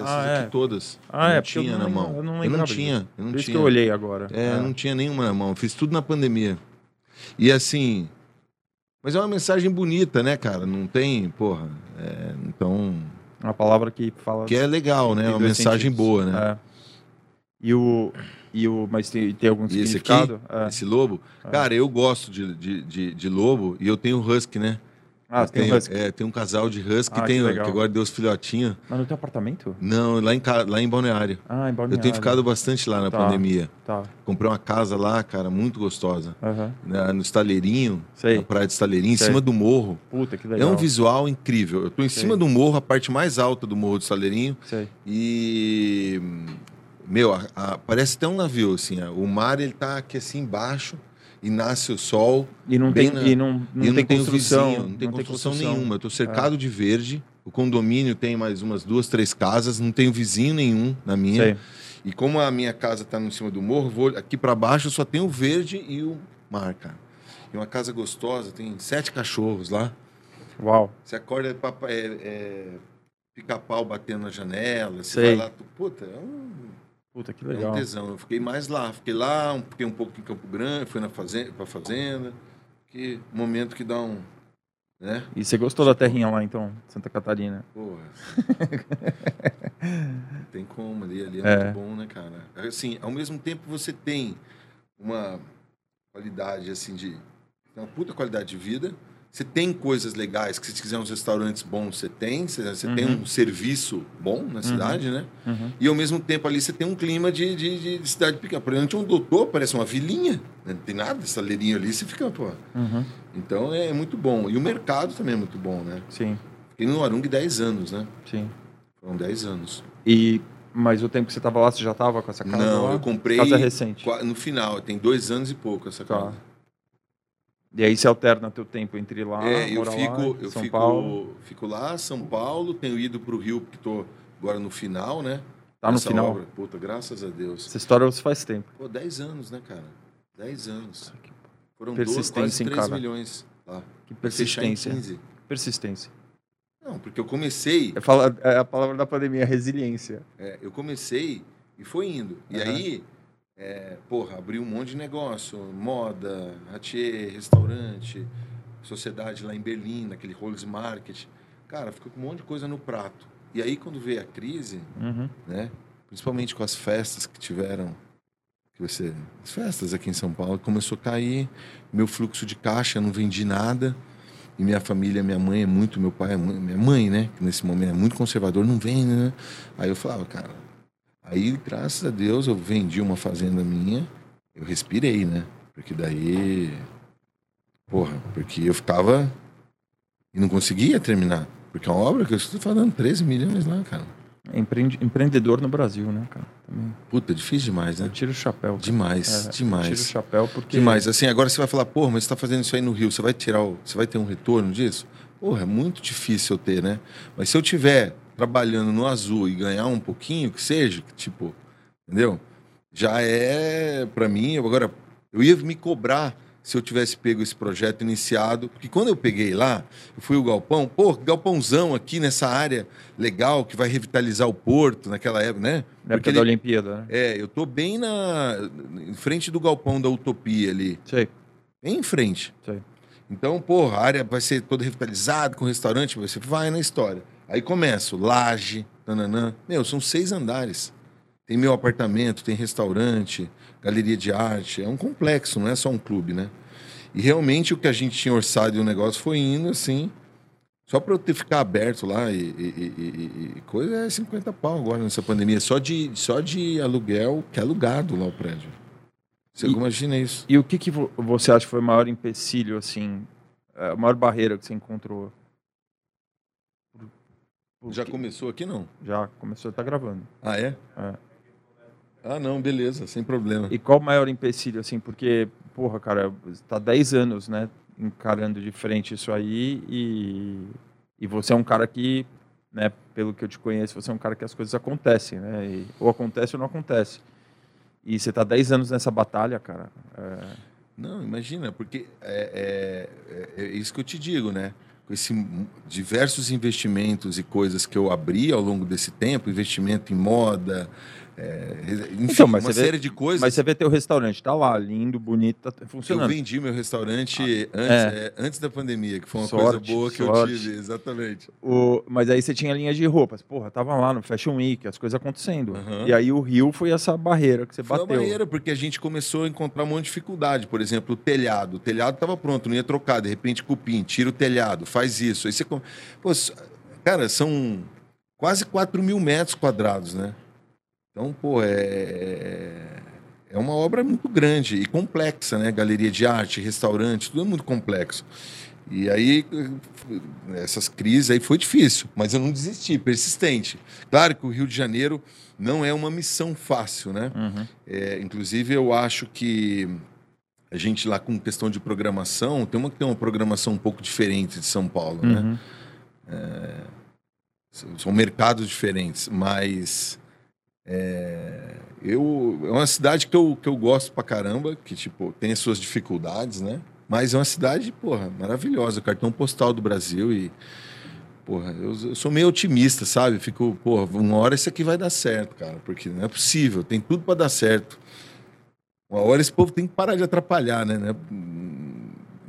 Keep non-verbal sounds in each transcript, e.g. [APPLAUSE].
Essas Ah, é? aqui todas. Ah, eu é, não eu tinha não na mão. eu não eu não tinha, eu não Por isso tinha. que eu olhei agora. É, eu não tinha nenhuma na mão. Eu fiz tudo na pandemia. E assim. Mas é uma mensagem bonita, né, cara? Não tem, porra. é, então. Uma palavra que fala. Que é legal, né? É uma mensagem sentidos. boa, né? É. E o. E o mas tem, tem algum E esse aqui, significado? É. esse lobo. Cara, eu gosto de, de, de, de lobo e eu tenho husky, né? Ah, Eu você tem um husky. É, tem um casal de husky Ah, tem, que que, agora deu os filhotinhos. Mas no teu apartamento? Não, lá em, lá em Balneário. Ah, em Eu Balneário. tenho ficado bastante lá na Tá. pandemia. Tá. Comprei uma casa lá, cara, muito gostosa. Aham. Na- no Estaleirinho, Sei. na praia de Estaleirinho, em Sei. cima do morro. Puta, que É legal. um visual incrível. Eu tô em Sei. cima do morro, a parte mais alta do morro do Estaleirinho. Sei. E. Meu, a- a- parece até um navio, assim. ó. O mar, ele tá aqui assim embaixo e nasce o sol. E não tem, na- e não, não e eu tem tenho construção. vizinho, não tem construção, nenhuma. Eu tô cercado É. de verde. O condomínio tem mais umas duas, três casas. Não tenho vizinho nenhum na minha. Sei. E como a minha casa tá em cima do morro, vou aqui para baixo só tem o verde e o mar, cara. E uma casa gostosa, tem sete cachorros lá. Uau. Você acorda, é, é, é pica-pau batendo na janela, você Sei. vai lá, tu- puta, é um, Puta, que é um legal. tesão. Eu fiquei mais lá, fiquei lá, um- fiquei um pouco em Campo Grande, fui na fazenda, pra fazenda, que momento que dá um, né? E você gostou da terrinha lá, então, Santa Catarina? Porra. Não [LAUGHS] tem como ali, ali é, É. muito bom, né, cara? Assim, ao mesmo tempo você tem uma qualidade, assim, de... Uma puta qualidade de vida. Você tem coisas legais, que se quiser uns restaurantes bons, você tem. Você, você tem Uhum. um serviço bom na cidade, né? Uhum. E ao mesmo tempo ali você tem um clima de, de, de cidade pequena. Por exemplo, um doutor, parece uma vilinha. né? Não tem nada, essa leirinho ali, você fica, pô... Uhum. Então é muito bom. E o mercado também é muito bom, né? Sim, Fiquei no Arung 10 anos, né? sim. Foram 10 anos. E, mas o tempo que você tava lá, você já tava com essa casa Não, lá? eu comprei Casa recente. no final, tem dois anos e pouco essa Tá. E aí você alterna teu tempo entre lá, é, eu fico, lá, eu São fico, Paulo. fico lá, São Paulo, tenho ido para o Rio, porque estou agora no final, né? Tá no Essa final. Obra. Puta, graças a Deus. Essa história você faz tempo. Pô, 10 anos, né, cara? 10 anos. Foram Persistência, 12, quase hein, 3 cara? milhões lá. Que em persistência. 15. Persistência. Não, porque eu comecei, É, é a palavra da pandemia, resiliência. é, eu comecei e foi indo. E Aham. aí, é, porra, abri um monte de negócio, moda, ratier, restaurante, sociedade lá em Berlim, naquele Rolls Market. Cara, ficou com um monte de coisa no prato. E aí, quando veio a crise, Uhum. né? Principalmente com as festas que tiveram, que você, as festas aqui em São Paulo, começou a cair, meu fluxo de caixa, eu não vendi nada. E minha família, minha mãe é muito, meu pai é muito, minha mãe, né, que nesse momento é muito conservador, não vende, né? Aí eu falava, cara, aí graças a Deus eu vendi uma fazenda minha, eu respirei, né? Porque daí, porra, porque eu ficava e não conseguia terminar. Porque é uma obra que eu estou falando 13 milhões lá, cara. Empreende- empreendedor no Brasil, né, cara? Também. Puta, difícil demais, Eu né? tiro o chapéu. cara. Demais, É, demais. Eu tiro o chapéu porque. Demais. Assim, agora você vai falar, porra, mas você tá fazendo isso aí no Rio, você vai tirar o. Você vai ter um retorno disso? Porra, é muito difícil eu ter, né? Mas se eu tiver trabalhando no azul e ganhar um pouquinho, que seja, tipo, entendeu? Já é, pra mim, agora, eu ia me cobrar se eu tivesse pego esse projeto iniciado, porque quando eu peguei lá, eu fui o galpão, pô, galpãozão aqui nessa área legal que vai revitalizar o porto naquela época, né? Na época ele- da Olimpíada, né? É, eu tô bem na em frente do galpão da Utopia ali, Sei, bem em frente. sei. Então, porra, a área vai ser toda revitalizada com restaurante, você vai na história. Aí começo, laje, nananã. Meu, são seis andares. Tem meu apartamento, tem restaurante, galeria de arte. É um complexo, não é só um clube, né? E realmente o que a gente tinha orçado e o negócio foi indo assim. Só para eu ter ficar aberto lá e, e- e- e- coisa é 50 pau agora nessa pandemia. Só de, só de aluguel, que é alugado lá o prédio. Você imagina isso? E o que, que vo- você acha que foi o maior empecilho, assim, é, a maior barreira que você encontrou? Por- por Já começou aqui, não? Já começou a estar gravando. Ah, é? É. Ah, não, beleza, sem problema. E qual o maior empecilho, assim, porque, porra, cara, tá 10 anos, né, encarando de frente isso aí e, e você é um cara que, né, pelo que eu te conheço, você é um cara que as coisas acontecem, né, e- ou acontece ou não acontece. E você tá 10 anos nessa batalha, cara. é, Não, imagina, porque é, é- é- é isso que eu te digo, né? Esse diversos investimentos e coisas que eu abri ao longo desse tempo, investimento em moda, é, enfim, então, uma série vê, de coisas. Mas você vê teu restaurante, tá lá, lindo, bonito, tá funcionando. Eu vendi meu restaurante ah, antes, é. É, antes da pandemia, que foi uma sorte, coisa boa que sorte. eu tive, exatamente. O, mas aí você tinha linha de roupas, porra, tava lá no Fashion Week, as coisas acontecendo. Uhum. E aí o Rio foi essa barreira que você foi bateu. Foi a barreira, porque a gente começou a encontrar um monte de dificuldade. Por exemplo, o telhado. O telhado tava pronto, não ia trocar. De repente, cupim, tira o telhado, faz isso. Aí você. Pô, cara, são quase 4 mil metros quadrados, né? Então, pô, é, é uma obra muito grande e complexa, né? Galeria de arte, restaurante, tudo é muito complexo. E aí, essas crises aí foi difícil, mas eu não desisti, persistente. Claro que o Rio de Janeiro não é uma missão fácil, né? Uhum. É, inclusive, eu acho que a gente lá com questão de programação, tem uma que tem uma programação um pouco diferente de São Paulo, né? uhum. né? É, são mercados diferentes, mas é, eu, é uma cidade que eu, que eu gosto pra caramba, que tipo, tem as suas dificuldades, né? Mas é uma cidade, porra, maravilhosa, cartão postal do Brasil e. Porra, eu, eu, sou meio otimista, sabe? Fico, porra, uma hora isso aqui vai dar certo, cara, porque não é possível, tem tudo para dar certo. Uma hora esse povo tem que parar de atrapalhar, né?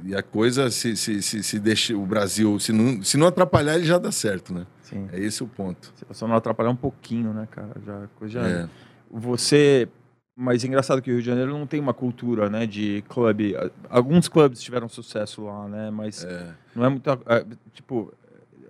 E a coisa, se, se, se, se deixa o Brasil, se não, se não atrapalhar, ele já dá certo, né? Sim. É esse o ponto. Só não atrapalhar um pouquinho, né, cara? Já, coisa já é. Você. Mas é engraçado que o Rio de Janeiro não tem uma cultura, né, de clube. Alguns clubes tiveram sucesso lá, né, mas é. não é muito. É, tipo,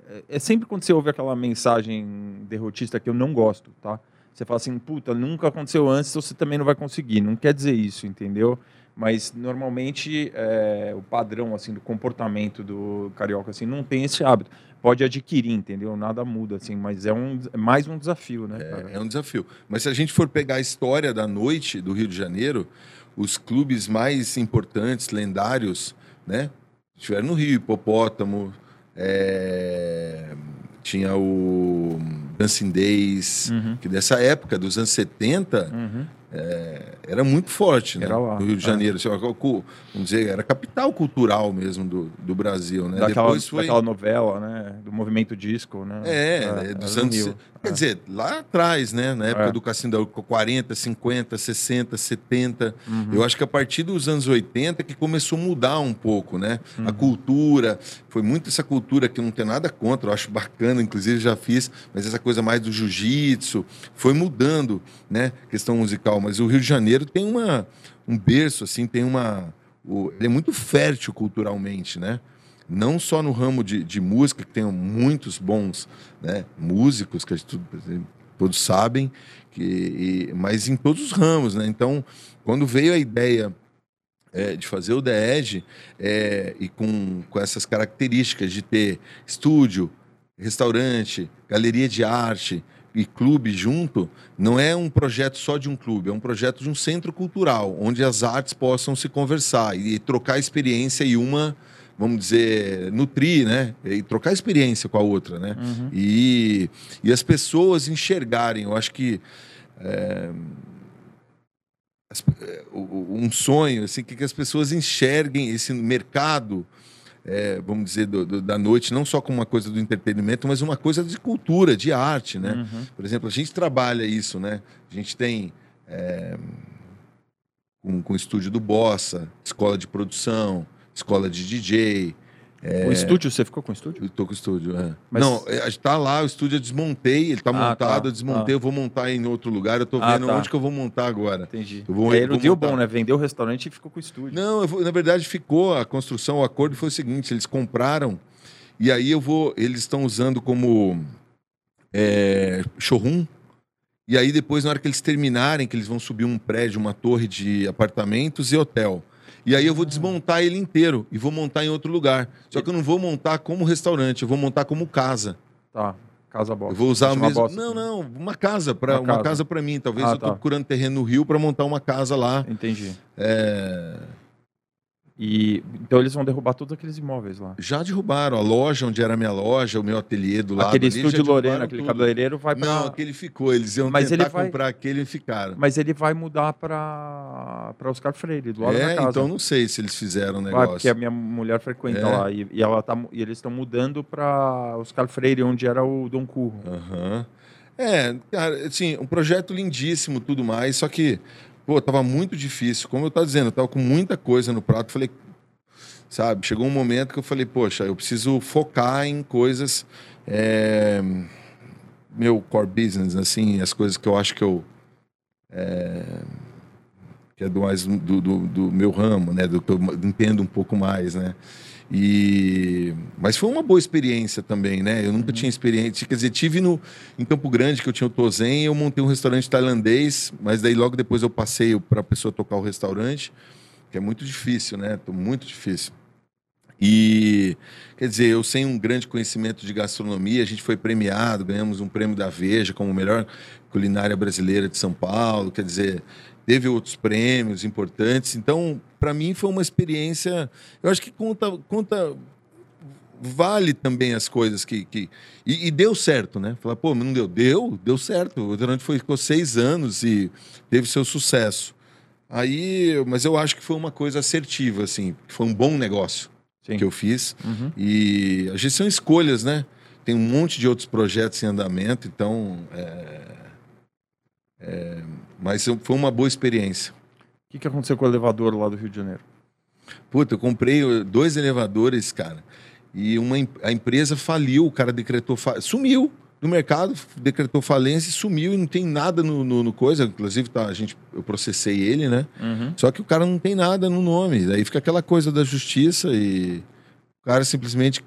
é, é sempre quando você ouve aquela mensagem derrotista que eu não gosto, tá? Você fala assim, puta, nunca aconteceu antes, você também não vai conseguir. Não quer dizer isso, entendeu? Mas normalmente é, o padrão assim do comportamento do carioca assim não tem esse hábito pode adquirir, entendeu? Nada muda, assim, mas é, um, é mais um desafio, né? É, é, um desafio. Mas se a gente for pegar a história da noite do Rio de Janeiro, os clubes mais importantes, lendários, né? Tiveram no Rio, Hipopótamo, é... tinha o Dancing Days, uhum. que dessa época, dos anos 70, uhum é, era muito forte, né? Era lá, no Rio de é. Janeiro. É. Vamos dizer, era capital cultural mesmo do, do Brasil, né? Daquela, Depois foi... daquela novela, né? Do movimento disco, né? É, é dos anos... Quer dizer, lá atrás, né? Na época é. do Cassino 40, 50, 60, 70. Uhum. Eu acho que a partir dos anos 80 que começou a mudar um pouco, né? Uhum. A cultura, foi muito essa cultura que não tem nada contra, eu acho bacana, inclusive já fiz, mas essa coisa mais do jiu-jitsu, foi mudando, né? Questão musical mas o Rio de Janeiro tem uma, um berço, assim, tem uma. O, ele é muito fértil culturalmente, né? Não só no ramo de, de música, que tem muitos bons né, músicos, que todos sabem, que, e, mas em todos os ramos, né? Então, quando veio a ideia é, de fazer o The Edge, é, e com, com essas características de ter estúdio, restaurante, galeria de arte, e clube junto, não é um projeto só de um clube, é um projeto de um centro cultural, onde as artes possam se conversar e trocar experiência e uma, vamos dizer, nutrir, né? E trocar experiência com a outra, né? Uhum. E, e as pessoas enxergarem, eu acho que. É, um sonho, assim, que as pessoas enxerguem esse mercado é, vamos dizer, do, do, da noite, não só como uma coisa do entretenimento, mas uma coisa de cultura, de arte, né? Uhum. Por exemplo, a gente trabalha isso, né? A gente tem é, com, com o estúdio do Bossa, escola de produção, escola de DJ, é... O estúdio, você ficou com o estúdio? Estou com o estúdio, é. Mas... Não, está é, lá, o estúdio eu desmontei, ele está ah, montado, tá, eu desmontei, tá. eu vou montar em outro lugar, eu estou ah, vendo tá. onde que eu vou montar agora. Entendi. Eu vou, é, ele deu bom, né? Vendeu o restaurante e ficou com o estúdio. Não, na verdade ficou, a construção, o acordo foi o seguinte, eles compraram, e aí eu vou, eles estão usando como é, showroom, e aí depois, na hora que eles terminarem, que eles vão subir um prédio, uma torre de apartamentos e hotel. E aí eu vou desmontar ele inteiro e vou montar em outro lugar. Só que eu não vou montar como restaurante, eu vou montar como casa. Tá. Casa bosta. Eu vou usar mesmo. Bosta, não, não, uma casa para uma, uma, casa para mim. Talvez ah, eu tô tá. procurando terreno no Rio para montar uma casa lá. Entendi. É... E, então eles vão derrubar todos aqueles imóveis lá. Já derrubaram a loja onde era a minha loja, o meu ateliê do lado. Aquele ali, estúdio Lorena, aquele tudo. cabeleireiro vai para. Não, aquele ficou. Eles iam Mas tentar ele vai- comprar aquele e ficaram. Mas ele vai mudar para para Oscar Freire, do lado da É, casa. então não sei se eles fizeram o negócio. porque a minha mulher frequenta É. lá e, e ela tá, e eles estão mudando para Oscar Freire, onde era o Dom Curro. Aham. É, cara, assim, um projeto lindíssimo, tudo mais, só que, pô, tava muito difícil. Como eu tava dizendo, eu tava com muita coisa no prato, falei, sabe, chegou um momento que eu falei, poxa, eu preciso focar em coisas, é, meu core business, assim, as coisas que eu acho que eu, é, que é do mais do, do, do meu ramo, né, do que eu entendo um pouco mais, né, e mas foi uma boa experiência também, né? Eu nunca tinha experiência, quer dizer, tive no em Campo Grande que eu tinha o Tozen, eu montei um restaurante tailandês, mas daí logo depois eu passei para a pessoa tocar o restaurante, que é muito difícil, né? Muito difícil. E quer dizer, eu sem um grande conhecimento de gastronomia, a gente foi premiado, ganhamos um prêmio da Veja como melhor culinária brasileira de São Paulo, quer dizer, teve outros prêmios importantes. Então, para mim foi uma experiência, eu acho que conta conta vale também as coisas que. que e, e deu certo, né? Falar, pô, mas não deu? Deu, deu certo. O restaurante foi, ficou seis anos e teve seu sucesso. Aí, mas eu acho que foi uma coisa assertiva, assim, foi um bom negócio Sim. que eu fiz. Uhum. E a gente são escolhas, né? Tem um monte de outros projetos em andamento, então. é, é, mas foi uma boa experiência. O que, que aconteceu com o elevador lá do Rio de Janeiro? Puta, eu comprei uh, dois elevadores, cara. E uma, a empresa faliu, o cara decretou. Sumiu do mercado, decretou falência e sumiu e não tem nada no, no- no coisa. Inclusive, tá, a gente, eu processei ele, né? Uhum. Só que o cara não tem nada no nome. Daí fica aquela coisa da justiça e o cara simplesmente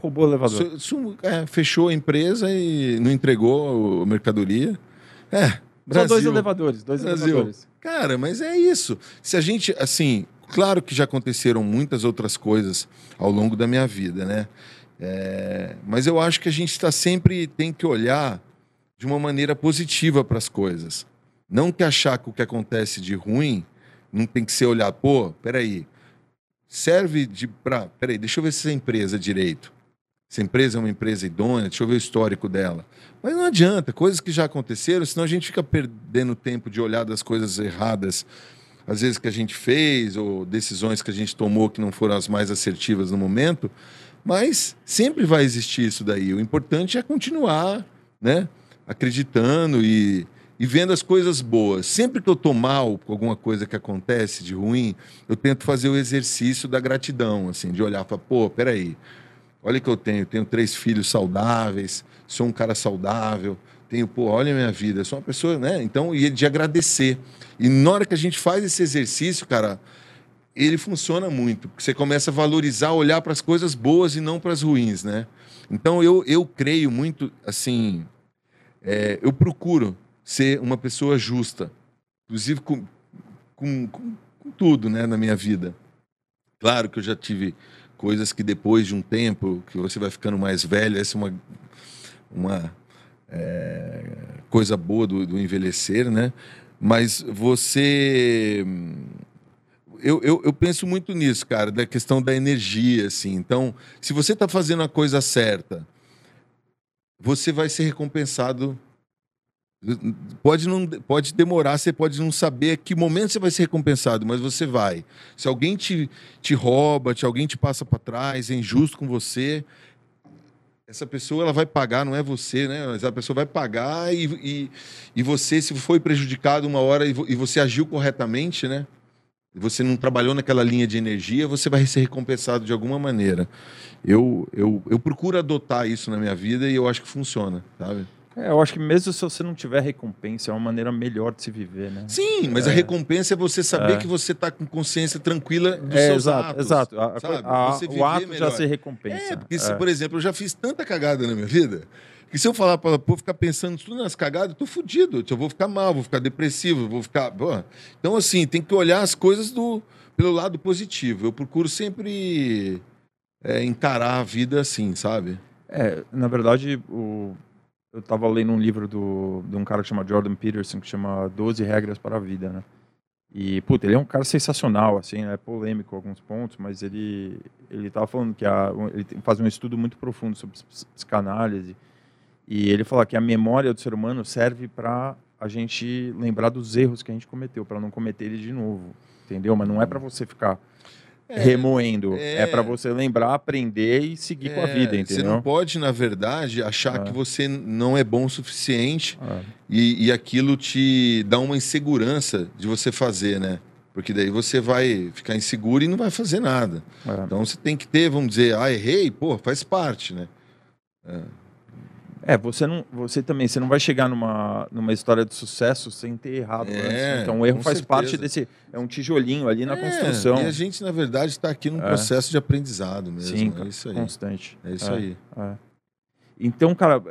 Roubou o elevador. su- é, fechou a empresa e não entregou a mercadoria. É, Brasil. dois elevadores, dois Brasil. elevadores. Cara, mas é isso. Se a gente, assim, claro que já aconteceram muitas outras coisas ao longo da minha vida, né? É, mas eu acho que a gente está sempre tem que olhar de uma maneira positiva para as coisas. Não que achar que o que acontece de ruim não tem que ser olhar, pô, peraí, serve de pra, peraí, deixa eu ver se essa empresa é direito. Essa empresa é uma empresa idônea, deixa eu ver o histórico dela. Mas não adianta, coisas que já aconteceram, senão a gente fica perdendo tempo de olhar das coisas erradas, às vezes que a gente fez, ou decisões que a gente tomou que não foram as mais assertivas no momento. Mas sempre vai existir isso daí. O importante é continuar, né? Acreditando e, e vendo as coisas boas. Sempre que eu tô mal com alguma coisa que acontece de ruim, eu tento fazer o exercício da gratidão, assim, de olhar e falar, pô, peraí, olha que eu tenho, tenho três filhos saudáveis, sou um cara saudável, tenho, pô, olha a minha vida, sou uma pessoa, né? Então, e de agradecer. E na hora que a gente faz esse exercício, cara, ele funciona muito, porque você começa a valorizar, olhar para as coisas boas e não para as ruins, né? Então, eu, eu creio muito, assim, é, eu procuro ser uma pessoa justa, inclusive com, com, com, com tudo, né, na minha vida. Claro que eu já tive coisas que depois de um tempo, que você vai ficando mais velho, essa é uma, uma é, coisa boa do, do envelhecer, né? Mas você. Eu, eu, eu penso muito nisso, cara, da questão da energia, assim. Então, se você está fazendo a coisa certa, você vai ser recompensado. Pode, não, pode demorar, você pode não saber que momento você vai ser recompensado, mas você vai. Se alguém te, te rouba, se alguém te passa para trás, é injusto com você, essa pessoa ela vai pagar, não é você, né? Mas a pessoa vai pagar e, e, e você, se foi prejudicado uma hora e, vo- e você agiu corretamente, né? E você não trabalhou naquela linha de energia, você vai ser recompensado de alguma maneira. Eu, eu, eu procuro adotar isso na minha vida e eu acho que funciona, sabe? É, eu acho que mesmo se você não tiver recompensa, é uma maneira melhor de se viver, né? Sim, mas a É. recompensa é você saber É. que você está com consciência tranquila dos É, seus exato, atos. exato. A- a- Você o ato já melhor. se recompensa. É, porque, se, É. por exemplo, eu já fiz tanta cagada na minha vida que se eu falar para pô, ficar pensando tudo nas cagadas, eu tô fudido. Eu vou ficar mal, vou ficar depressivo, vou ficar. pô. Então, assim, tem que olhar as coisas do, pelo lado positivo. Eu procuro sempre é, encarar a vida assim, sabe? É, na verdade, o... eu estava lendo um livro do, de um cara que chama Jordan Peterson, que chama 12 Regras para a Vida, né? E, puta, ele é um cara sensacional, assim, é polêmico em alguns pontos, mas ele, ele tava falando que a, ele faz um estudo muito profundo sobre psicanálise, e ele fala que a memória do ser humano serve para a gente lembrar dos erros que a gente cometeu, para não cometer ele de novo, entendeu? Mas não é para você ficar é, remoendo, é, é para você lembrar, aprender e seguir é, com a é, vida, entendeu? Você não pode, na verdade, achar é. que você não é bom o suficiente é. e, e aquilo te dá uma insegurança de você fazer, né? Porque daí você vai ficar inseguro e não vai fazer nada. Então você tem que ter, vamos dizer, ah, errei, pô, faz parte, né? É, você não, você também, você não vai chegar numa, numa história de sucesso sem ter errado é, antes. Então o erro faz certeza. parte desse, é um tijolinho ali na é, construção. E a gente na verdade está aqui num é. processo de aprendizado mesmo. Sim, é isso aí. constante. É isso aí. É. Então, cara,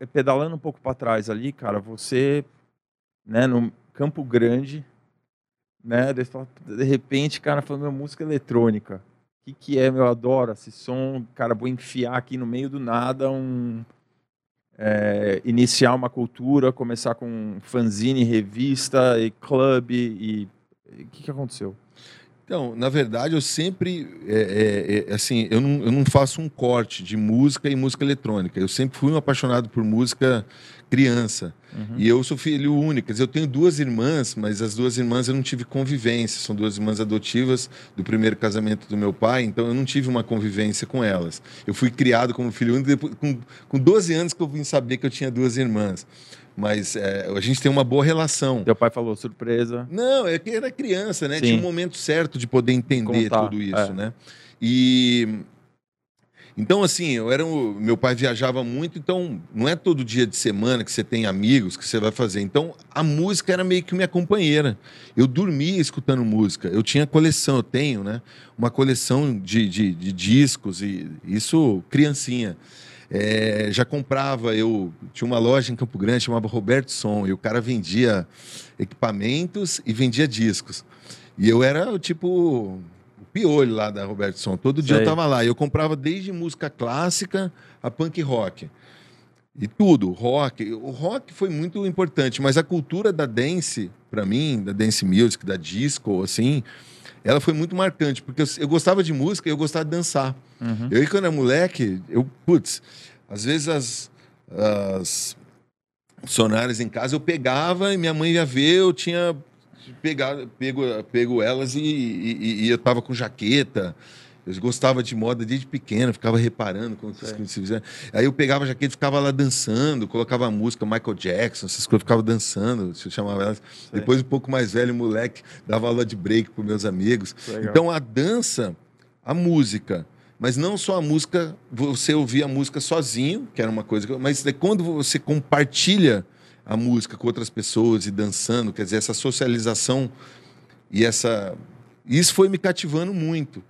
é, pedalando um pouco para trás ali, cara, você, né, no Campo Grande, né, de repente, cara, falando minha música eletrônica. O que, que é, meu? Eu adoro esse som, cara, vou enfiar aqui no meio do nada um é, iniciar uma cultura, começar com fanzine, revista e clube e o que, que aconteceu? Então, na verdade, eu sempre, é, é, é, assim, eu não, eu não faço um corte de música e música eletrônica. Eu sempre fui um apaixonado por música criança. Uhum. E eu sou filho único. Quer dizer, eu tenho duas irmãs, mas as duas irmãs eu não tive convivência. São duas irmãs adotivas do primeiro casamento do meu pai, então eu não tive uma convivência com elas. Eu fui criado como filho único depois, com, com 12 anos que eu vim saber que eu tinha duas irmãs. Mas é, a gente tem uma boa relação. Teu pai falou surpresa. Não, é que era criança, né? Sim. Tinha um momento certo de poder entender Contar, tudo isso, é. né? E então, assim, eu era um, meu pai viajava muito, então não é todo dia de semana que você tem amigos que você vai fazer. Então, a música era meio que minha companheira. Eu dormia escutando música. Eu tinha coleção, eu tenho, né? Uma coleção de, de, de discos, e isso criancinha. É, já comprava, eu tinha uma loja em Campo Grande chamava Roberto Som, e o cara vendia equipamentos e vendia discos. E eu era tipo piolho lá da Robertson. Todo dia Sei. eu tava lá. E eu comprava desde música clássica a punk rock. E tudo, rock. O rock foi muito importante, mas a cultura da dance, para mim, da dance music, da disco, assim, ela foi muito marcante, porque eu, eu gostava de música e eu gostava de dançar. Uhum. Eu, quando era moleque, eu, putz, às vezes as, as sonárias em casa eu pegava e minha mãe ia ver, eu tinha pegar, pego, pego elas e, e, e eu tava com jaqueta. Eu gostava de moda desde pequeno, ficava reparando como se fizeram. Aí eu pegava a jaqueta, ficava lá dançando, colocava a música Michael Jackson, essas coisas, ficava dançando, se eu chamava elas. Sei. Depois, um pouco mais velho, moleque, dava aula de break para meus amigos. Então a dança, a música, mas não só a música, você ouvia a música sozinho, que era uma coisa, mas é quando você compartilha a música com outras pessoas e dançando, quer dizer, essa socialização e essa isso foi me cativando muito.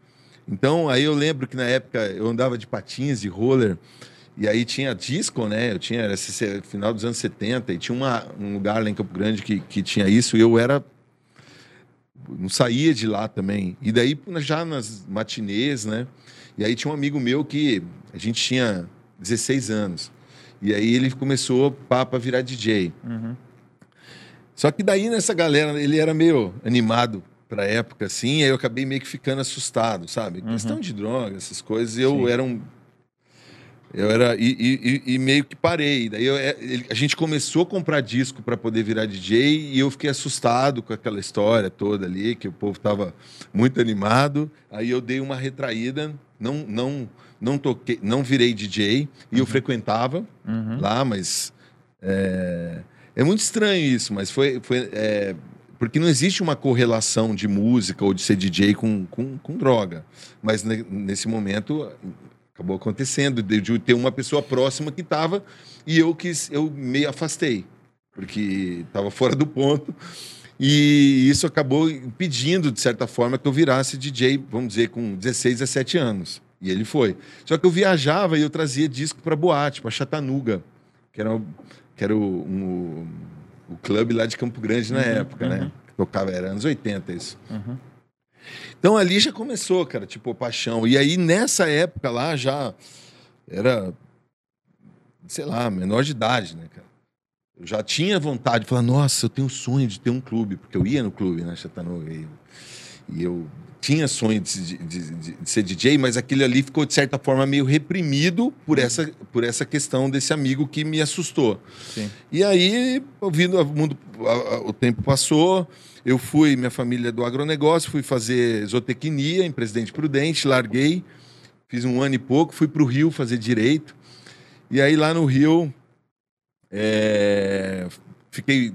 Então, aí eu lembro que na época eu andava de patins, de roller, e aí tinha disco, né? Eu tinha esse final dos anos 70 e tinha uma, um lugar lá em Campo Grande que, que tinha isso, e eu era não saía de lá também. E daí já nas matinês, né? E aí tinha um amigo meu que a gente tinha 16 anos. E aí ele começou para virar DJ. Uhum. Só que daí nessa galera, ele era meio animado pra época, assim, aí eu acabei meio que ficando assustado, sabe? Uhum. Questão de droga, essas coisas, eu Sim. era um. Eu era. E, e, e meio que parei. Daí eu, é, ele, a gente começou a comprar disco para poder virar DJ e eu fiquei assustado com aquela história toda ali, que o povo tava muito animado. Aí eu dei uma retraída, não, não não toquei, não virei DJ e uhum. eu frequentava uhum. lá, mas é, é, muito estranho isso, mas foi, foi é, porque não existe uma correlação de música ou de ser DJ com, com, com droga, mas ne, nesse momento acabou acontecendo de, de, ter uma pessoa próxima que estava e eu quis, eu meio afastei porque estava fora do ponto. E isso acabou impedindo, de certa forma, que eu virasse DJ, vamos dizer, com 16, 17 anos. E ele foi. Só que eu viajava e eu trazia disco para boate, para Chatanuga, que era, que era o, um, o clube lá de Campo Grande na uhum, época, né? uhum. né? Tocava, era anos 80 isso. Uhum. Então ali já começou, cara, tipo, paixão. E aí nessa época lá já era, sei lá, menor de idade, né, cara? eu já tinha vontade de falar, nossa, eu tenho sonho de ter um clube, porque eu ia no clube, né, Chattanooga, e, e eu tinha sonho de, de, de, de, ser DJ, mas aquele ali ficou, de certa forma, meio reprimido por essa, por essa questão desse amigo que me assustou. Sim. E aí, ouvindo o mundo, o tempo passou, eu fui, minha família é do agronegócio, fui fazer zootecnia em Presidente Prudente, larguei, fiz um ano e pouco, fui para o Rio fazer direito. E aí lá no Rio, é, fiquei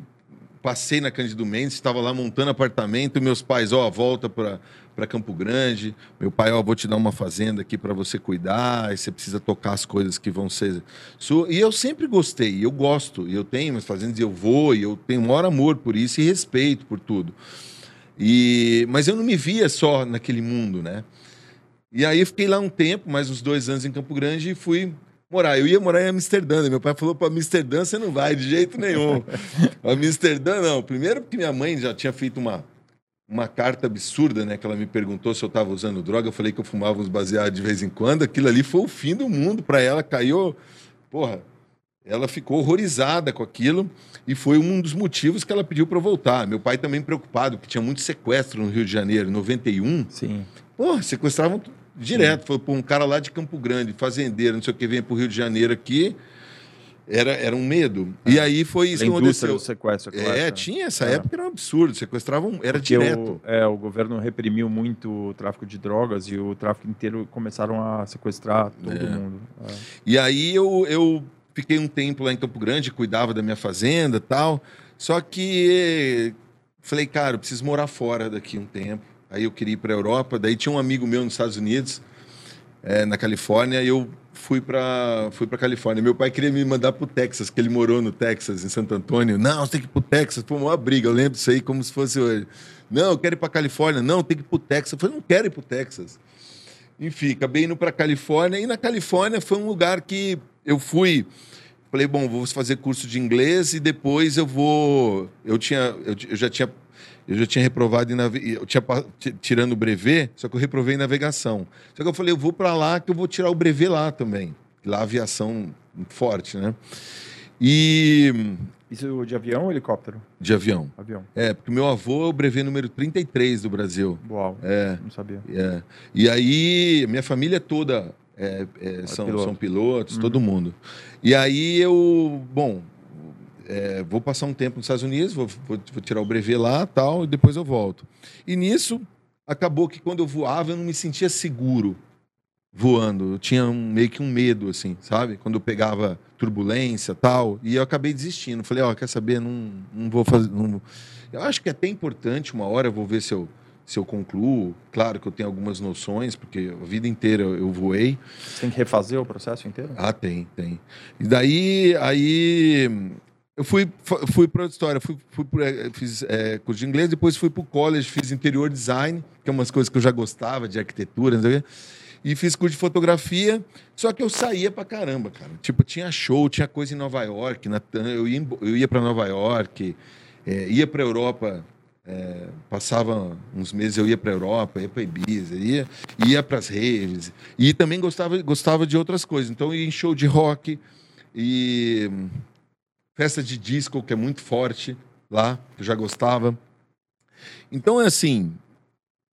passei na Cândido Mendes, estava lá montando apartamento, meus pais, ó, volta para para Campo Grande. Meu pai, ó, vou te dar uma fazenda aqui para você cuidar, e você precisa tocar as coisas que vão ser sua. E eu sempre gostei, eu gosto, e eu tenho minhas fazendas, eu vou, e eu tenho um maior amor por isso e respeito por tudo. E mas eu não me via só naquele mundo, né? E aí fiquei lá um tempo, mais uns dois anos em Campo Grande e fui morar. Eu ia morar em Amsterdã. Né? Meu pai falou para Amsterdã você não vai de jeito nenhum. [LAUGHS] Amsterdã não. Primeiro porque minha mãe já tinha feito uma uma carta absurda, né? Que ela me perguntou se eu estava usando droga. Eu falei que eu fumava uns baseados de vez em quando. Aquilo ali foi o fim do mundo para ela. Caiu, porra. Ela ficou horrorizada com aquilo e foi um dos motivos que ela pediu para voltar. Meu pai também preocupado, porque tinha muito sequestro no Rio de Janeiro, 91. Sim. Porra, sequestravam direto. Foi um cara lá de Campo Grande, fazendeiro, não sei o que, vem para o Rio de Janeiro aqui era, era um medo. É. E aí foi isso a que aconteceu. do sequestro, é, é, tinha. Essa é. época era um absurdo. Sequestravam, era Porque direto. O, é, o governo reprimiu muito o tráfico de drogas e o tráfico inteiro começaram a sequestrar todo é. mundo. É. E aí eu, eu fiquei um tempo lá em Campo Grande, cuidava da minha fazenda tal. Só que falei, cara, eu preciso morar fora daqui um tempo. Aí eu queria ir para a Europa. Daí tinha um amigo meu nos Estados Unidos, é, na Califórnia, e eu fui para fui para Califórnia. Meu pai queria me mandar para o Texas, que ele morou no Texas, em Santo Antônio. Não, você tem que ir para o Texas. Foi uma briga, eu lembro disso aí como se fosse hoje. Não, eu quero ir para Califórnia. Não, tem que ir para o Texas. Eu falei, não quero ir para o Texas. Enfim, acabei indo para Califórnia. E na Califórnia foi um lugar que eu fui. Falei, bom, vou fazer curso de inglês e depois eu vou. Eu, tinha, eu, eu já tinha eu já tinha reprovado em nave... eu tinha tirando o brevet, só que eu reprovei em navegação. Só que eu falei, eu vou para lá que eu vou tirar o brevet lá também. Lá aviação forte, né? E isso de avião ou helicóptero? De avião. Avião. É, porque meu avô é o brevet número 33 do Brasil. Uau. É. Não sabia. É. E aí, minha família toda é, é, são, piloto. são pilotos, uhum. todo mundo. E aí eu, bom, é, vou passar um tempo nos Estados Unidos, vou, vou, vou, tirar o brevet lá tal, e depois eu volto. E nisso, acabou que quando eu voava, eu não me sentia seguro voando. Eu tinha um, meio que um medo, assim, sabe? Quando eu pegava turbulência tal, e eu acabei desistindo. Falei, ó, oh, quer saber? Não, não vou fazer. Não... Eu acho que é até importante, uma hora eu vou ver se eu, se eu concluo. Claro que eu tenho algumas noções, porque a vida inteira eu voei. Você tem que refazer o processo inteiro? Ah, tem, tem. E daí, aí eu fui, fui para história, fui, fui é, fiz é, curso de inglês, depois fui para o college, fiz interior design, que é umas coisas que eu já gostava, de arquitetura. E fiz curso de fotografia, só que eu saía para caramba, cara. Tipo, tinha show, tinha coisa em Nova York, na, eu ia, eu ia para Nova York, é, ia para Europa, é, passava uns meses, eu ia para Europa, ia para Ibiza, ia, ia para as raves. E também gostava, gostava de outras coisas. Então, ia em show de rock e festa de disco, que é muito forte lá, que eu já gostava. Então é assim,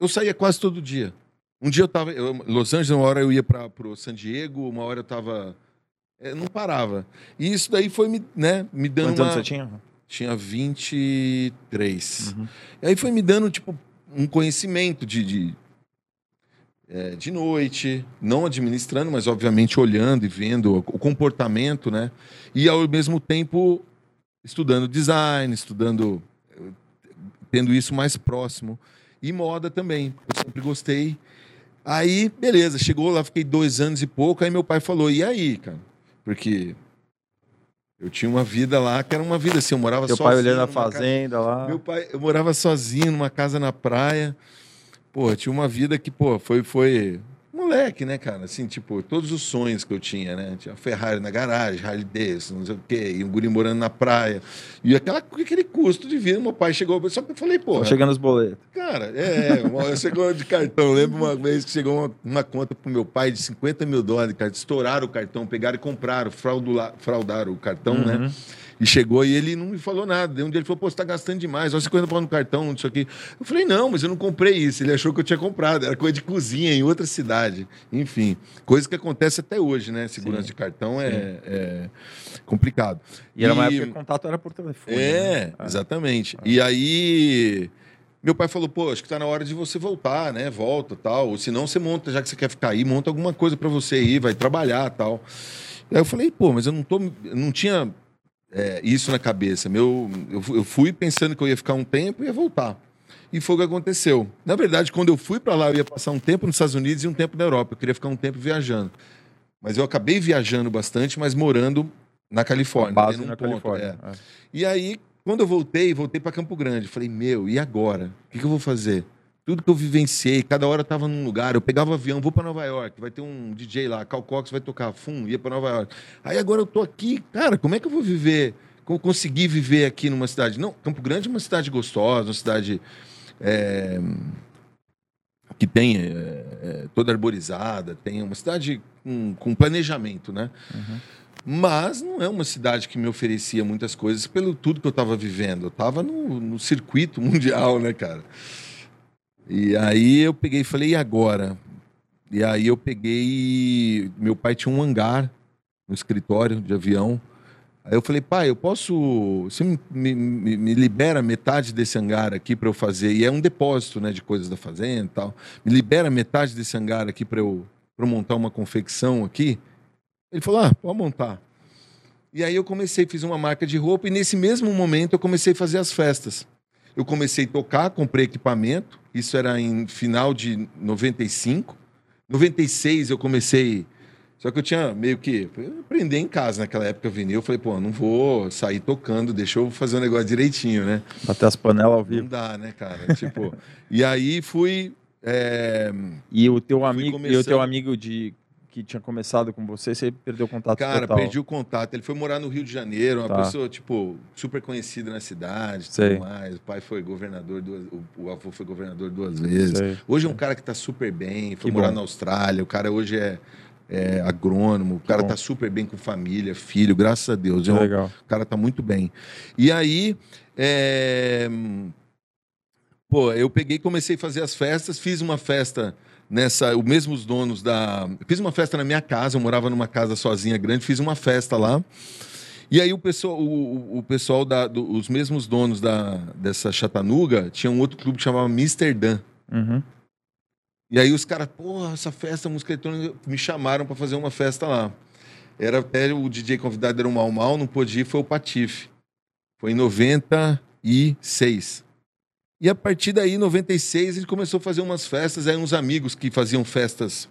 eu saía quase todo dia. Um dia eu estava em Los Angeles, uma hora eu ia para o San Diego, uma hora eu estava. É, não parava. E isso daí foi me, né, me dando. Quantos uma... anos você tinha? Tinha 23. Uhum. E aí foi me dando, tipo, um conhecimento de, de, é, de noite, não administrando, mas obviamente olhando e vendo o comportamento, né? E ao mesmo tempo estudando design, estudando, tendo isso mais próximo. E moda também, eu sempre gostei. Aí, beleza, chegou lá, fiquei dois anos e pouco, aí meu pai falou, e aí, cara? Porque eu tinha uma vida lá que era uma vida assim, eu morava Seu sozinho. pai olhando a fazenda casa... lá. Meu pai, eu morava sozinho numa casa na praia. Pô, tinha uma vida que, pô, foi, foi moleque, né, cara? Assim, tipo, todos os sonhos que eu tinha, né? Tinha Ferrari na garagem, Harley Davidson, não sei o quê, e um guri morando na praia. E aquela, aquele custo de vida, meu pai chegou, só que eu falei, pô... chegando os boletos. Cara, é, eu chegou de cartão, lembro uma vez que chegou uma, uma conta pro meu pai de 50 mil dólares, cara, estouraram o cartão, pegaram e compraram, fraudaram, fraudaram o cartão, né? uhum. né? E chegou e ele não me falou nada. Um dia ele falou, pô, você tá gastando demais, olha 50 pau no cartão, isso aqui. Eu falei, não, mas eu não comprei isso. Ele achou que eu tinha comprado, era coisa de cozinha em outra cidade. Enfim, coisa que acontece até hoje, né? Segurança Sim. de cartão é, é, complicado. E era uma época que o contato era por telefone. É, né? exatamente. Ah. E aí meu pai falou, pô, acho que tá na hora de você voltar, né? Volta tal. Ou se não, você monta, já que você quer ficar aí, monta alguma coisa para você ir, vai trabalhar tal. Aí eu falei, pô, mas eu não tô. Não tinha é, isso na cabeça. Meu, eu, eu fui pensando que eu ia ficar um tempo e ia voltar. E foi o que aconteceu. Na verdade, quando eu fui para lá, eu ia passar um tempo nos Estados Unidos e um tempo na Europa. Eu queria ficar um tempo viajando. Mas eu acabei viajando bastante, mas morando na Califórnia. base na ponto, Califórnia. É. É. E aí, quando eu voltei, voltei para Campo Grande. Falei, meu, e agora? O que, que eu vou fazer? Tudo que eu vivenciei, cada hora estava num lugar. Eu pegava avião, vou para Nova York, vai ter um DJ lá, Cal Cox vai tocar, fum, ia para Nova York. Aí agora eu tô aqui, cara, como é que eu vou viver? Como conseguir viver aqui numa cidade? Não, Campo Grande é uma cidade gostosa, uma cidade é, que tem é, é, toda arborizada, tem uma cidade com, com planejamento, né? Uhum. Mas não é uma cidade que me oferecia muitas coisas pelo tudo que eu estava vivendo. Eu estava no, no, circuito [LAUGHS] mundial, né, cara? E aí eu peguei e falei, e agora? E aí eu peguei. Meu pai tinha um hangar no escritório de avião. Aí eu falei, pai, eu posso. Você me, me, me libera metade desse hangar aqui para eu fazer? E é um depósito né, de coisas da fazenda e tal. Me libera metade desse hangar aqui para eu, eu montar uma confecção aqui? Ele falou: ah, pode montar. E aí eu comecei, fiz uma marca de roupa e nesse mesmo momento eu comecei a fazer as festas. Eu comecei a tocar, comprei equipamento, isso era em final de 95. 96 eu comecei. Só que eu tinha meio que. aprender em casa naquela época vinil. Eu falei, pô, não vou sair tocando, deixa eu fazer um negócio direitinho, né? Bater as panelas ao vivo. Não dá, né, cara? tipo. [LAUGHS] E aí fui. É... E o teu amigo, começando... e o teu amigo de que tinha começado com você, você perdeu o contato Cara, total. perdi o contato. Ele foi morar no Rio de Janeiro, uma tá. pessoa, tipo, super conhecida na cidade, Sei. tudo mais. O pai foi governador, duas, o, avô foi governador duas vezes. Sei. Hoje é um cara que está super bem, foi que morar bom. na Austrália, o cara hoje é, é agrônomo, o cara está super bem com família, filho, graças a Deus. É um, legal. O cara está muito bem. E aí, é... pô, eu peguei e comecei a fazer as festas, fiz uma festa nessa, os mesmos donos da. fiz uma festa na minha casa, eu morava numa casa sozinha grande, fiz uma festa lá. E aí o pessoal, o, o pessoal da, do, os mesmos donos da, dessa Chatanuga tinha um outro clube que chamava Amsterdã. Uhum. E aí os caras, porra, essa festa, música eletrônica, me chamaram para fazer uma festa lá. Era até o DJ convidado era o Mal Mal, não podia ir, foi o Patife. Foi em 96. E a partir daí, em 96, ele começou a fazer umas festas, aí uns amigos que faziam festas,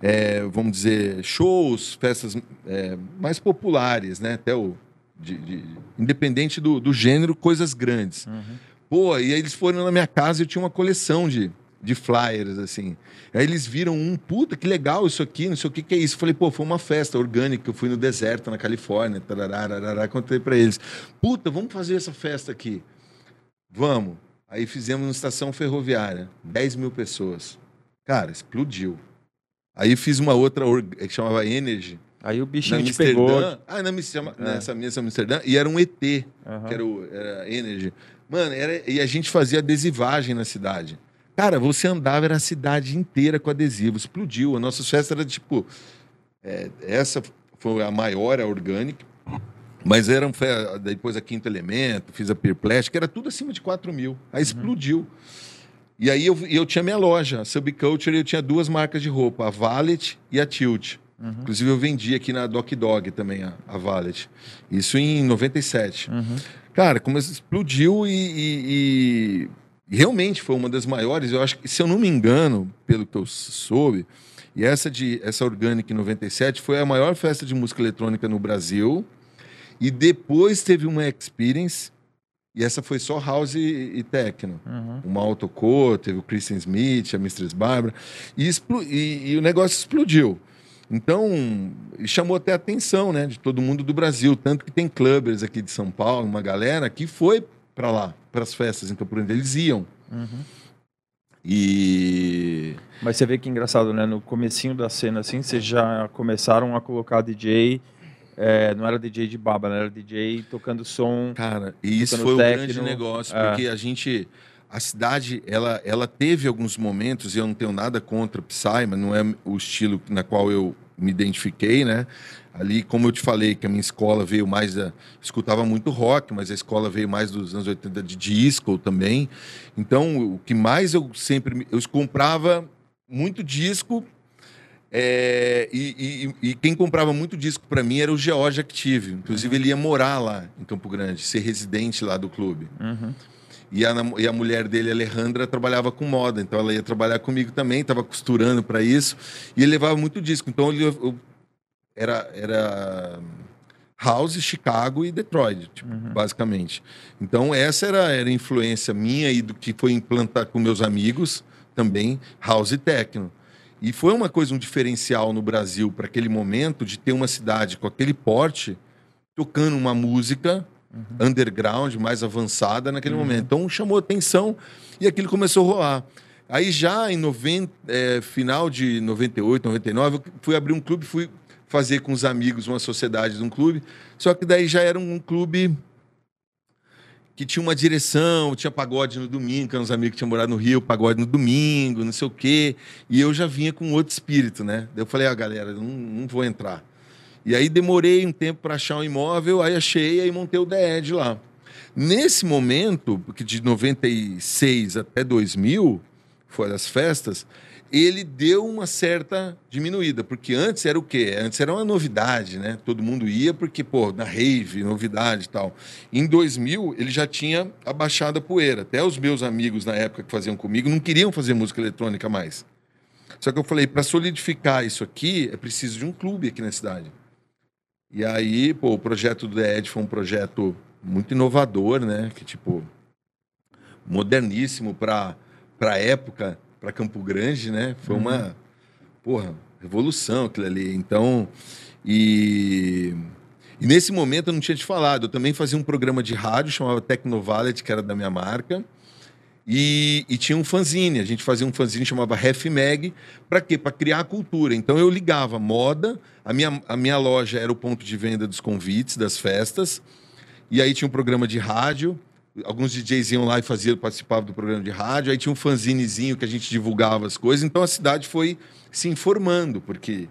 é, vamos dizer, shows, festas é, mais populares, né? Até o. De, de, independente do, do, gênero, coisas grandes. Uhum. Pô, e aí eles foram na minha casa e eu tinha uma coleção de, de flyers, assim. Aí eles viram um, puta, que legal isso aqui, não sei o que, que é isso. Eu falei, pô, foi uma festa orgânica, eu fui no deserto, na Califórnia, tarará, tarará, contei para eles. Puta, vamos fazer essa festa aqui. Vamos. Aí fizemos uma estação ferroviária, 10 mil pessoas. Cara, explodiu. Aí fiz uma outra que chamava Energy. Aí o bichinho te pegou. Ah, não, me chama, é. nessa mesa Amsterdã. E era um ET, uhum. que era o era Energy. Mano, era, e a gente fazia adesivagem na cidade. Cara, você andava, era a cidade inteira com adesivo. Explodiu. A nossa festa era tipo. É, essa foi a maior, a orgânica. Mas era um, depois a Quinto Elemento, fiz a que era tudo acima de 4 mil. Aí uhum. explodiu. E aí eu, eu tinha minha loja, a Subculture, eu tinha duas marcas de roupa, a Valet e a Tilt. Uhum. Inclusive eu vendi aqui na Doc Dog também a, a Valet. Isso em 97. Uhum. Cara, como explodiu e, e, e, realmente foi uma das maiores. Eu acho que, se eu não me engano, pelo que eu soube, e essa de essa Organic em 97 foi a maior festa de música eletrônica no Brasil e depois teve uma Experience, e essa foi só House e, e Techno. Uhum. Uma Autocore, teve o Christian Smith, a Mistress Barbara. E, e, e, o negócio explodiu. Então, chamou até a atenção né, de todo mundo do Brasil. Tanto que tem clubbers aqui de São Paulo, uma galera que foi para lá, para as festas em Campo Grande. Eles iam. Uhum. E... Mas você vê que engraçado, né? No comecinho da cena, assim, vocês já começaram a colocar DJ é, não era DJ de baba, né? era DJ tocando som. Cara, e isso foi um grande negócio, é. porque a gente. A cidade, ela, ela teve alguns momentos, e eu não tenho nada contra Psy, mas não é o estilo na qual eu me identifiquei, né? Ali, como eu te falei, que a minha escola veio mais da. Escutava muito rock, mas a escola veio mais dos anos 80 de disco também. Então, o que mais eu sempre. Eu comprava muito disco. É, e, e, e, quem comprava muito disco para mim era o George Active. Inclusive, ele ia morar lá em Campo Grande, ser residente lá do clube. Uhum. E a, e a mulher dele, Alejandra, trabalhava com moda, então ela ia trabalhar comigo também, estava costurando para isso. E ele levava muito disco. Então eu, eu era, era House, Chicago e Detroit, tipo, uhum. basicamente. Então, essa era, era a influência minha e do que foi implantar com meus amigos também, House e Techno. E foi uma coisa, um diferencial no Brasil para aquele momento de ter uma cidade com aquele porte tocando uma música uhum. underground, mais avançada naquele uhum. momento. Então, chamou atenção e aquilo começou a rolar. Aí já em 90, é, final de 98, 99, eu fui abrir um clube, fui fazer com os amigos uma sociedade de um clube. Só que daí já era um clube que tinha uma direção, tinha pagode no domingo, que eram uns amigos que tinham morado no Rio, pagode no domingo, não sei o quê. E eu já vinha com outro espírito, né? Eu falei, ah, galera, não, não vou entrar. E aí demorei um tempo para achar um imóvel, aí achei, aí montei o Edge lá. Nesse momento, porque de 96 até 2000, foi das festas, ele deu uma certa diminuída, porque antes era o quê? Antes era uma novidade, né? Todo mundo ia porque, pô, na rave, novidade e tal. Em 2000, ele já tinha abaixado a poeira. Até os meus amigos na época que faziam comigo não queriam fazer música eletrônica mais. Só que eu falei, para solidificar isso aqui, é preciso de um clube aqui na cidade. E aí, pô, o projeto do The Ed foi um projeto muito inovador, né? Que, tipo, moderníssimo para a época para Campo Grande, né? Foi uma, uhum. porra, revolução aquilo ali. Então, e, e nesse momento eu não tinha te falado, eu também fazia um programa de rádio chamava Tecnovalet, que era da minha marca. E, e, tinha um fanzine, a gente fazia um fanzine chamava Ref Mag, para quê? Para criar a cultura. Então eu ligava moda, a minha, a minha loja era o ponto de venda dos convites, das festas, e aí tinha um programa de rádio, alguns DJs iam lá e faziam, participavam do programa de rádio, aí tinha um fanzinezinho que a gente divulgava as coisas, então a cidade foi se informando, porque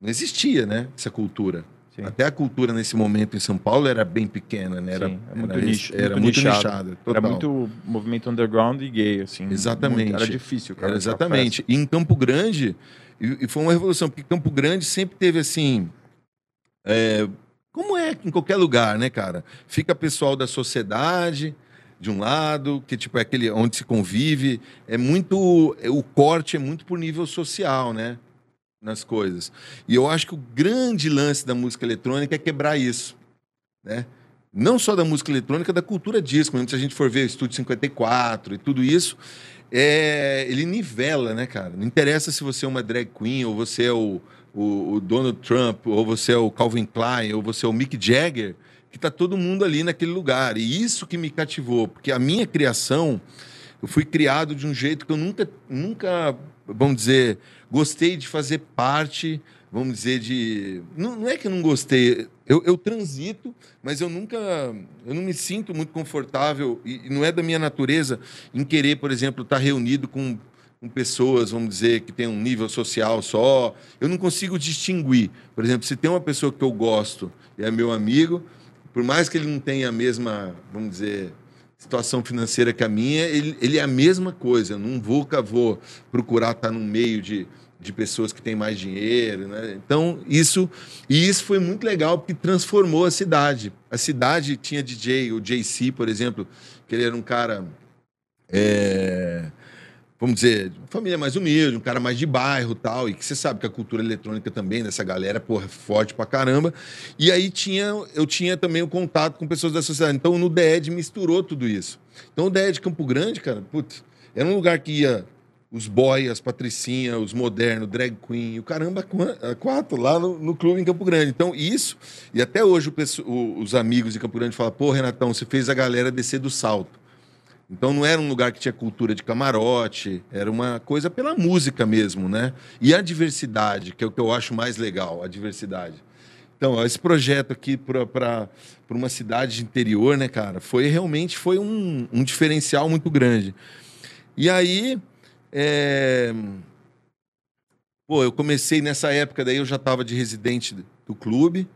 não existia, né, essa cultura. Sim. Até a cultura nesse momento em São Paulo era bem pequena, né? Era, Sim, é muito, era, nicho, era muito, nichado. nichada. Era muito movimento underground e gay, assim. Exatamente. Muito, era difícil, cara. Era exatamente. E em Campo Grande, e, e, foi uma revolução, porque Campo Grande sempre teve assim. É, como é em qualquer lugar, né, cara? Fica pessoal da sociedade de um lado, que tipo é aquele onde se convive, é muito o corte é muito por nível social, né? Nas coisas. E eu acho que o grande lance da música eletrônica é quebrar isso, né? Não só da música eletrônica, da cultura disco. Se a gente for ver o Estúdio 54 e tudo isso, é, ele nivela, né, cara? Não interessa se você é uma drag queen ou você é o o, o Donald Trump, ou você é o Calvin Klein, ou você é o Mick Jagger, que está todo mundo ali naquele lugar. E isso que me cativou, porque a minha criação, eu fui criado de um jeito que eu nunca, nunca, vamos dizer, gostei de fazer parte, vamos dizer, de. Não, não é que eu não gostei, eu, eu, transito, mas eu nunca, eu não me sinto muito confortável, e não é da minha natureza em querer, por exemplo, estar tá reunido com com pessoas, vamos dizer, que tem um nível social só. Eu não consigo distinguir. Por exemplo, se tem uma pessoa que eu gosto e é meu amigo, por mais que ele não tenha a mesma, vamos dizer, situação financeira que a minha, ele, ele é a mesma coisa. Eu nunca vou procurar estar no meio de, de pessoas que têm mais dinheiro, né? Então, isso e isso foi muito legal porque transformou a cidade. A cidade tinha DJ, o JC, por exemplo, que ele era um cara é, vamos dizer, família mais humilde, um cara mais de bairro tal, e que você sabe que a cultura eletrônica também dessa galera, porra, é forte pra caramba. E aí tinha, eu tinha também o contato com pessoas da sociedade. Então no DED misturou tudo isso. Então o DED Campo Grande, cara, putz, era um lugar que ia os boy, as patricinhas, os modernos, drag queen, o caramba, quatro lá no, no, clube em Campo Grande. Então, isso, e até hoje o, os amigos de Campo Grande falam, pô, Renatão, você fez a galera descer do salto. Então não era um lugar que tinha cultura de camarote, era uma coisa pela música mesmo, né? E a diversidade, que é o que eu acho mais legal, a diversidade. Então, esse projeto aqui para uma cidade de interior, né, cara, foi realmente foi um, um diferencial muito grande. E aí, é... pô, eu comecei nessa época, daí eu já estava de residente do clube,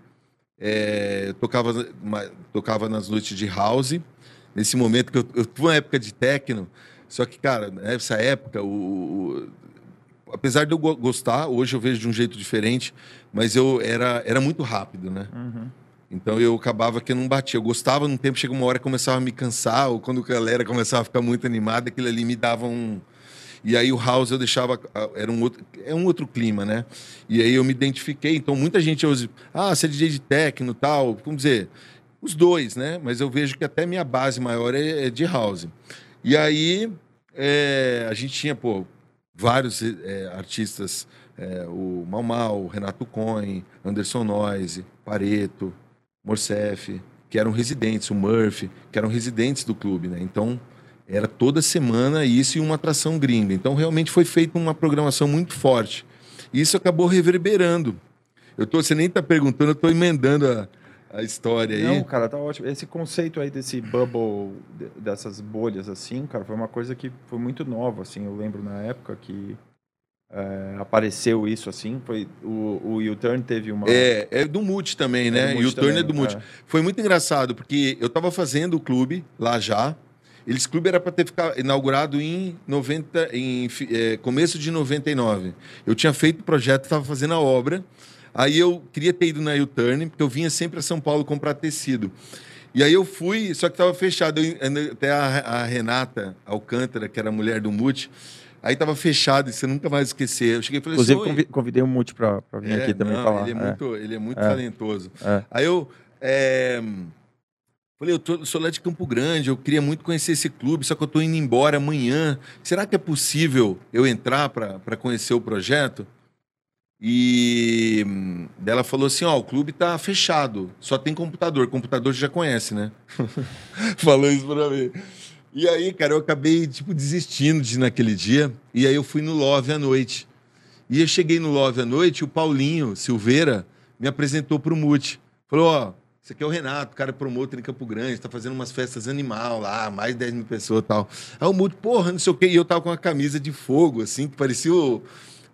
é... tocava, tocava nas noites de house. Nesse momento que eu, eu uma época de techno, só que, cara, nessa época, o, o apesar de eu gostar, hoje eu vejo de um jeito diferente, mas eu era, era muito rápido, né? Uhum. Então eu acabava que eu não batia. Eu gostava, num tempo chega uma hora que começava a me cansar, ou quando a galera começava a ficar muito animada, aquilo ali me dava um. E aí o house eu deixava. Era um outro, é um outro clima, né? E aí eu me identifiquei. Então muita gente hoje. Ah, você é DJ de techno tal. Vamos dizer, os dois, né? Mas eu vejo que até minha base maior é, é de house. E aí é, a gente tinha, pô, vários é, artistas. É, o Mal Mal, Renato Cohen, Anderson Noise, Pareto, Morcef, que eram residentes, o Murphy, que eram residentes do clube, né? Então, era toda semana isso e uma atração gringa. Então, realmente foi feita uma programação muito forte. E isso acabou reverberando. Eu tô, você nem está perguntando, eu estou emendando a, a história aí. Não, cara, tá ótimo. Esse conceito aí desse bubble, dessas bolhas assim, cara, foi uma coisa que foi muito nova, assim. Eu lembro na época que é, apareceu isso assim? Foi o, o U-Turn teve uma. É, é do Multi também, né? É U-Turn é do Multi. É. Foi muito engraçado, porque eu estava fazendo o clube lá já. Eles clube era para ter ficado inaugurado em 90, em é, começo de 99. Eu tinha feito o projeto, estava fazendo a obra. Aí eu queria ter ido na U-Turn, porque eu vinha sempre a São Paulo comprar tecido. E aí eu fui, só que estava fechado. Eu, até a, a Renata Alcântara, que era a mulher do Multi, Aí tava fechado, e você nunca mais esquecer. Eu cheguei e falei Inclusive, convidei o Multi para vir é, aqui também não, falar. Ele é, é. muito, ele é muito é. talentoso. É. Aí eu é, falei, eu tô, sou lá de Campo Grande, eu queria muito conhecer esse clube, só que eu tô indo embora amanhã. Será que é possível eu entrar para conhecer o projeto? E ela falou assim: Ó, o clube tá fechado, só tem computador. Computador já conhece, né? [LAUGHS] falou isso para mim. E aí, cara, eu acabei, tipo, desistindo de naquele dia. E aí eu fui no Love à noite. E eu cheguei no Love à noite, o Paulinho Silveira me apresentou pro Mute. Falou, ó, esse aqui é o Renato, cara promotor em Campo Grande, tá fazendo umas festas animal lá, mais de 10 mil pessoas e tal. Aí o Mute, porra, não sei o quê. E eu tava com uma camisa de fogo, assim, que parecia o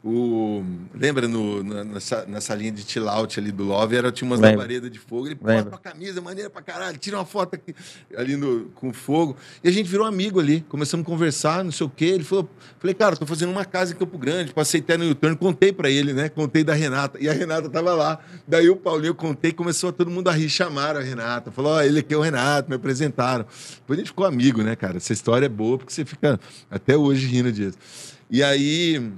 o, lembra no, na, na salinha de chill out ali do Love, era, tinha umas labaredas de fogo. Ele, pô, tua camisa, maneira pra caralho, tira uma foto aqui, ali no, com fogo. E a gente virou amigo ali, começamos a conversar, não sei o quê. Ele falou, falei, cara, tô fazendo uma casa em Campo Grande, passei até no YouTube, contei pra ele, né? Contei da Renata. E a Renata tava lá. Daí o Paulinho, contei, começou todo mundo a rir, chamaram a Renata. Falou, ó, oh, ele aqui é o Renato, me apresentaram. Depois a gente ficou amigo, né, cara? Essa história é boa, porque você fica até hoje rindo disso. E aí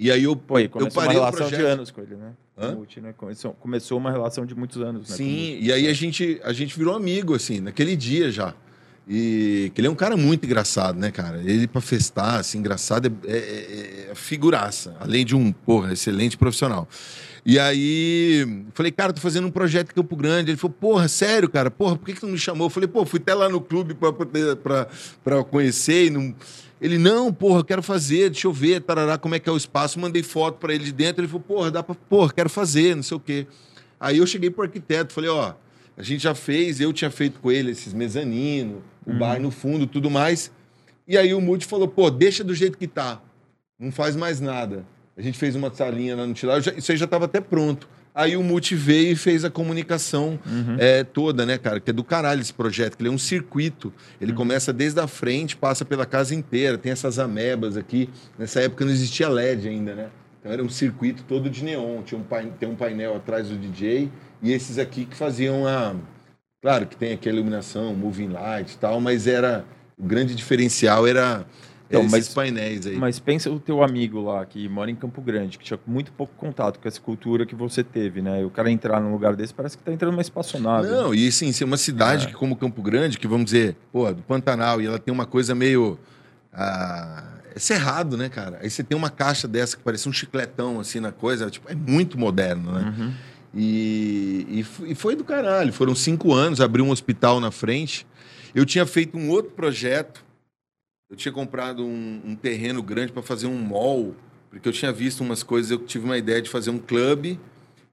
e aí eu, Pô, e eu parei uma relação de anos com ele, né? Multi, né? Começou, começou uma relação de muitos anos, né? Sim, e aí a gente, a gente virou amigo, assim, naquele dia já. E que ele é um cara muito engraçado, né, cara? Ele para festar, assim, engraçado, é, é, é, figuraça. Além de um, porra, excelente profissional. E aí, falei, cara, tô fazendo um projeto em Campo Grande. Ele falou, porra, sério, cara? Porra, por que, que tu não me chamou? Eu falei, pô, fui até lá no clube para conhecer e não ele, não, porra, quero fazer, deixa eu ver, tarará, como é que é o espaço. Mandei foto para ele de dentro. Ele falou, porra, dá para, porra, quero fazer, não sei o quê. Aí eu cheguei pro arquiteto, falei, ó, a gente já fez, eu tinha feito com ele esses mezaninos, o uhum. bar no fundo, tudo mais. E aí o Moody falou, pô, deixa do jeito que tá, não faz mais nada. A gente fez uma salinha lá no Tilar, isso aí já estava até pronto. Aí o Multi veio e fez a comunicação uhum. é, toda, né, cara? Que é do caralho esse projeto, que ele é um circuito. Ele uhum. começa desde a frente, passa pela casa inteira, tem essas amebas aqui. Nessa época não existia LED ainda, né? Então era um circuito todo de neon. Tinha um painel, tem um painel atrás do DJ e esses aqui que faziam a. Claro que tem aqui a iluminação, moving light e tal, mas era. O grande diferencial era então, esses mas, painéis aí. Mas pensa o teu amigo lá, que mora em Campo Grande, que tinha muito pouco contato com essa cultura que você teve, né? E o cara entrar num lugar desse parece que tá entrando numa espaçonave. Não, e assim, ser uma cidade é. que, como Campo Grande, que vamos dizer, pô, do Pantanal, e ela tem uma coisa meio. Ah, é cerrado, né, cara? Aí você tem uma caixa dessa que parece um chicletão, assim, na coisa, tipo, é muito moderno, né? Uhum. E, e, foi do caralho. Foram cinco anos, abri um hospital na frente. Eu tinha feito um outro projeto eu tinha comprado um, um terreno grande para fazer um mall, porque eu tinha visto umas coisas, eu tive uma ideia de fazer um clube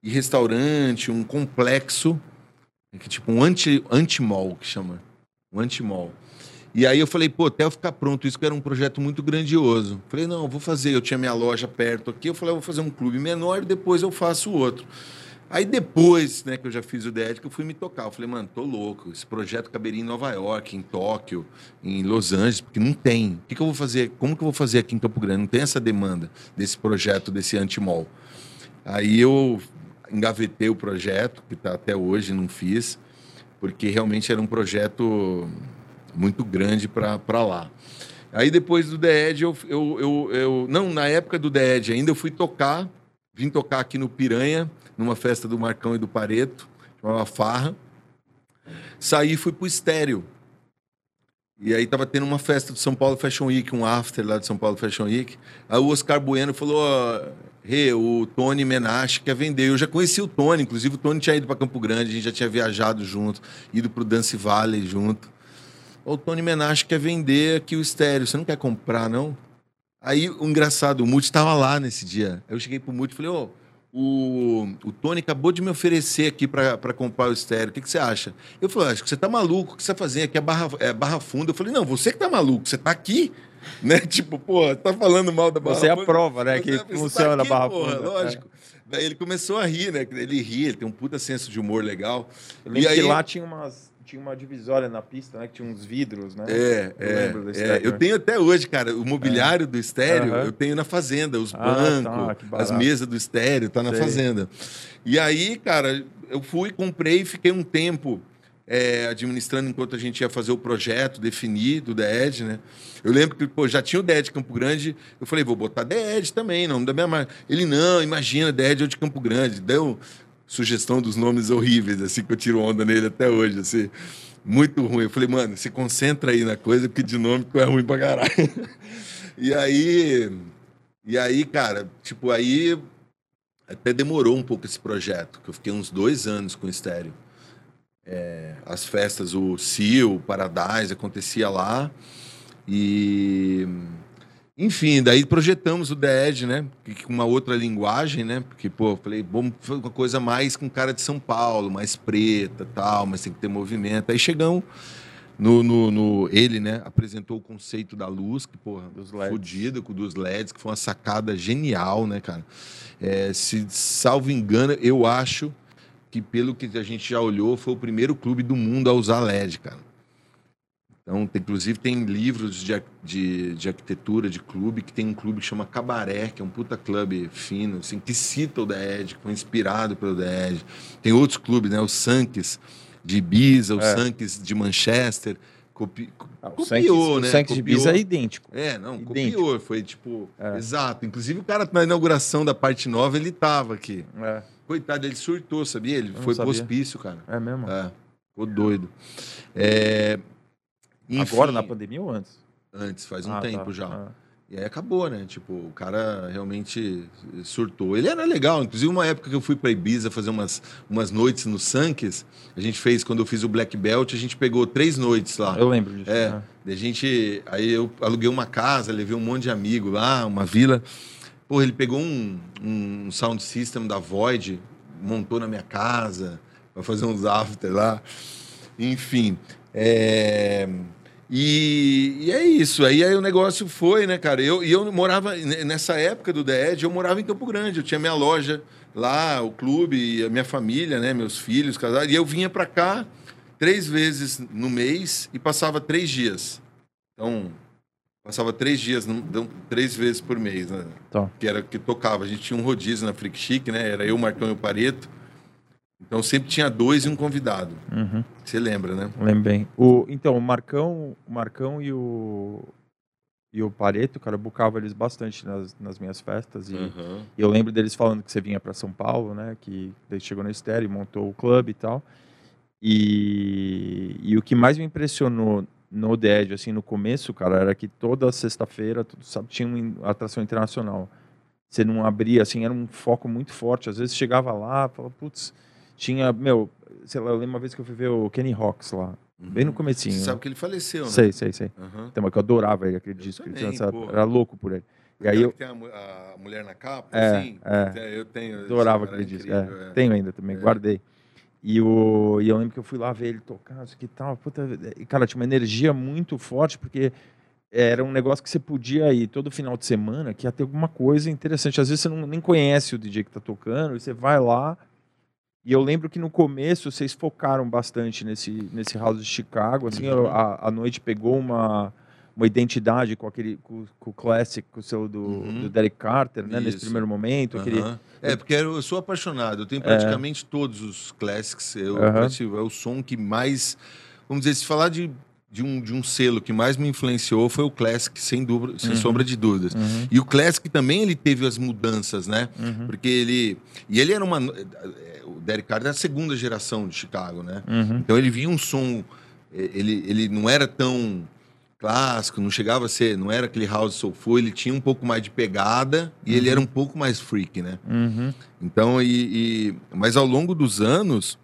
e restaurante, um complexo, que tipo um anti, anti-mall, que chama. Um anti-mall. E aí eu falei, pô, até eu ficar pronto, isso que era um projeto muito grandioso. Falei, não, vou fazer. Eu tinha minha loja perto aqui, eu falei, eu vou fazer um clube menor e depois eu faço outro. Aí depois, né, que eu já fiz o DED, que eu fui me tocar. Eu falei, mano, tô louco. Esse projeto caberia em Nova York, em Tóquio, em Los Angeles, porque não tem. O que, que eu vou fazer? Como que eu vou fazer aqui em Campo Grande? Não tem essa demanda desse projeto, desse anti-mall. Aí eu engavetei o projeto, que está até hoje, não fiz, porque realmente era um projeto muito grande para lá. Aí depois do Edge, eu, eu, eu, eu, Não, na época do Edge ainda, eu fui tocar, vim tocar aqui no Piranha, numa festa do Marcão e do Pareto, chamava Farra. Saí e fui pro estéreo. E aí tava tendo uma festa do São Paulo Fashion Week, um after lá de São Paulo Fashion Week. Aí o Oscar Bueno falou: Rê, o Tony Menache quer vender. Eu já conheci o Tony, inclusive o Tony tinha ido para Campo Grande, a gente já tinha viajado junto, ido pro Dance Valley junto. O Tony Menache quer vender aqui o estéreo, você não quer comprar, não? Aí, o engraçado, o Muti estava lá nesse dia. Aí eu cheguei pro Muti e falei, ô, oh, o, o Tony acabou de me oferecer aqui para comprar o estéreo, o que, que você acha? Eu falei, acho que você tá maluco, o que você tá fazendo? Aqui é barra, é barra funda. Eu falei, não, você que tá maluco, você tá aqui? Né? [LAUGHS] Tipo, pô, tá falando mal da barra Você é a prova, né, que funciona tá aqui, a barra porra, funda. Lógico. É. Daí ele começou a rir, né? Ele ri, ele tem um puta senso de humor legal. Eu e aí... que lá tinha umas tinha uma divisória na pista, né? Que tinha uns vidros, né? É, eu é. Lembro é. Eu tenho até hoje, cara, o mobiliário é. do estéreo, uhum. eu tenho na fazenda, os ah, bancos, tá, as mesas do estéreo, tá na Sei. fazenda. E aí, cara, eu fui, comprei, fiquei um tempo é, administrando enquanto a gente ia fazer o projeto definido, o DED, né? Eu lembro que pô, já tinha o DED Campo Grande, eu falei, vou botar DED também, não da minha marca. Ele, não, imagina, DED é de Campo Grande. Deu sugestão dos nomes horríveis, assim, que eu tiro onda nele até hoje, assim. Muito ruim. Eu falei, mano, se concentra aí na coisa, porque de nome é ruim pra caralho. [LAUGHS] e aí... E aí, cara, tipo, aí até demorou um pouco esse projeto, que eu fiquei uns dois anos com o estéreo é, as festas, o CIO, o Paradise, acontecia lá. E. Enfim, daí projetamos o The Edge, né? Com uma outra linguagem, né? Porque, pô, falei, vamos fazer uma coisa mais com cara de São Paulo, mais preta tal, mas tem que ter movimento. Aí chegamos no, no, no, ele, né, apresentou o conceito da luz, que, porra, dos fodido com dos LEDs, que foi uma sacada genial, né, cara? É, se salvo engano, eu acho que, pelo que a gente já olhou, foi o primeiro clube do mundo a usar LED, cara. Então, inclusive, tem livros de, de, de, arquitetura de clube, que tem um clube que chama Cabaré, que é um puta clube fino, assim, que cita o DED, que foi inspirado pelo DED. Tem outros clubes, né? O Sankes de Ibiza, o é. Sankes de Manchester. Copi, ah, copiou, né? O Sankes de Ibiza é idêntico. É, não, idêntico. copiou. Foi tipo. É. Exato. Inclusive, o cara, na inauguração da parte nova, ele tava aqui. É. Coitado, ele surtou, sabia? Ele foi pro hospício, cara. É mesmo? É. Ficou doido. É... Enfim, Agora, na pandemia ou antes? Antes, faz um ah, tempo tá. já. Ah. E aí acabou, né? Tipo, o cara realmente surtou. Ele era legal. Inclusive, uma época que eu fui para Ibiza fazer umas, umas noites no Sankes, a gente fez, quando eu fiz o Black Belt, a gente pegou três noites lá. Eu lembro disso. É. A gente. Aí eu aluguei uma casa, levei um monte de amigo lá, uma vila. Pô, ele pegou um, um sound system da Void, montou na minha casa, para fazer uns after lá. Enfim. É... E, e, é isso. Aí, aí o negócio foi, né, cara? Eu, e eu morava, nessa época do Edge, eu morava em Campo Grande. Eu tinha minha loja lá, o clube, a minha família, né, meus filhos, casados. E eu vinha para cá três vezes no mês e passava três dias. Então, Passava três dias, três vezes por mês, né? Tá. Que era que tocava. A gente tinha um rodízio na Freak Chic, né? Era eu, o Marcão e o Pareto. Então sempre tinha dois e um convidado. Uhum. Você lembra, né? Lembro bem. O, então, o Marcão, o Marcão e o, e o Pareto, cara, bucava eles bastante nas, nas minhas festas. E, uhum. e, eu lembro deles falando que você vinha para São Paulo, né? Que ele chegou na estéreo, montou o clube e tal. E, e o que mais me impressionou no DED, assim, no começo, cara, era que toda sexta-feira, tinha uma atração internacional. Você não abria, assim, era um foco muito forte. Às vezes chegava lá, falava, putz, tinha, meu, sei lá, eu lembro uma vez que eu fui ver o Kenny Rocks lá, uhum. bem no comecinho. Você sabe que ele faleceu, né? Sei, sei, sei. Uhum. Então, que eu adorava ele, aquele eu disco. Também, era louco por ele. E aí eu, tem a, a mulher na capa, É, assim? é. Eu tenho. adorava aquele disco. É, é. Tenho ainda também, É. guardei. E, o, e eu lembro que eu fui lá ver ele tocar, isso que tal. Puta, e, cara, tinha uma energia muito forte, porque era um negócio que você podia ir todo final de semana, que ia ter alguma coisa interessante. Às vezes você não, nem conhece o DJ que tá tocando, e você vai lá. E eu lembro que no começo vocês focaram bastante nesse, nesse house de Chicago. Assim, Uhum. a, a noite pegou uma, uma identidade com aquele com, com o classic, com o seu do, Uhum. do Derek Carter, né? Nesse Isso. primeiro momento. Aquele, Aham. É, porque eu eu sou apaixonado. Eu tenho praticamente todos os classics. Eu, Aham. assim, é o som que mais. Vamos dizer, se falar de, de, um, de um selo que mais me influenciou foi o Classic, sem, dúvida, sem Uhum. sombra de dúvidas. Uhum, E o Classic também ele teve as mudanças, né? uhum, Porque ele. E ele era uma. O Derek Carter é a segunda geração de Chicago, né? uhum. Então ele vinha um som. eh, Ele, ele não era tão clássico, não chegava a ser. Não era aquele house soulful, ele tinha um pouco mais de pegada e ele Uhum. era um pouco mais freak, né? Uhum. Então, e, e- mas ao longo dos anos,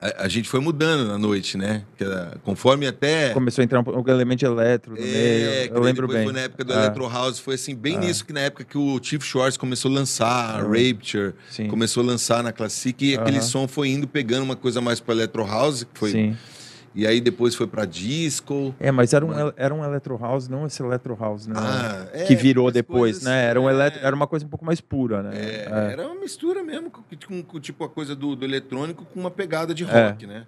a, a gente foi mudando na noite, né? Era- conforme até. Começou a entrar um, um elemento eletro no É, meio. que Eu lembro bem. Foi na época do É. Electro House, foi assim, bem É. nisso que na época que o Chief Schwartz começou a lançar, Uhum. Rapture, Sim. começou a lançar na Classic e aquele som foi indo pegando uma coisa mais para Electro House, que foi, Sim. E aí depois foi para disco. É, mas era um, Mas- era um electro house, não esse electro house, né? Ah, é, que virou depois, coisas, né? Era, um é, eletro, era uma coisa um pouco mais pura, né? é, É, Era uma mistura mesmo, com, com- com, tipo a coisa do, do eletrônico com uma pegada de É. rock, né?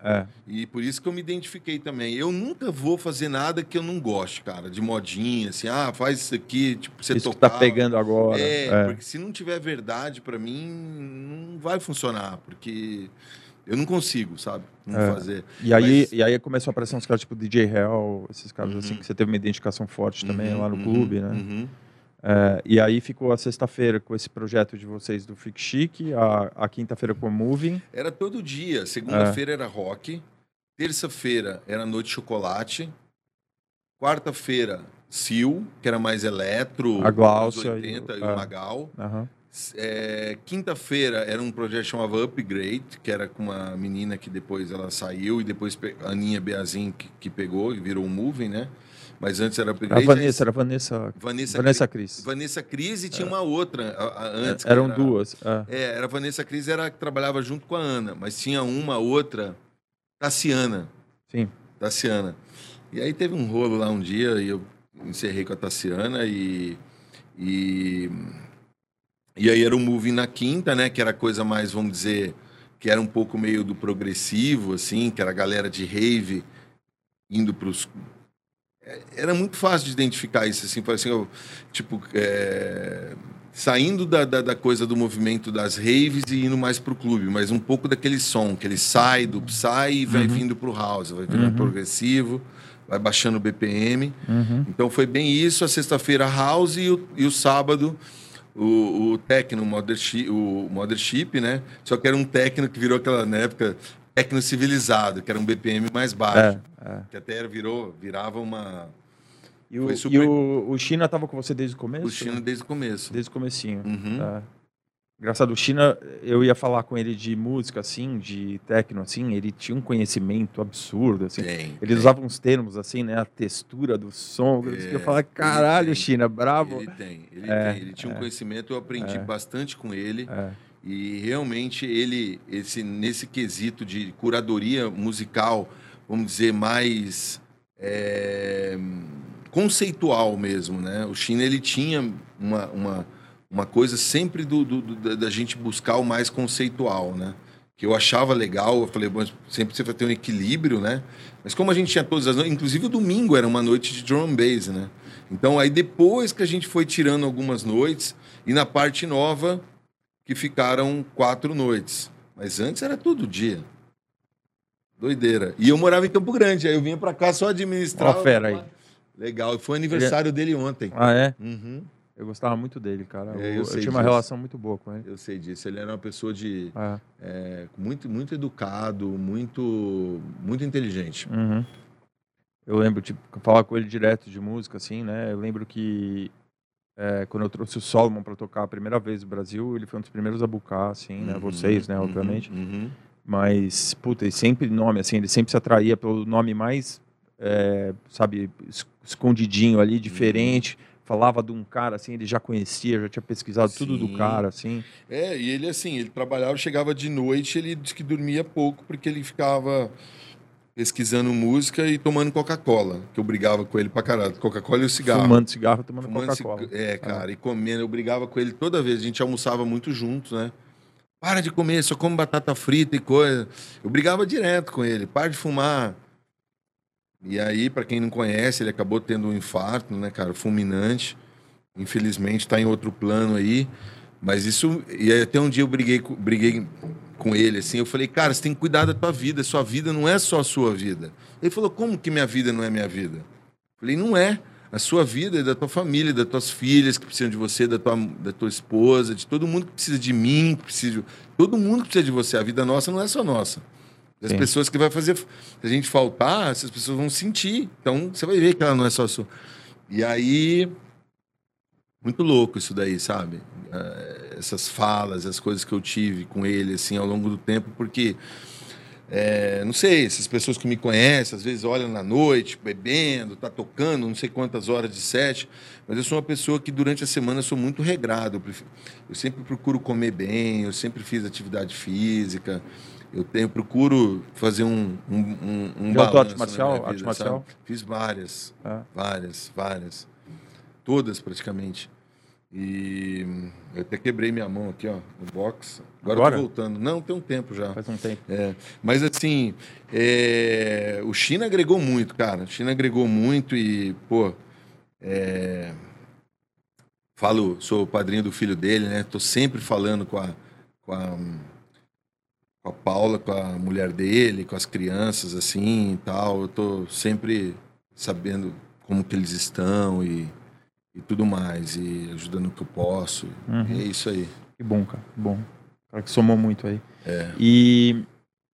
E por isso que eu me identifiquei também. Eu nunca vou fazer nada que eu não goste, cara, de modinha, assim, ah, faz isso aqui, tipo, você Isso que tocar. tá pegando agora. É, É, porque se não tiver verdade pra mim, não vai funcionar, porque eu não consigo, sabe? Não É. fazer. E, aí, Mas- e aí começou a aparecer uns caras tipo DJ Hell, esses caras Uhum. assim, que você teve uma identificação forte também Uhum, lá no uhum, clube, né? uhum. É, e aí ficou a sexta-feira com esse projeto de vocês do Freak Chic, a, a quinta-feira com o Moving. Era todo dia. É. Segunda-feira era rock, terça-feira era noite chocolate, quarta-feira Sil, que era mais eletro, A Gláucia anos e o- 80, e é. o Magal. Aham. É, Quinta-feira era um projeto que chamava Upgrade, que era com uma menina que depois ela saiu e depois a Aninha Beazin que, que pegou e virou um moving, né? Mas antes era Upgrade. a Vanessa, era a Vanessa. Vanessa, Vanessa Cri- Cris. Vanessa Cris e tinha uma outra a- a- antes. que Eram era- duas. é. É, era a Vanessa Cris, era que trabalhava junto com a Ana, mas tinha uma outra, Tassiana. Sim. Tassiana. E aí teve um rolo lá um dia e eu encerrei com a Tassiana e. E, e aí era o movie na quinta, né? Que era a coisa mais, vamos dizer, que era um pouco meio do progressivo, assim, que era a galera de rave indo para os. Era muito fácil de identificar isso, assim, assim, eu, tipo, é, saindo da, da, da coisa do movimento das raves e indo mais pro clube, mas um pouco daquele som, que ele sai do Psy e vai Uhum. vindo pro house, vai virando Uhum. progressivo, vai baixando o BPM. Uhum. Então foi bem isso, a sexta-feira house e o, e o sábado o, o techno, o mothership, o mothership, né? Só que era um techno que virou aquela, na época, techno civilizado, que era um BPM mais baixo. É, é. Que até virou, virava uma... E, o, Foi e super- o, o China tava com você desde o começo? O China desde o começo. Desde o comecinho. Uhum. É. Engraçado, o China, eu ia falar com ele de música, assim, de techno, assim, ele tinha um conhecimento absurdo, assim. Tem. Ele tem. usava uns termos, assim, né? A textura do som. É, eu falava, caralho. China, bravo. Ele tem, ele É, tem. Ele tinha um é. conhecimento, eu aprendi É. bastante com ele. É, E realmente ele, esse, nesse quesito de curadoria musical, vamos dizer, mais é, conceitual mesmo, né? O China, ele tinha uma, uma, uma coisa sempre do, do- do- da- gente buscar o mais conceitual, né? Que eu achava legal, eu falei, bom, sempre você vai ter um equilíbrio, né? Mas como a gente tinha todas as noites, inclusive o domingo era uma noite de drum bass, né? Então aí depois que a gente foi tirando algumas noites, e na parte nova, que ficaram quatro noites. Mas antes era todo dia. Doideira. E eu morava em Campo Grande, aí eu vinha pra cá só administrar. Ó fera aí. Legal. E foi aniversário dele ontem. Ah, é? Uhum. Eu gostava muito dele, cara. É, eu eu, eu tinha uma disso. relação muito boa com ele. Eu sei disso. Ele era uma pessoa de É. é, muito, muito educado, muito, muito inteligente. Uhum. Eu lembro, tipo, falar com ele direto de música, assim, né? Eu lembro que é, quando eu trouxe o Solomon para tocar a primeira vez no Brasil, ele foi um dos primeiros a bucar, assim, né? Uhum, Vocês, né, uhum, obviamente. uhum. Mas, puta, e sempre nome, assim, ele sempre se atraía pelo nome mais, é, sabe, es- escondidinho ali, diferente. Falava de um cara, assim, ele já conhecia, já tinha pesquisado tudo do Sim. cara, assim. É, e ele assim, ele trabalhava, chegava de noite, ele disse que dormia pouco porque ele ficava pesquisando música e tomando Coca-Cola, que eu brigava com ele pra caralho. Coca-Cola e o cigarro. Fumando cigarro, tomando Coca-Cola. ciga- É, cara, e comendo. Eu brigava com ele toda vez. A gente almoçava muito juntos, né? Para de comer, só come batata frita e coisa. Eu brigava direto com ele. Para de fumar. E aí, pra quem não conhece, ele acabou tendo um infarto, né, cara? Fulminante. Infelizmente, tá em outro plano aí. Mas isso. E até um dia eu briguei, briguei com ele, assim. Eu falei, cara, você tem que cuidar da tua vida. Sua vida não é só a sua vida. Ele falou, como que minha vida não é minha vida? Eu falei, não é. A sua vida é da tua família, das tuas filhas que precisam de você, da tua, da tua esposa, de todo mundo que precisa de mim, que precisa de... Todo mundo que precisa de você. A vida nossa não é só nossa. As Sim. pessoas que vai fazer... Se a gente faltar, essas pessoas vão sentir. Então, você vai ver que ela não é só sua. E aí... Muito louco isso daí, sabe? Eh, Essas falas, as coisas que eu tive com ele, assim, ao longo do tempo, porque... É, não sei, essas pessoas que me conhecem, às vezes olham na noite, bebendo, tá tocando, não sei quantas horas de sete, mas eu sou uma pessoa que durante a semana sou muito regrado. Eu, prefiro- eu sempre procuro comer bem, eu sempre fiz atividade física, eu tenho, procuro fazer um, um, um, um balanço arte marcial? vida, Arte marcial? Fiz várias, É. várias, várias. Todas praticamente. E eu até quebrei minha mão aqui, ó, no box. Agora, Agora? eu tô voltando. Não, tem um tempo já. Faz um tempo. É, mas assim, é, o China agregou muito, cara. O China agregou muito e, pô, é, falo, sou o padrinho do filho dele, né? Tô sempre falando com a, com a, com a Paula, com a mulher dele, com as crianças, assim, e tal. Eu tô sempre sabendo como que eles estão e, e tudo mais, e ajudando o que eu posso. Uhum. É isso aí. Que bom, cara. Que bom. Cara que somou muito aí. É. E,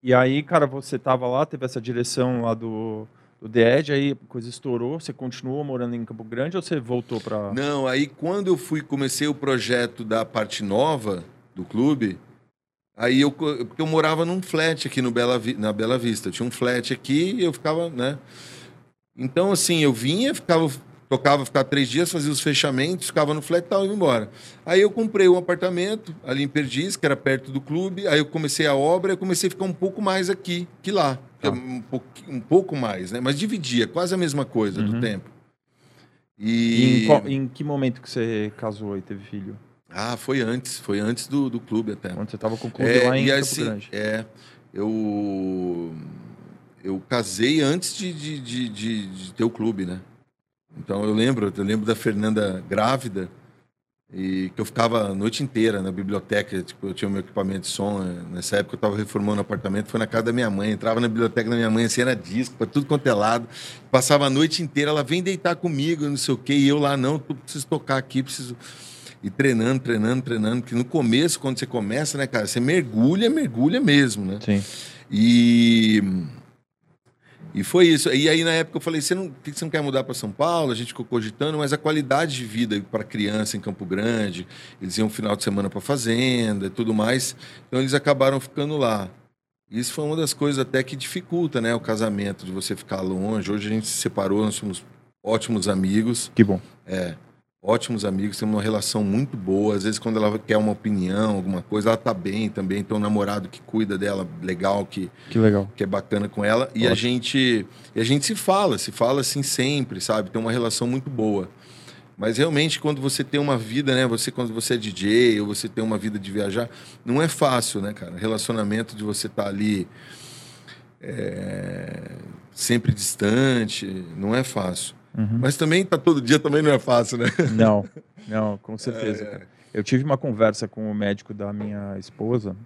e aí, cara, você tava lá, teve essa direção lá do, do The Edge, aí a coisa estourou. Você continuou morando em Campo Grande ou você voltou pra. Não, aí quando eu fui, comecei o projeto da parte nova do clube, aí eu, eu morava num flat aqui no Bela, na Bela Vista. Tinha um flat aqui e eu ficava, né? Então, assim, eu vinha, ficava, tocava, ficava três dias, fazia os fechamentos, ficava no flat e tal, e ia embora. Aí eu comprei um apartamento ali em Perdiz, que era perto do clube, aí eu comecei a obra, eu comecei a ficar um pouco mais aqui que lá. Tá. Um, pouqui- um pouco mais, né? Mas dividia, quase a mesma coisa Uhum. do tempo. E E... em, qual- em que momento que você casou e teve filho? Ah, foi antes, foi antes do, do clube até. Quando você tava com o clube É, lá em e Campo assim, Grande. é, eu eu casei antes de, de, de, de- de ter o clube, né? Então eu lembro, eu lembro da Fernanda grávida e que eu ficava a noite inteira na biblioteca, tipo, eu tinha o meu equipamento de som, eh, nessa época eu estava reformando o apartamento, foi na casa da minha mãe, entrava na biblioteca da minha mãe, assim, era disco, para tudo quanto é lado, passava a noite inteira, ela vem deitar comigo, não sei o quê, e eu lá, não, preciso tocar aqui, preciso... E treinando, treinando, treinando, porque no começo, quando você começa, né, cara, você mergulha, mergulha mesmo, né? Sim. E e foi isso. E aí na época eu falei, você não, que você não quer mudar para São Paulo? A gente ficou cogitando, mas a qualidade de vida para criança em Campo Grande, eles iam final de semana para fazenda e tudo mais. Então eles acabaram ficando lá. Isso foi uma das coisas até que dificulta, né, o casamento de você ficar longe. Hoje a gente se separou, nós somos ótimos amigos. Que bom. É, ótimos amigos, temos uma relação muito boa. Às vezes, quando ela quer uma opinião, alguma coisa, ela tá bem também. Tem um namorado que cuida dela, legal, que, Que legal. que é bacana com ela. E a gente e a gente se fala, se fala assim sempre, sabe? Tem uma relação muito boa. Mas realmente, quando você tem uma vida, né? Você, quando você é DJ ou você tem uma vida de viajar, não é fácil, né, cara? Relacionamento de você estar ali é, sempre distante, não é fácil. Uhum. Mas também tá todo dia também não é fácil, né? Não, não, com certeza. É, cara. Eu tive uma conversa com o médico da minha esposa,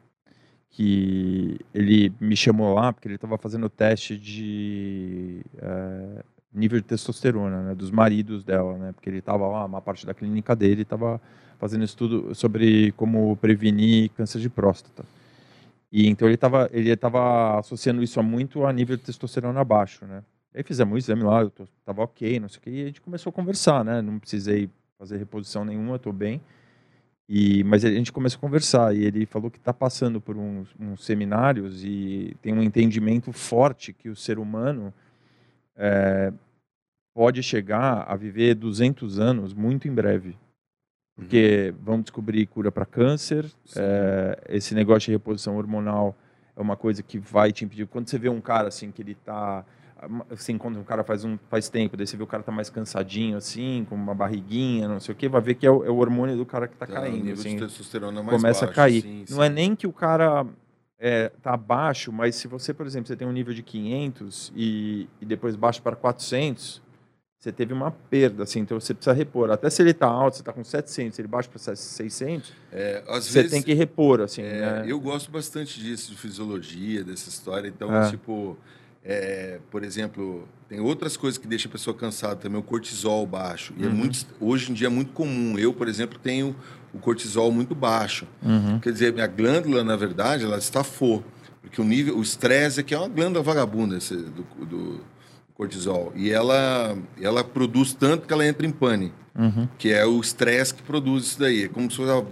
que ele me chamou lá porque ele estava fazendo teste de eh, nível de testosterona, né, dos maridos dela, né, porque ele estava lá, uma parte da clínica dele estava fazendo estudo sobre como prevenir câncer de próstata. E então ele estava ele tava associando isso a muito a nível de testosterona baixo, né? Aí fizemos o exame lá, eu tô, tava ok, não sei o que, e a gente começou a conversar, né? Não precisei fazer reposição nenhuma, estou bem. E, mas a gente começou a conversar e ele falou que está passando por uns, uns seminários e tem um entendimento forte que o ser humano é, pode chegar a viver 200 anos muito em breve. Porque vamos descobrir cura para câncer, é, esse negócio de reposição hormonal é uma coisa que vai te impedir. Quando você vê um cara assim que ele está você encontra um cara faz um faz tempo, daí você vê o cara tá mais cansadinho assim, com uma barriguinha, não sei o que, vai ver que é o, é o hormônio do cara que está tá, caindo, assim, testosterona mais começa baixo, a cair. Sim, não sim. é nem que o cara é, tá abaixo, mas se você, por exemplo, você tem um nível de 500 e, e depois baixa para 400, você teve uma perda, assim, então você precisa repor. Até se ele está alto, você está com 700, ele baixa para 600, é, você vezes, tem que repor, assim. É, né? Eu gosto bastante disso, de fisiologia, dessa história. Então, é. tipo, é, por exemplo, tem outras coisas que deixam a pessoa cansada também, o cortisol baixo. E é uhum. é muito, hoje em dia é muito comum. Eu, por exemplo, tenho o cortisol muito baixo. Uhum. Quer dizer, minha glândula, na verdade, ela estafou. Porque o nível, o estresse aqui é uma glândula vagabunda esse, do, do cortisol. E ela, ela produz tanto que ela entra em pane, uhum. que é o estresse que produz isso daí. É como se fosse uma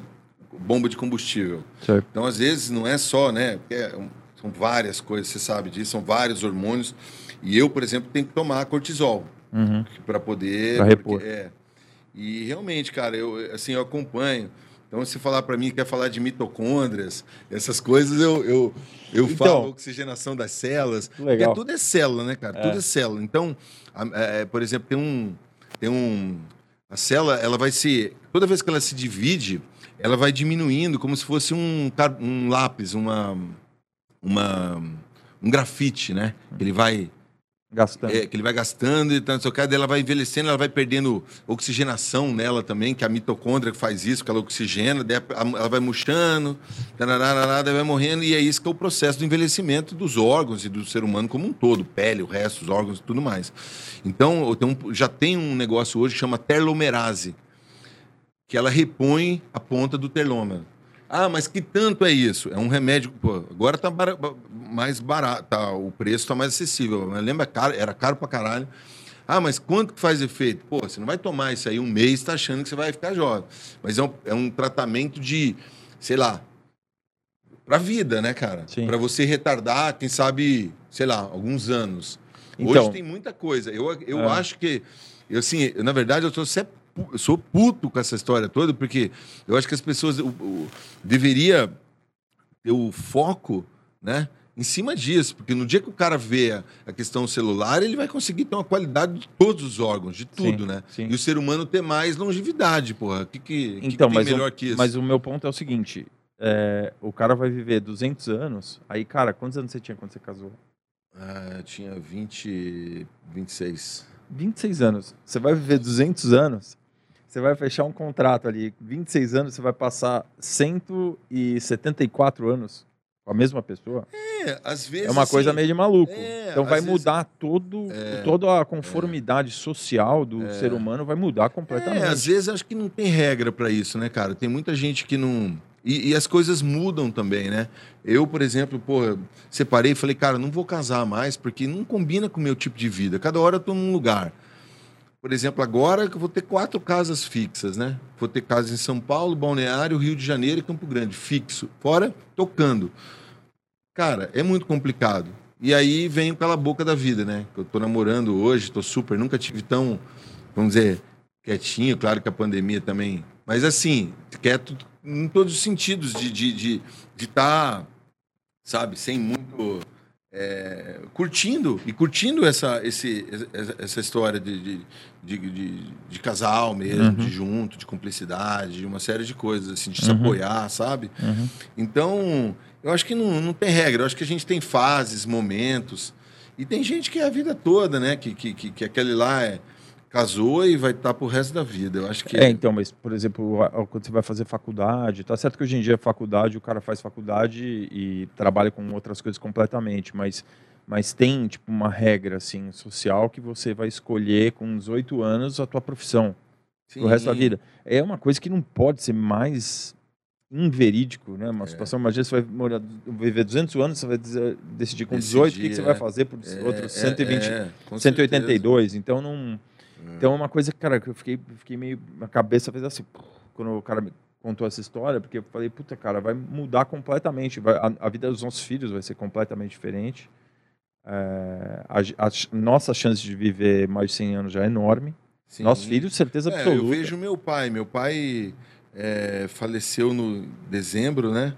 bomba de combustível. Certo. Então, às vezes, não é só, né? É, são várias coisas, você sabe disso, são vários hormônios. E eu, por exemplo, tenho que tomar cortisol uhum. para poder. Para repor. Porque, é, e realmente, cara, eu, assim, eu acompanho. Então, se falar para mim, quer falar de mitocôndrias, essas coisas, eu, eu, eu então, falo oxigenação das células. Legal. Porque tudo é célula, né, cara? É. Tudo é célula. Então, a, é, por exemplo, tem um, tem um. A célula, ela vai se. Toda vez que ela se divide, ela vai diminuindo como se fosse um, um lápis, uma, uma, um grafite, né? Ele vai Gastando. É, que ele vai gastando e tanto, daí ela vai envelhecendo, ela vai perdendo oxigenação nela também, que é a mitocôndria que faz isso, que ela oxigena, ela vai murchando, daí vai morrendo, e é isso que é o processo do envelhecimento dos órgãos e do ser humano como um todo, pele, o resto, os órgãos e tudo mais. Então, já tem um negócio hoje que chama telomerase, que ela repõe a ponta do telômero. Ah, mas que tanto é isso? É um remédio. Pô, agora tá bar... mais barato, tá, o preço está mais acessível. Mas lembra, caro, era caro pra caralho. Ah, mas quanto que faz efeito? Pô, você não vai tomar isso aí um mês tá achando que você vai ficar jovem. Mas é um, é um tratamento de, sei lá, pra vida, né, cara? Para você retardar, quem sabe, sei lá, alguns anos. Então, Hoje tem muita coisa. Eu, eu é. acho que, eu, assim, na verdade, eu tô sempre eu sou puto com essa história toda, porque eu acho que as pessoas o, o, deveria ter o foco, né? Em cima disso, porque no dia que o cara vê a questão celular, ele vai conseguir ter uma qualidade de todos os órgãos, de tudo, sim, né? Sim. E o ser humano ter mais longevidade, porra. O que, que, então, que mas melhor o, que isso? Mas o meu ponto é o seguinte: é, o cara vai viver 200 anos. Aí, cara, quantos anos você tinha quando você casou? Ah, eu tinha 20, 26. 26 anos. Você vai viver 200 anos. Você vai fechar um contrato ali, 26 anos, você vai passar 174 anos com a mesma pessoa. É, às vezes. É uma coisa assim, meio de maluco. É, então vai mudar vezes, todo, é, toda a conformidade é, social do é. ser humano, vai mudar completamente. É, às vezes acho que não tem regra para isso, né, cara? Tem muita gente que não. E, e, as coisas mudam também, né? Eu, por exemplo, pô, separei e falei, cara, não vou casar mais porque não combina com o meu tipo de vida. Cada hora eu tô num lugar. Por exemplo, agora que eu vou ter quatro casas fixas, né? Vou ter casa em São Paulo, Balneário, Rio de Janeiro e Campo Grande, fixo. Fora tocando. Cara, é muito complicado. E aí vem pela boca da vida, né? Eu tô namorando hoje, tô super, nunca tive tão, vamos dizer, quietinho. Claro que a pandemia também. Mas assim, quieto em todos os sentidos, de estar, de, de, de tá, sabe, sem muito é, curtindo e curtindo essa, esse, essa história de, de, de, de casal mesmo, uhum. de junto, de cumplicidade, de uma série de coisas, assim, de se uhum. apoiar, sabe? Uhum. Então, eu acho que não, não tem regra, eu acho que a gente tem fases, momentos, e tem gente que é a vida toda, né? Que, que, que, que aquele lá é casou e vai estar pro resto da vida. Eu acho que. É, então, mas, por exemplo, quando você vai fazer faculdade, tá certo que hoje em dia faculdade, o cara faz faculdade e trabalha com outras coisas completamente, mas, mas tem, tipo, uma regra, assim, social que você vai escolher com 18 anos a tua profissão Sim. pro resto da vida. É uma coisa que não pode ser mais inverídico, né? Uma é. situação, imagina você vai morar, viver 200 anos, você vai decidir com 18 Decidir, o que, que você é. vai fazer por é, outros 120, é, 182. Certeza. Então não então é uma coisa, cara, que eu fiquei, fiquei meio. A cabeça fez assim, quando o cara me contou essa história, porque eu falei, puta, cara, vai mudar completamente. Vai, a, a, vida dos nossos filhos vai ser completamente diferente. é, a, a, nossa chance de viver mais de 100 anos já é enorme. Sim. Nossos filhos, certeza é, absoluta. Eu vejo meu pai. Meu pai é, faleceu no dezembro, né?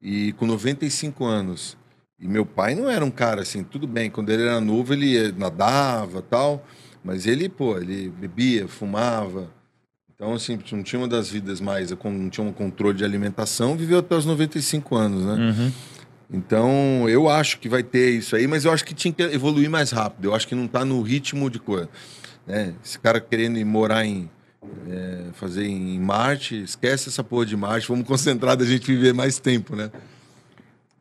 E com 95 anos. E meu pai não era um cara assim, tudo bem, quando ele era novo ele nadava tal, mas ele, pô, ele bebia, fumava. Então, assim, não tinha uma das vidas mais, não tinha um controle de alimentação, viveu até os 95 anos, né? Uhum. Então, eu acho que vai ter isso aí, mas eu acho que tinha que evoluir mais rápido. Eu acho que não está no ritmo de coisa. Né? Esse cara querendo ir morar em. É, fazer em Marte, esquece essa porra de Marte, vamos concentrar da gente viver mais tempo, né?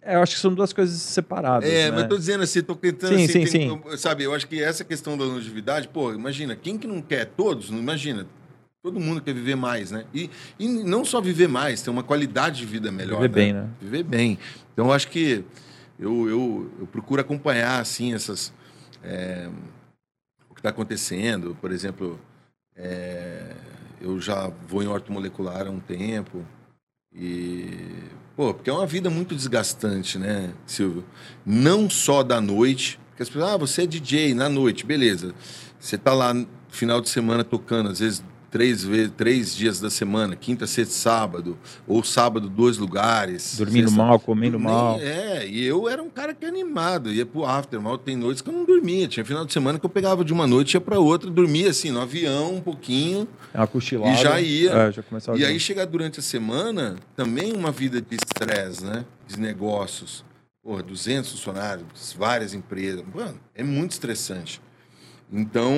É, eu acho que são duas coisas separadas. É, né? mas tô dizendo assim, tô tentando sim, assim, sim, tem, sim. sabe, eu acho que essa questão da longevidade, pô, imagina, quem que não quer? Todos, não imagina. Todo mundo quer viver mais, né? E, e não só viver mais, ter uma qualidade de vida melhor. Viver né? bem, né? Viver bem. Então, eu acho que eu, eu, eu procuro acompanhar, assim, essas... É, o que está acontecendo. Por exemplo, é, eu já vou em ortomolecular há um tempo e... Pô, porque é uma vida muito desgastante, né, Silvio? Não só da noite, porque as pessoas, ah, você é DJ na noite, beleza. Você tá lá final de semana tocando, às vezes três, vezes, três dias da semana, quinta, sexta, sábado, ou sábado, dois lugares. Dormindo sexta, mal, comendo nem, mal. É, e eu era um cara que é animado, ia pro after, mal tem noites que eu não dormia. Tinha final de semana que eu pegava de uma noite ia para outra, dormia assim, no avião, um pouquinho. É uma cochilada. E já ia. É, já começava e aí chegar durante a semana, também uma vida de estresse, né? De negócios. Porra, 200 funcionários, várias empresas. Mano, é muito estressante. Então,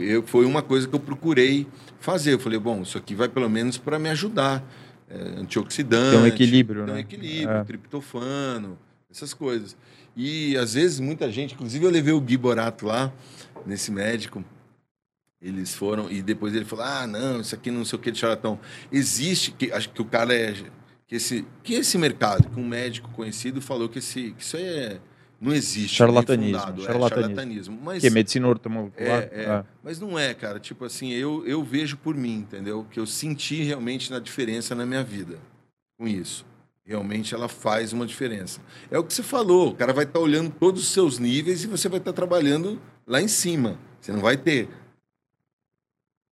eu, foi uma coisa que eu procurei fazer. Eu falei, bom, isso aqui vai pelo menos para me ajudar. É, antioxidante. Tem um equilíbrio, tem um né? equilíbrio, É. triptofano, essas coisas. E às vezes muita gente, inclusive eu levei o Gui Borato lá, nesse médico. Eles foram, e depois ele falou: ah, não, isso aqui não sei o que de charlatão. Existe, que, acho que o cara é. Que esse, que esse mercado, que um médico conhecido falou que, esse, que isso aí é, não existe. Charlatanismo, nem fundado, charlatanismo. É charlatanismo. Mas, Que é medicina ortomolecular? é, é. Mas não é, cara. Tipo assim, eu, eu vejo por mim, entendeu? Que eu senti realmente na diferença na minha vida com isso. Realmente ela faz uma diferença. É o que você falou, o cara vai estar olhando todos os seus níveis e você vai estar trabalhando lá em cima. Você não vai ter.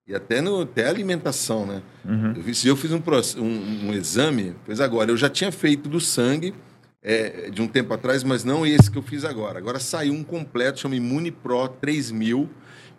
E até, no, até alimentação, né? Uhum. Eu fiz, eu fiz um, um, um exame, pois agora, eu já tinha feito do sangue é, de um tempo atrás, mas não esse que eu fiz agora. Agora saiu um completo, chama Imune Pro 3000,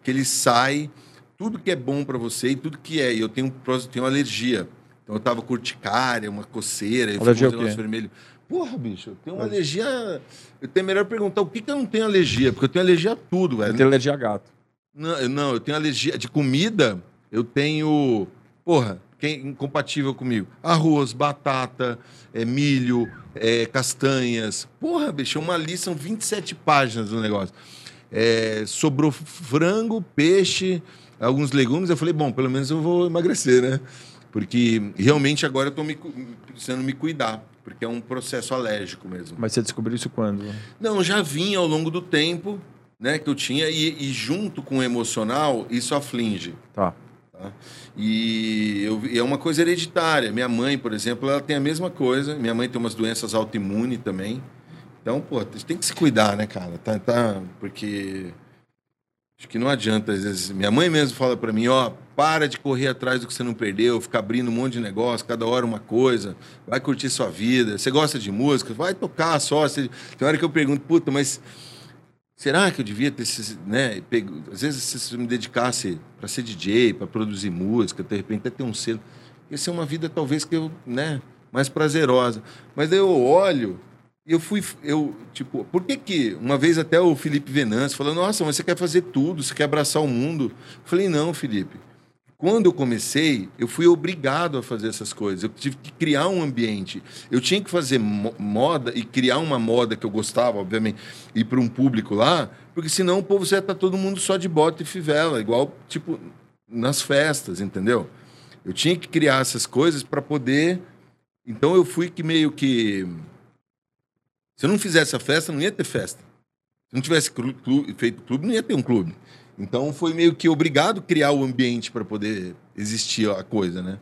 que ele sai tudo que é bom para você e tudo que é. E eu tenho, tenho alergia. Então eu tava com urticária, uma coceira, eu Alergia fico com vermelho. Porra, bicho, eu tenho uma alergia. Eu tenho melhor perguntar o que, que eu não tenho alergia, porque eu tenho alergia a tudo, velho. Eu tenho alergia a gato. Não, não, eu tenho alergia de comida. Eu tenho. Porra, quem incompatível comigo? Arroz, batata, é, milho, é, castanhas. Porra, bicho, é uma lista, são 27 páginas do negócio. É, sobrou frango, peixe, alguns legumes. Eu falei, bom, pelo menos eu vou emagrecer, né? Porque realmente agora eu tô me, precisando me cuidar, porque é um processo alérgico mesmo. Mas você descobriu isso quando? Não, já vinha ao longo do tempo, né, que eu tinha, e, e junto com o emocional, isso aflige. Tá. Tá? E, eu- é uma coisa hereditária. Minha mãe, por exemplo, ela tem a mesma coisa. Minha mãe tem umas doenças autoimunes também. Então, pô, tem que se cuidar, né, cara? Tá, tá, porque acho que não adianta. Às vezes, minha mãe mesmo fala para mim, ó, para de correr atrás do que você não perdeu, ficar abrindo um monte de negócio, cada hora uma coisa, vai curtir sua vida. Você gosta de música, vai tocar só. Você... Tem hora que eu pergunto, puta, mas Será que eu devia ter, né? Pego, às vezes, se eu me dedicasse para ser DJ, para produzir música, de repente até ter um selo, ia ser uma vida talvez que eu, né, mais prazerosa. Mas daí eu olho e eu fui, eu tipo, por que que uma vez até o Felipe Venâncio falou, nossa, mas você quer fazer tudo, você quer abraçar o mundo? Eu falei, não, Felipe. Quando eu comecei, eu fui obrigado a fazer essas coisas. Eu tive que criar um ambiente. Eu tinha que fazer mo- moda e criar uma moda que eu gostava, obviamente, ir para um público lá, porque senão o povo ia estar todo mundo só de bota e fivela, igual, tipo, nas festas, entendeu? Eu tinha que criar essas coisas para poder. Então eu fui que meio que. Se eu não fizesse a festa, não ia ter festa. Se não tivesse clu- feito clube, não ia ter um clube. Então foi meio que obrigado a criar o ambiente para poder existir a coisa, né?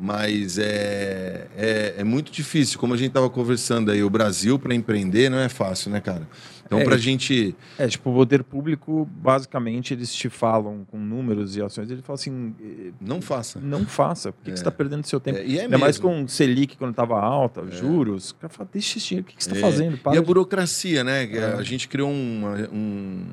Mas é, é, é muito difícil, como a gente estava conversando aí, o Brasil para empreender não é fácil, né, cara? Então, É, para a e- gente. É, tipo, o poder público, basicamente, eles te falam com números e ações, ele fala assim, eh, Não faça. não faça, por que, que você está perdendo seu tempo? É, e é Ainda mais mesmo. com o Selic, quando estava alta, juros, o cara fala, deixa esse dinheiro, o que, que você está É. fazendo? E Para a de- burocracia, né? É. A gente criou uma, um.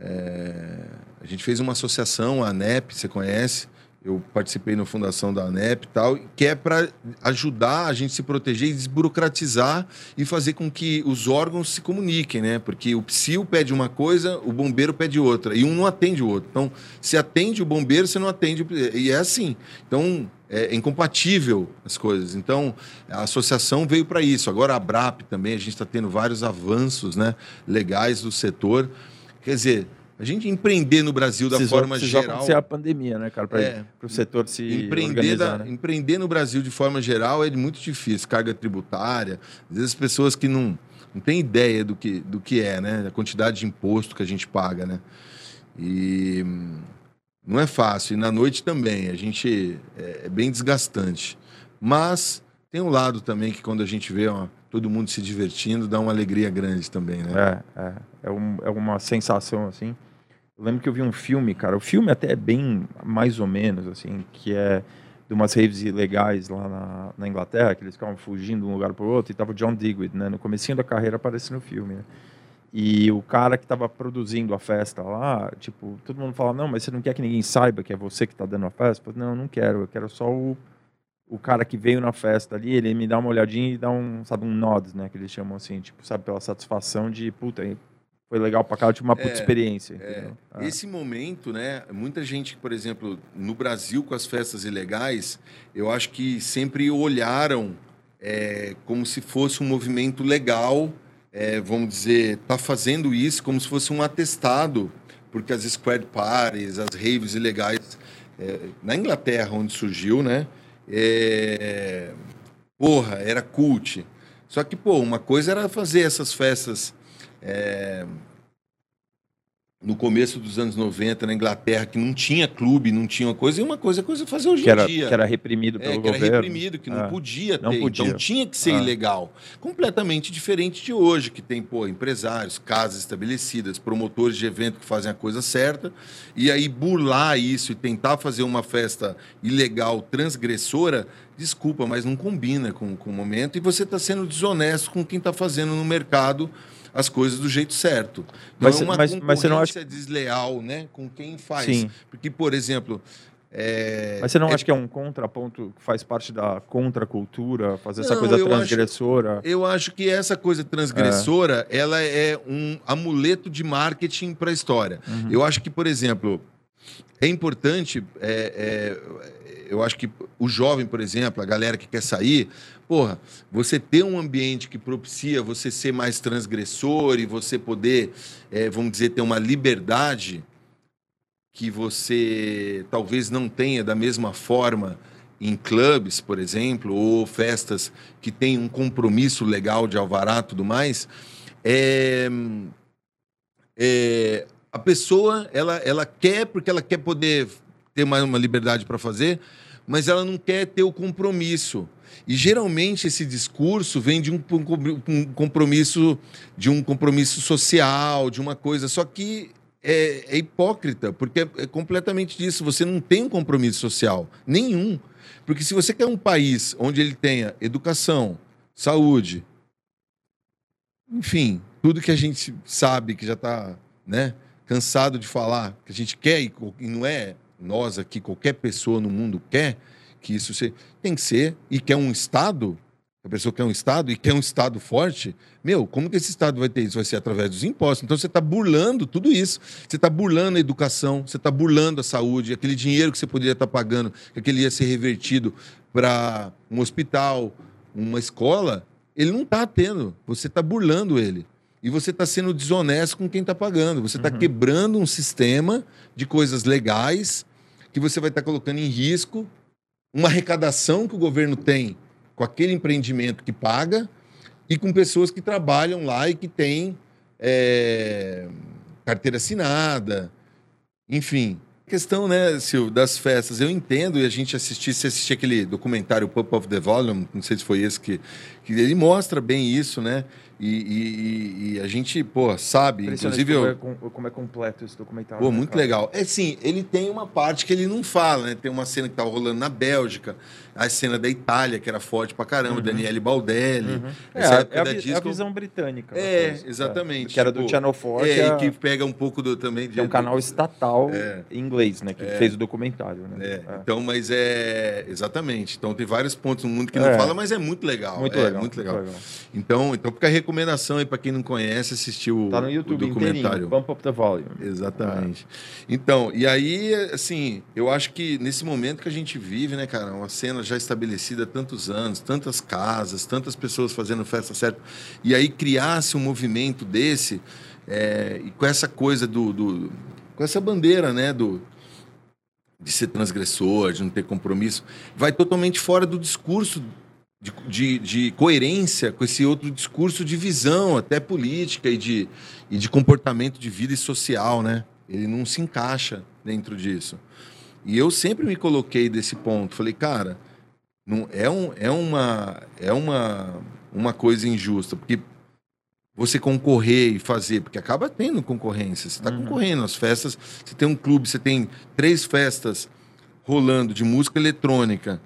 É, a gente fez uma associação, a ANEP, você conhece? Eu participei na fundação da ANEP e tal, que é para ajudar a gente se proteger e desburocratizar e fazer com que os órgãos se comuniquem, né? Porque o psil pede uma coisa, o bombeiro pede outra, e um não atende o outro. Então, se atende o bombeiro, você não atende. E é assim. Então, é incompatível as coisas. Então, a associação veio para isso. Agora, a BRAP também, a gente está tendo vários avanços né, legais do setor. Quer dizer, a gente empreender no Brasil da precisou, forma precisou geral. acontecer a pandemia, né, cara? Para É. o setor se Empreender, da- né? empreender no Brasil de forma geral é muito difícil. Carga tributária, às vezes as pessoas que não, não têm ideia do que, do que é, né? A quantidade de imposto que a gente paga, né? E não é fácil. E na noite também, a gente é, é bem desgastante. Mas tem um lado também que quando a gente vê ó, todo mundo se divertindo, dá uma alegria grande também, né? É, é. É, um- é uma sensação, assim. Eu lembro que eu vi um filme, cara. O filme até é bem mais ou menos, assim, que é de umas raves ilegais lá na, na Inglaterra, que eles ficavam fugindo de um lugar para o outro, e tava o John Digweed, né? No comecinho da carreira aparece no filme, né? E o cara que estava produzindo a festa lá, tipo, todo mundo fala, não, mas você não quer que ninguém saiba que é você que está dando a festa? Eu não, não quero, eu quero só o, o cara que veio na festa ali, ele me dá uma olhadinha e dá um, sabe, um nod, né, que eles chamam assim, tipo, sabe, pela satisfação de, puta, foi legal pra cá, tive uma puta É, experiência. É? Ah. Esse momento, né? Muita gente, por exemplo, no Brasil com as festas ilegais, eu acho que sempre olharam é, como se fosse um movimento legal, é, vamos dizer, tá fazendo isso como se fosse um atestado, porque as squad parties, as raves ilegais é, na Inglaterra, onde surgiu, né? É, porra, era cult. Só que, pô, uma coisa era fazer essas festas é, no começo dos anos 90 na Inglaterra, que não tinha clube, não tinha uma coisa, e uma coisa é coisa fazer hoje que, era, em dia. que era reprimido É, pelo que era governo. reprimido, que não É. podia ter. Não podia. Então tinha que ser Ah. ilegal. Completamente diferente de hoje, que tem pô, empresários, casas estabelecidas, promotores de evento que fazem a coisa certa. E aí burlar isso e tentar fazer uma festa ilegal, transgressora, desculpa, mas não combina com, com o momento. E você está sendo desonesto com quem está fazendo no mercado as coisas do jeito certo. Então Mas- é uma mas- mas você não acha- desleal né, com quem faz. Sim. Porque, por exemplo... é, Mas você não é acha que é um contraponto que faz parte da contracultura, fazer essa Não, coisa eu acho- transgressora? Eu acho que essa coisa transgressora, ela é um amuleto de marketing para a história. Uhum. Eu acho que, por exemplo, é importante. é, é, eu acho que o jovem, por exemplo, a galera que quer sair, porra, você ter um ambiente que propicia você ser mais transgressor e você poder, é, vamos dizer, ter uma liberdade que você talvez não tenha da mesma forma em clubes, por exemplo, ou festas que têm um compromisso legal de alvará tudo mais, é, é, a pessoa ela, ela quer porque ela quer poder ter mais uma liberdade para fazer, mas ela não quer ter o compromisso. E geralmente esse discurso vem de um, um compromisso de um compromisso social, de uma coisa. Só que é, é hipócrita, porque é, é completamente disso. Você não tem um compromisso social nenhum. Porque se você quer um país onde ele tenha educação, saúde, enfim, tudo que a gente sabe que já está né, cansado de falar, que a gente quer e não é nós aqui, qualquer pessoa no mundo quer que isso seja, tem que ser e quer um Estado, a pessoa quer um Estado e quer um Estado forte, meu, como que esse Estado vai ter isso? Vai ser através dos impostos. Então você está burlando tudo isso. Você está burlando a educação, você está burlando a saúde, aquele dinheiro que você poderia estar tá pagando, que aquele ia ser revertido para um hospital, uma escola, ele não está tendo. Você está burlando ele. E você está sendo desonesto com quem está pagando. Você está uhum. quebrando um sistema de coisas legais que você vai estar tá colocando em risco uma arrecadação que o governo tem com aquele empreendimento que paga e com pessoas que trabalham lá e que têm é, carteira assinada, enfim. A questão, né, Sil, das festas, eu entendo e a gente assistir, se assistir aquele documentário Pop of the Volume, não sei se foi esse que, que ele mostra bem isso, né? E, e- e a gente, pô, sabe, inclusive eu, como, é, com- como é completo esse documentário. Pô, né, muito cara? legal. É sim, ele tem uma parte que ele não fala, né? Tem uma cena que tá rolando na Bélgica, a cena da Itália, que era forte pra caramba, Daniele Baldelli. Uhum. É, Essa a- época é a, da vi- é a disco- visão britânica. É, coisa, exatamente. Que era do Tipo, Channel 4, É, que, e é, que pega um pouco do também de que é um canal estatal É. em inglês, né? Que fez o documentário, né? É, É. Então, mas é exatamente. Então tem vários pontos no mundo que não É. fala, mas é muito legal. Muito é, legal. muito legal. Então, então fica a recomendação aí pra quem não conhece assistir o, Tá no o YouTube documentário. inteirinho, Pump Up the Volume. Exatamente. Então, e aí, assim, eu acho que nesse momento que a gente vive, né, cara, uma cena já estabelecida há tantos anos, tantas casas, tantas pessoas fazendo festa certa, e aí criasse um movimento desse, é, e com essa coisa do, do- com essa bandeira, né, do de ser transgressor, de não ter compromisso, vai totalmente fora do discurso de, de, de coerência com esse outro discurso de visão, até política e de, e de comportamento de vida e social, né? Ele não se encaixa dentro disso. E eu sempre me coloquei desse ponto. Falei, cara, não é, um, é, uma, é uma, uma coisa injusta, porque você concorrer e fazer, porque acaba tendo concorrência. Você está Uhum. concorrendo às festas. Você tem um clube, você tem três festas rolando de música eletrônica.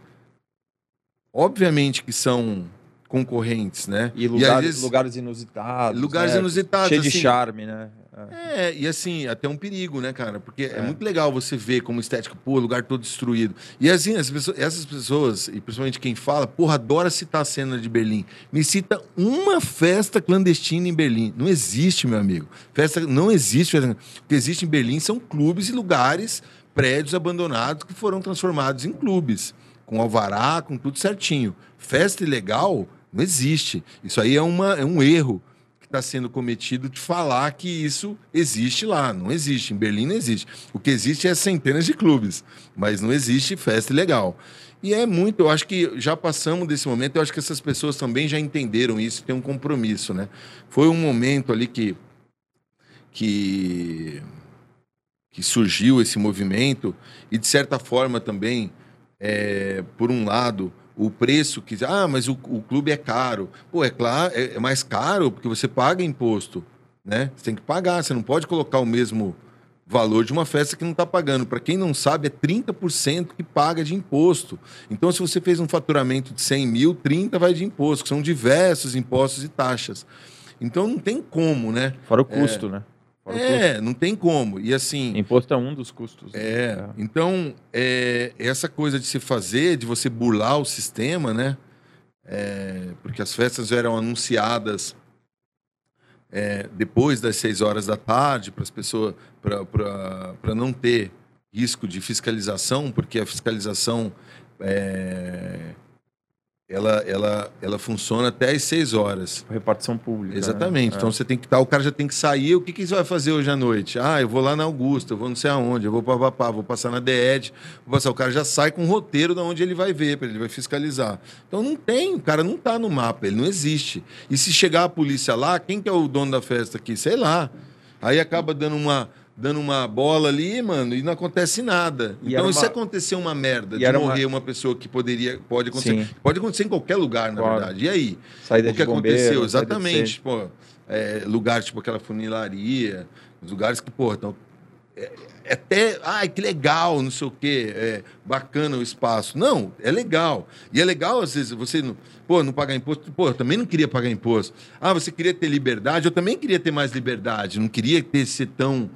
Obviamente que são concorrentes, né? E lugares, às vezes- lugares inusitados. Lugares né? inusitados, Cheio de assim. charme, né? É. É, e assim, até um perigo, né, cara? Porque é, É. muito legal você ver como estética, pô, lugar todo destruído. E assim, as pessoas- essas pessoas, e principalmente quem fala, porra, adora citar a cena de Berlim. Me cita uma festa clandestina em Berlim. Não existe, meu amigo. Festa não existe. O que existe em Berlim são clubes e lugares, prédios abandonados que foram transformados em clubes, com alvará, com tudo certinho. Festa ilegal não existe. Isso aí é, uma, é um erro que está sendo cometido de falar que isso existe lá. Não existe. Em Berlim não existe. O que existe é centenas de clubes, mas não existe festa ilegal. E é muito, eu acho que já passamos desse momento, eu acho que essas pessoas também já entenderam isso, tem um compromisso, né? Foi um momento ali que que que surgiu esse movimento e de certa forma também, é, por um lado, o preço que ah, mas o, o clube é caro. Pô, é claro, é, é mais caro porque você paga imposto, né? Você tem que pagar, você não pode colocar o mesmo valor de uma festa que não está pagando. Para quem não sabe, é 30% que paga de imposto. Então, se você fez um faturamento de 100 mil, 30 vai de imposto, que são diversos impostos e taxas. Então, não tem como, né? Fora o custo, né? Fora É, não tem como. E assim. Imposto é um dos custos. né? É, então, é, essa coisa de se fazer, de você burlar o sistema, né? É, porque as festas eram anunciadas é, depois das seis horas da tarde para as pessoas, para não ter risco de fiscalização, porque a fiscalização é, ela, ela, ela funciona até as seis horas. Repartição pública. Exatamente. Né? Então você tem que estar, o cara já tem que sair. O que, que você vai fazer hoje à noite? Ah, eu vou lá na Augusta, eu vou não sei aonde, eu vou para Papá, vou passar na DED, vou passar. O cara já sai com um roteiro de onde ele vai ver, ele vai fiscalizar. Então não tem, o cara não está no mapa, ele não existe. E se chegar a polícia lá, quem que é o dono da festa aqui? Sei lá. Aí acaba dando uma dando uma bola ali, mano, e não acontece nada. E então, era se uma- acontecer uma merda E de era uma- morrer uma... pessoa que poderia, pode acontecer, Sim. pode acontecer em qualquer lugar, na Claro. verdade. E aí? Saída o que bombeiro, aconteceu? Exatamente. Pô, é, lugares tipo aquela funilaria, os lugares que, pô, então, é, é até, ai, que legal, não sei o quê, é bacana o espaço. Não, é legal. E é legal, às vezes, você não, pô, não pagar imposto. Pô, eu também não queria pagar imposto. Ah, você queria ter liberdade? Eu também queria ter mais liberdade. Não queria ter ser tão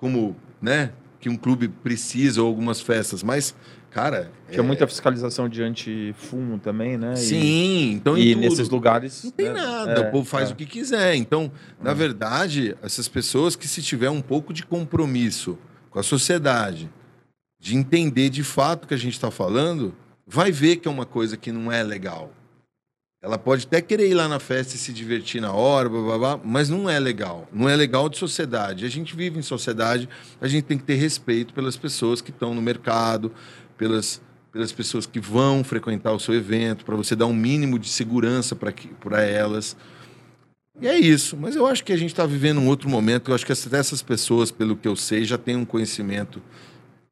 como, né, que um clube precisa ou algumas festas. Mas, cara. Tinha é- muita fiscalização de antifumo também, né? E- Sim, então em E, tudo. nesses lugares. Não tem né? nada, É, o povo faz é. o que quiser. Então, na verdade, essas pessoas que se tiver um pouco de compromisso com a sociedade, de entender de fato o que a gente está falando, vai ver que é uma coisa que não é legal. Ela pode até querer ir lá na festa e se divertir na hora, blá, blá, blá, mas não é legal. Não é legal de sociedade. A gente vive em sociedade, a gente tem que ter respeito pelas pessoas que estão no mercado, pelas, pelas pessoas que vão frequentar o seu evento, para você dar um mínimo de segurança para elas. E é isso. Mas eu acho que a gente está vivendo um outro momento. Eu acho que essas pessoas, pelo que eu sei, já têm um conhecimento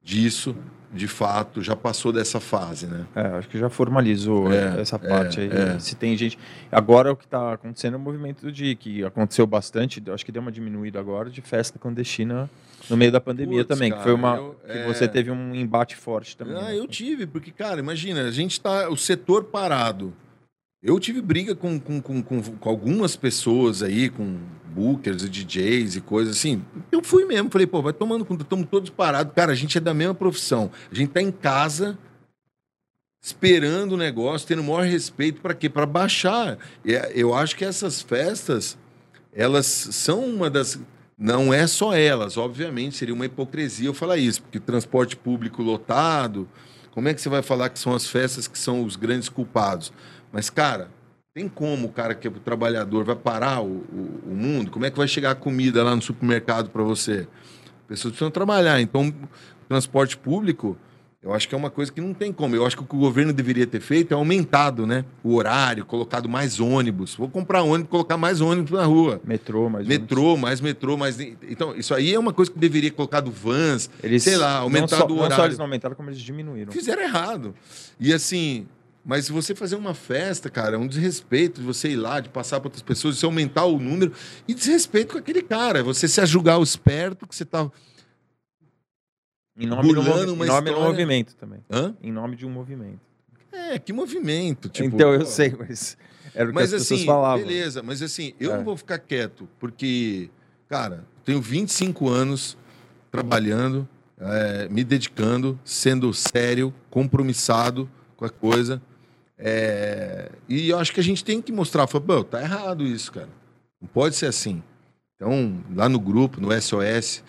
disso, de fato, já passou dessa fase, né? É, acho que já formalizou É, essa parte é, aí. é. Se tem gente. Agora o que está acontecendo é o movimento de que aconteceu bastante, acho que deu uma diminuída agora, de festa clandestina no meio da pandemia Putz, também. que foi cara, uma. eu- que é. você teve um embate forte também. Ah, né? eu tive, porque, cara, imagina, a gente tá. O setor parado. Eu tive briga com, com, com, com, algumas pessoas aí, com bookers e DJs e coisas assim. Eu fui mesmo, falei, pô, vai tomando conta, estamos todos parados. Cara, a gente é da mesma profissão. A gente tá em casa esperando o negócio, tendo o maior respeito para quê? Para baixar. É, Eu acho que essas festas, elas são uma das. Não é só elas, obviamente, seria uma hipocrisia eu falar isso, porque transporte público lotado, como é que você vai falar que são as festas que são os grandes culpados? Mas, cara, tem como o cara que é o trabalhador vai parar o, o, o mundo? Como é que vai chegar a comida lá no supermercado para você? As pessoas precisam trabalhar. Então, transporte público, eu acho que é uma coisa que não tem como. Eu acho que o que o governo deveria ter feito é aumentado né, o horário, colocado mais ônibus. Vou comprar ônibus, colocar mais ônibus na rua. Metrô, mais Metrô, mais metrô, mais. Então, isso aí é uma coisa que deveria colocado vans, Eles, sei lá, aumentado só, o Não só horário. eles não aumentaram, como eles diminuíram. Fizeram errado. E assim, mas se você fazer uma festa, cara, é um desrespeito de você ir lá, de passar para outras pessoas, de você aumentar o número, e desrespeito com aquele cara. Você se julgar o esperto que você tá. Em nome, do, movi- uma em nome história. movimento também. Hã? Em nome de um movimento. É, que movimento. Tipo, então, eu sei, mas era o que Mas as pessoas assim, falavam. beleza, mas assim, eu É. não vou ficar quieto, porque, cara, tenho 25 anos trabalhando, é, me dedicando, sendo sério, compromissado com a coisa. É, e eu acho que a gente tem que mostrar, falar, tá errado isso, cara. Não pode ser assim. Então, lá no grupo, no SOS,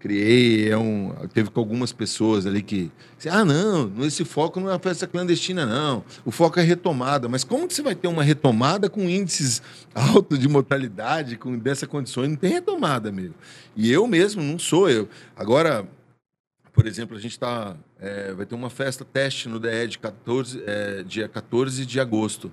criei, é um, teve com algumas pessoas ali que, ah, não, esse foco não é uma festa clandestina, não. O foco é retomada. Mas como que você vai ter uma retomada com índices altos de mortalidade, com dessa condição? Não tem retomada, amigo. E eu mesmo não sou eu. Agora, por exemplo, a gente tá, é, vai ter uma festa teste no DE de 14, é, dia 14 de agosto.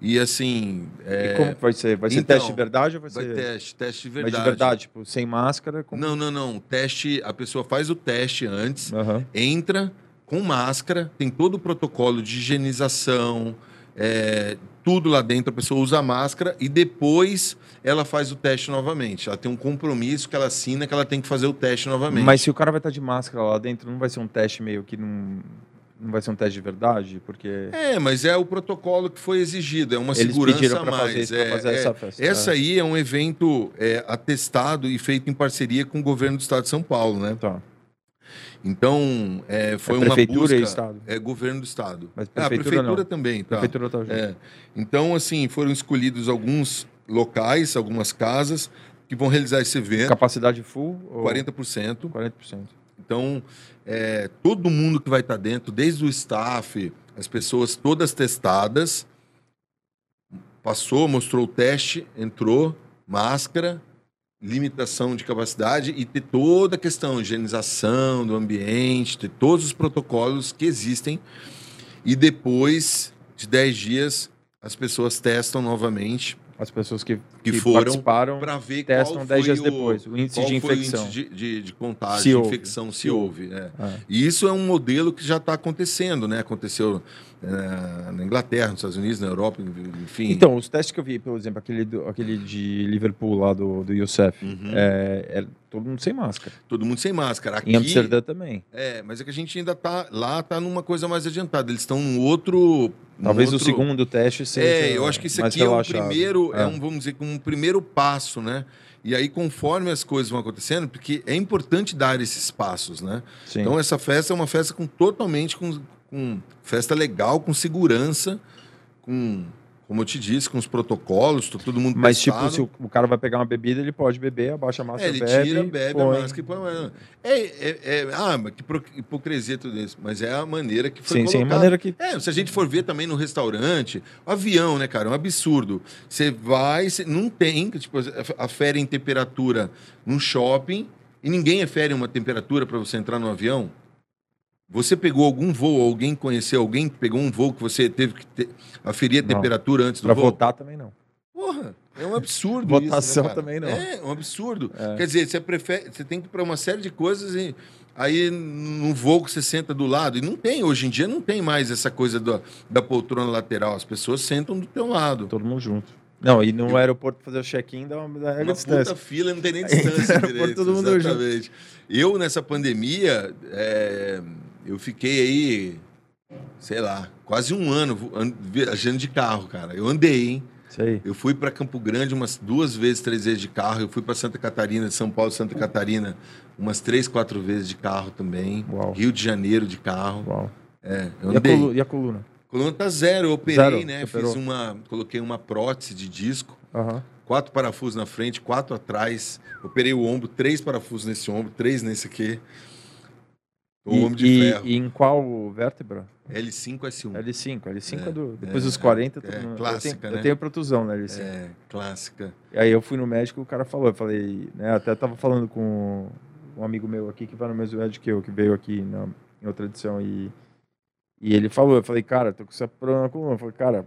E assim. é, E como que vai ser? Vai ser então, teste de verdade ou vai, vai ser. teste, teste de Mas verdade. de verdade, tipo, sem máscara? Com... Não, não, não. Teste, a pessoa faz o teste antes, Aham. entra com máscara, tem todo o protocolo de higienização, é, tudo lá dentro, a pessoa usa a máscara e depois ela faz o teste novamente. Ela tem um compromisso que ela assina que ela tem que fazer o teste novamente. Mas se o cara vai estar de máscara lá dentro, não vai ser um teste meio que não. Não vai ser um teste de verdade? Porque. É, mas é o protocolo que foi exigido, é uma Eles segurança a mais. fazer é, fazer é. essa festa. Essa É. aí é um evento é, atestado e feito em parceria com o governo do estado de São Paulo, né? Tá. Então, é, foi É uma prefeitura busca... e estado? É governo do estado. Mas Ah, a prefeitura prefeitura não. também, tá. Prefeitura tá. É. Então, assim, foram escolhidos alguns locais, algumas casas que vão realizar esse evento, Capacidade full? Ou... 40%. 40%. Então, é, todo mundo que vai estar dentro, desde o staff, as pessoas todas testadas, passou, mostrou o teste, entrou, máscara, limitação de capacidade e ter toda a questão, higienização do ambiente, ter todos os protocolos que existem. E depois de 10 dias, as pessoas testam novamente As pessoas que, Que que foram participaram para ver testam qual 10 foi dias o, depois. O índice de infecção. índice de, de, de contágio, Se de houve. infecção, se, Se houve. é. Ah. E isso é um modelo que já está acontecendo, né? Aconteceu na Inglaterra, nos Estados Unidos, na Europa, enfim. Então, os testes que eu vi, por exemplo, aquele, do- aquele de Liverpool lá do, do Youssef, Uhum. é, é todo mundo sem máscara. todo mundo sem máscara. Aqui, Em Amsterdã também. É, mas é que a gente ainda tá lá, tá numa coisa mais adiantada. Eles estão num outro. Talvez o outro- segundo teste seja É, eu acho que isso aqui é um relaxado. primeiro, é. É. um, vamos dizer, um primeiro passo, né? E aí, conforme as coisas vão acontecendo, porque é importante dar esses passos, né? Sim. Então, essa festa é uma festa com totalmente com, com festa legal, com segurança, com, como eu te disse, com os protocolos, todo mundo Mas, tipo, se o, cara vai pegar uma bebida, ele pode beber, abaixa a É, máscara, ele bebe, tira, bebe põe. a máscara e põe a. É, é, é- ah, mas que hipocrisia tudo isso. Mas é a maneira que foi Sim, sim, a colocado. maneira que... É, se a gente for ver também no restaurante, o avião, né, cara? É um absurdo. Você vai, você não tem, tipo, afere em temperatura num shopping e ninguém afere uma temperatura para você entrar no avião. Você pegou algum voo, alguém conheceu alguém que pegou um voo que você teve que ter, aferir a Não. temperatura antes do Pra voo? votar também não. Porra, é um absurdo Votação isso, né, também não. É, um absurdo. É. Quer dizer, você, prefere, você tem que ir para uma série de coisas e Aí no voo que você senta do lado, e não tem, hoje em dia não tem mais essa coisa do, da poltrona lateral, as pessoas sentam do teu lado. Todo mundo junto. Não, e no aeroporto fazer o check-in dá uma, dá Uma distância. puta fila não tem nem [LAUGHS] distância Aeroporto, direito. todo mundo junto. exatamente. Eu, nessa pandemia, é, eu fiquei aí, sei lá, quase um ano viajando de carro, cara. Eu andei, hein? Isso aí. Eu fui para Campo Grande umas duas vezes, três vezes de carro. Eu fui para Santa Catarina, de São Paulo, Santa Catarina, umas três, quatro vezes de carro também. Uau. Rio de Janeiro de carro. Uau. É, eu E a, andei. e a coluna? Coluna tá zero, eu operei, Zero, né? você Fiz operou? uma, coloquei uma prótese de disco, Aham. quatro parafusos na frente, quatro atrás. Operei o ombro, três parafusos nesse ombro, três nesse aqui. O E, ombro de e- ferro. e em qual vértebra? L5, S1. L5. L5 é, É, do. Depois é, dos 40, todo é, mundo- clássica, eu tenho, né? eu tenho protusão na L5. É, clássica. E aí eu fui no médico, o cara falou, eu falei, né, até tava falando com um amigo meu aqui que vai no mesmo médico que eu, que veio aqui na, em outra edição e, e ele falou, eu falei, cara, tô com essa problema na coluna. Eu falei, cara,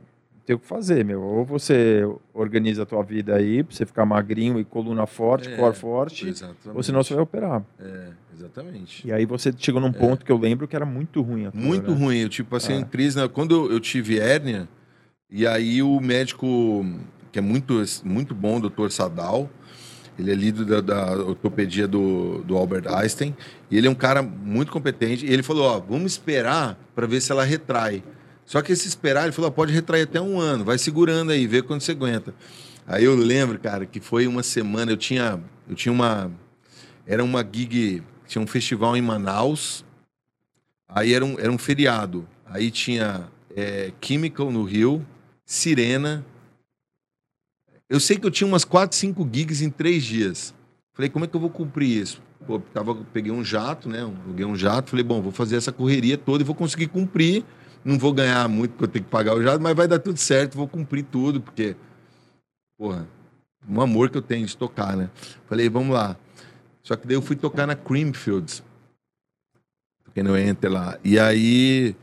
tem o que fazer, meu. Ou você organiza a tua vida aí, pra você ficar magrinho e coluna forte, É, core forte, Exatamente. ou senão você vai operar. É, exatamente. E aí você chegou num ponto que eu lembro que era muito ruim. a tua, Muito né? ruim. Eu, tipo, assim, Ah. em crise. né? Quando eu, tive hérnia, e aí o médico, que é muito, muito bom, o doutor Sadal, ele é líder da, da ortopedia do, do Albert Einstein, e ele é um cara muito competente. E ele falou: Ó, vamos esperar para ver se ela retrai. Só que esse esperar, ele falou: ó, pode retrair até um ano, vai segurando aí, vê quando você aguenta. Aí eu lembro, cara, que foi uma semana, eu tinha, eu tinha uma. Era uma gig, tinha um festival em Manaus, Aí era um, era um feriado. Aí tinha é, Chemical no Rio, Sirena. Eu sei que eu tinha umas 4, 5 gigs em três dias. Falei, como é que eu vou cumprir isso? Pô, tava, peguei um jato, né? Peguei um jato. Falei, bom, vou fazer essa correria toda e vou conseguir cumprir. Não vou ganhar muito porque eu tenho que pagar o jato, mas vai dar tudo certo. Vou cumprir tudo, porque, porra, um amor que eu tenho de tocar, né? Falei, vamos lá. Só que daí eu fui tocar na Creamfields. Toquei no Enter lá. E aí,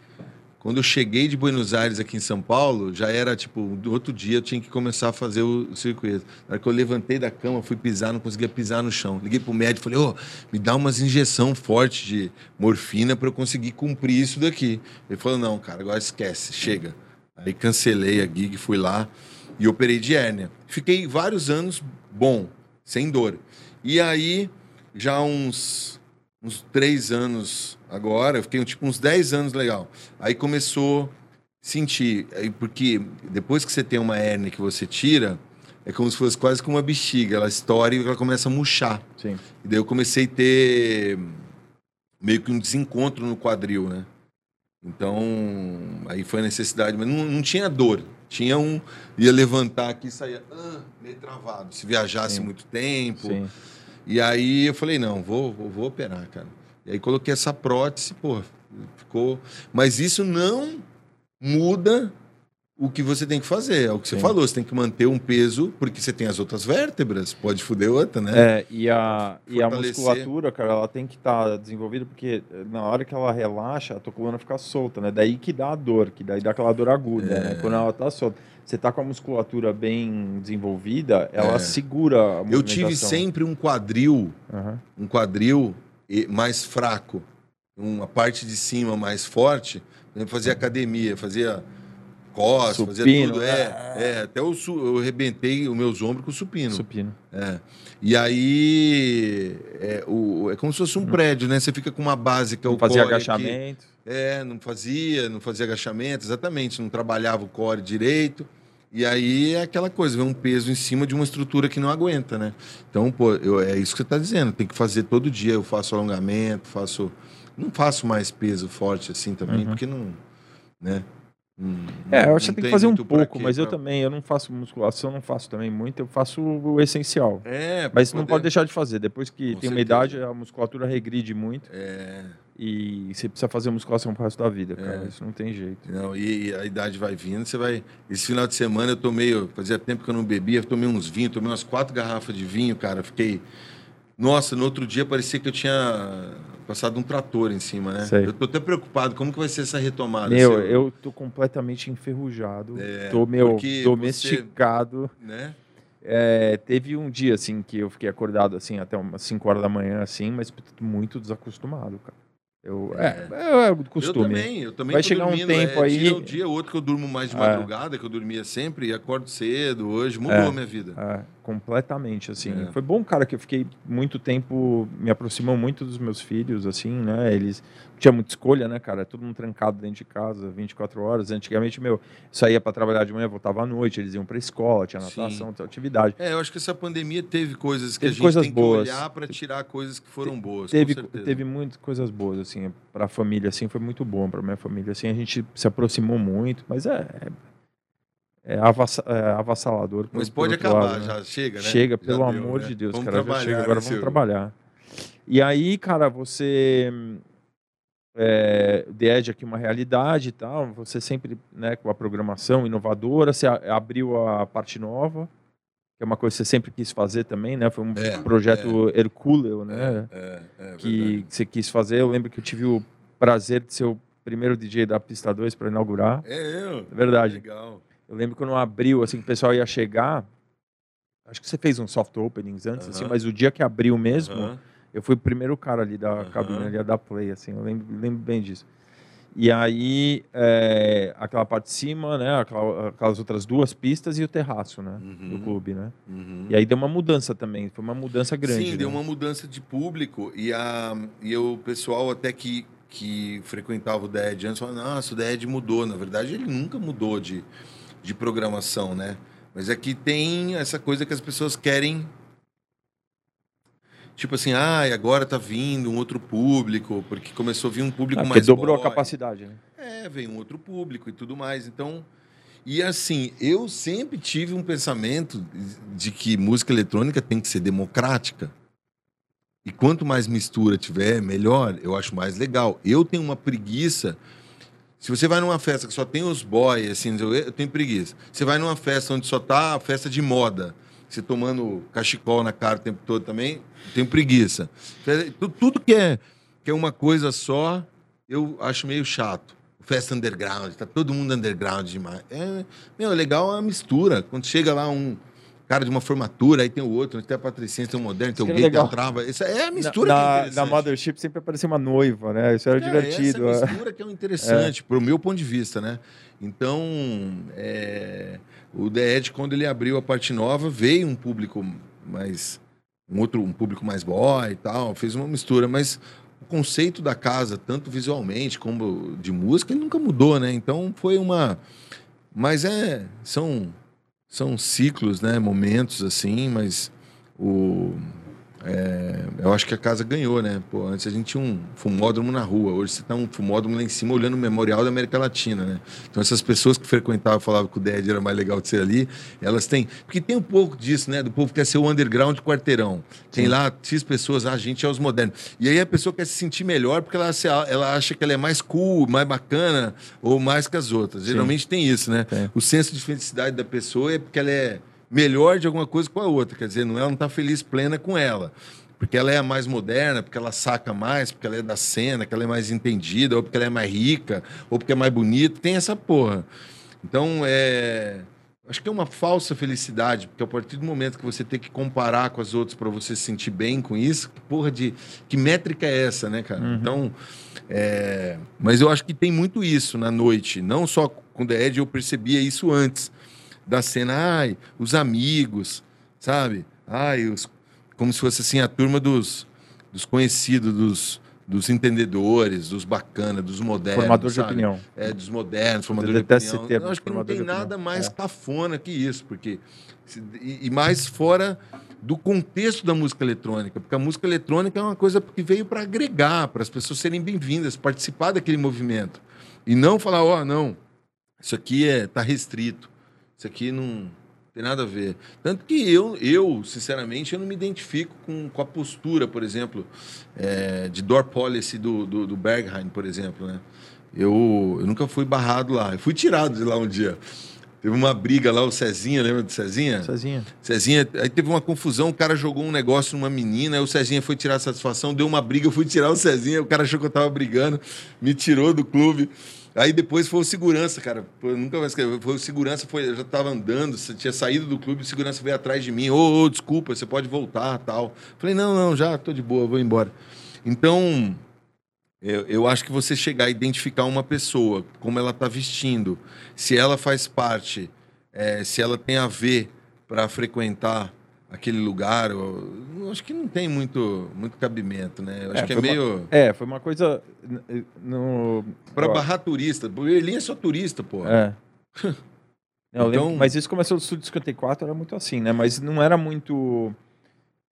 quando eu cheguei de Buenos Aires aqui em São Paulo, já era tipo, outro dia eu tinha que começar a fazer o circuito. Na hora que eu levantei da cama, fui pisar, não conseguia pisar no chão. Liguei pro médico, falei, ô, me dá umas injeção forte de morfina para eu conseguir cumprir isso daqui. Ele falou, não, cara, agora esquece, chega. Aí cancelei a gig, fui lá e operei de hérnia. Fiquei vários anos bom, sem dor. E aí, já uns, uns três anos agora, eu fiquei tipo uns 10 anos legal. Aí começou a sentir, porque depois que você tem uma hérnia que você tira, é como se fosse quase como uma bexiga, ela estoura e ela começa a murchar. Sim. E daí eu comecei a ter meio que um desencontro no quadril, né? Então, aí foi a necessidade, mas não, não tinha dor. Tinha um. ia levantar aqui e saía ah, meio travado. Se viajasse Sim. muito tempo. Sim. E aí eu falei, não, vou, vou, vou operar, cara. E aí coloquei essa prótese, pô, ficou. Mas isso não muda o que você tem que fazer. É o que você Sim. falou, você tem que manter um peso, porque você tem as outras vértebras, pode foder outra, né? É, e a, e a musculatura, cara, ela tem que estar desenvolvida, porque na hora que ela relaxa, a tua coluna fica solta, né? Daí que dá a dor, que daí dá aquela dor aguda, É. né? Quando ela tá solta. Você tá com a musculatura bem desenvolvida, ela É. segura a Eu tive sempre um quadril, Aham. um quadril mais fraco, uma parte de cima mais forte. Eu fazia academia, fazia costas, fazia Supino, tudo. né? É, é, até eu, eu arrebentei os meus ombros com supino. Supino. É. E aí é, o, é como se fosse um prédio, né? Você fica com uma base que é o Não fazia core agachamento. É, não fazia, não fazia agachamento, exatamente, não trabalhava o core direito. E aí é aquela coisa, vem um peso em cima de uma estrutura que não aguenta, né? Então, pô, eu- é isso que você está dizendo, tem que fazer todo dia. Eu faço alongamento, faço. Não faço mais peso forte assim também, Uhum. porque não. Né? Não- É, eu não acho que tem que fazer um pouco, mas eu pra- também, eu não faço musculação, não faço também muito, eu faço o essencial. É, Mas não poder- pode deixar de fazer. Depois que Com tem uma certeza. idade, a musculatura regride muito É, e você precisa fazer musculação pro resto da vida, cara. É. Isso não tem jeito. Não, e, a idade vai vindo, você vai. Esse final de semana eu tomei, eu- fazia tempo que eu não bebia, eu tomei uns vinhos, tomei umas quatro garrafas de vinho, cara. Fiquei. Nossa, no outro dia parecia que eu tinha passado um trator em cima, né? Sei. Eu tô até preocupado, como que vai ser essa retomada? Meu, seu- eu tô completamente enferrujado. É, tô, meu, domesticado. Né? É, teve um dia, assim, que eu fiquei acordado, assim, até umas 5 horas da manhã, assim, mas muito desacostumado, cara. Eu, é, é, é o costume. Eu também, eu também Vai chegar um tempo é, aí. Dia, um dia outro que eu durmo mais de madrugada, que eu dormia sempre, e acordo cedo. Hoje mudou É. a minha vida. Completamente, assim. É. Foi bom, cara, que eu fiquei muito tempo, me aproximou muito dos meus filhos, assim, né? Eles tinha muita escolha, né, cara? Todo mundo trancado dentro de casa, 24 horas. Antigamente, meu, saía para trabalhar de manhã, voltava à noite, eles iam para escola, tinha Sim. natação, tinha atividade. É, eu acho que essa pandemia teve coisas que Teve a gente coisas tem boas. que olhar para tirar coisas que foram boas. Teve, teve muitas coisas boas, assim, para a família, assim, foi muito bom para minha família, assim, a gente se aproximou muito, mas é, é, é avassa- é avassalador. Mas pode acabar, lado, né? já chega, né? Chega, pelo amor né? de Deus, cara. Já chega, agora né, vamos trabalhar. E aí, cara, você. É, The Edge aqui uma realidade e tal. Você sempre, né, com a programação inovadora, você abriu a parte nova, que é uma coisa que você sempre quis fazer também, né? Foi um É, projeto Hercúleo, né? É, é, que verdade. você quis fazer. Eu lembro que eu tive o prazer de ser o primeiro DJ da pista 2 para inaugurar. É eu. É verdade. Legal. Eu lembro quando abriu, assim, que o pessoal ia chegar. Acho que você fez uns soft openings antes, assim, Aham. mas o dia que abriu mesmo, Aham. eu fui o primeiro cara ali da Aham. cabine, ali, da Play, assim, eu lembro, lembro bem disso. E aí, é, aquela parte de cima, né, aquela- aquelas outras duas pistas e o terraço, né, do Uhum. clube, né. Uhum. E aí deu uma mudança também, foi uma mudança grande. Sim, deu né? uma mudança de público e, a, e o pessoal até que, que frequentava o DED antes falava, nossa, o DED mudou. Na verdade, ele nunca mudou de, de programação, né? Mas é que tem essa coisa que as pessoas querem. Tipo assim, ah, agora tá vindo um outro público, porque começou a vir um público Ah, mais dobrou a boy. capacidade, né. É, vem um outro público e tudo mais. Então, e assim, eu sempre tive um pensamento de que música eletrônica tem que ser democrática. E quanto mais mistura tiver, melhor, eu acho mais legal. Eu tenho uma preguiça. Se você vai numa festa que só tem os boys, assim, eu tenho preguiça. Você vai numa festa onde só tá a festa de moda, você tomando cachecol na cara o tempo todo também, eu tenho preguiça. Tu- Tudo que é, que é uma coisa só, eu acho meio chato. Festa underground, tá todo mundo underground demais. É, meu, legal a mistura. Quando chega lá um cara de uma formatura, aí tem o outro, tem a patricinha, tem o moderno, tem o gay, é tem a trava. Isso é a mistura na, que é na, Mothership sempre aparecia uma noiva, né? Isso era É, divertido. Essa é. mistura que é o interessante, pro meu ponto de vista, né? Então, é, o The Edge, quando ele abriu a parte nova, veio um público mais. Um outro, um público mais boy e tal, fez uma mistura, mas o conceito da casa, tanto visualmente como de música, ele nunca mudou, né? Então foi uma. Mas é. São, são ciclos, né? Momentos assim, mas o. é, eu acho que a casa ganhou, né? Pô, antes a gente tinha um fumódromo na rua, hoje você tá um fumódromo lá em cima olhando o Memorial da América Latina, né? Então essas pessoas que frequentavam falavam que o DED era mais legal de ser ali, elas têm. Porque tem um pouco disso, né? Do povo que quer ser o underground quarteirão. Tem Sim. lá X pessoas, ah, a gente é os modernos. E aí a pessoa quer se sentir melhor porque ela, se- ela acha que ela é mais cool, mais bacana ou mais que as outras. Sim. Geralmente tem isso, né? Tem. O senso de felicidade da pessoa é porque ela é melhor de alguma coisa com a outra. Quer dizer, não, ela não está feliz plena com ela. Porque ela é a mais moderna, porque ela saca mais, porque ela é da cena, que ela é mais entendida, ou porque ela é mais rica, ou porque é mais bonita. Tem essa porra. Então, é. Acho que é uma falsa felicidade, porque a partir do momento que você tem que comparar com as outras para você se sentir bem com isso, que porra de. Que métrica é essa, né, cara? Uhum. Então. é, Mas eu acho que tem muito isso na noite. Não só com The Edge, eu percebia isso antes da cena. Ai, os amigos, sabe? Ai, os... como se fosse assim a turma dos, dos conhecidos, dos, dos entendedores, dos bacanas, dos modernos. Formador de sabe? opinião. É, dos modernos, formador de opinião. termo, Eu acho que não tem de nada mais É. cafona que isso, porque e, e mais fora do contexto da música eletrônica, porque a música eletrônica é uma coisa que veio para agregar, para as pessoas serem bem-vindas, participar daquele movimento e não falar, ó, não, isso aqui é tá restrito, isso aqui não tem nada a ver. Tanto que eu, eu sinceramente, eu não me identifico com, com a postura, por exemplo, é, de door policy do, do, do Berghain, por exemplo, né? Eu, eu nunca fui barrado lá. Eu fui tirado de lá um dia. Teve uma briga lá, o Cezinha, lembra do Cezinha? Cezinha. Cezinha, aí teve uma confusão, o cara jogou um negócio numa menina, aí o Cezinha foi tirar satisfação, deu uma briga, eu fui tirar o Cezinha, o cara achou que eu tava brigando, me tirou do clube. Aí depois foi o segurança, cara. Eu nunca mais esqueci. Foi o segurança, foi, eu já tava andando, tinha saído do clube, o segurança veio atrás de mim. Ô, oh, oh, desculpa, você pode voltar tal. Falei, não, não, já tô de boa, vou embora. Então, eu, eu acho que você chegar a identificar uma pessoa, como ela tá vestindo, se ela faz parte, é, se ela tem a ver para frequentar aquele lugar, eu, acho que não tem muito, muito cabimento, né? Eu acho é, que é meio. Uma, é, foi uma coisa. No... Para barrar turista. Ele é só turista, pô. É. [LAUGHS] então... Lembro, mas isso começou no Estúdio 54, era muito assim, né? Mas não era muito.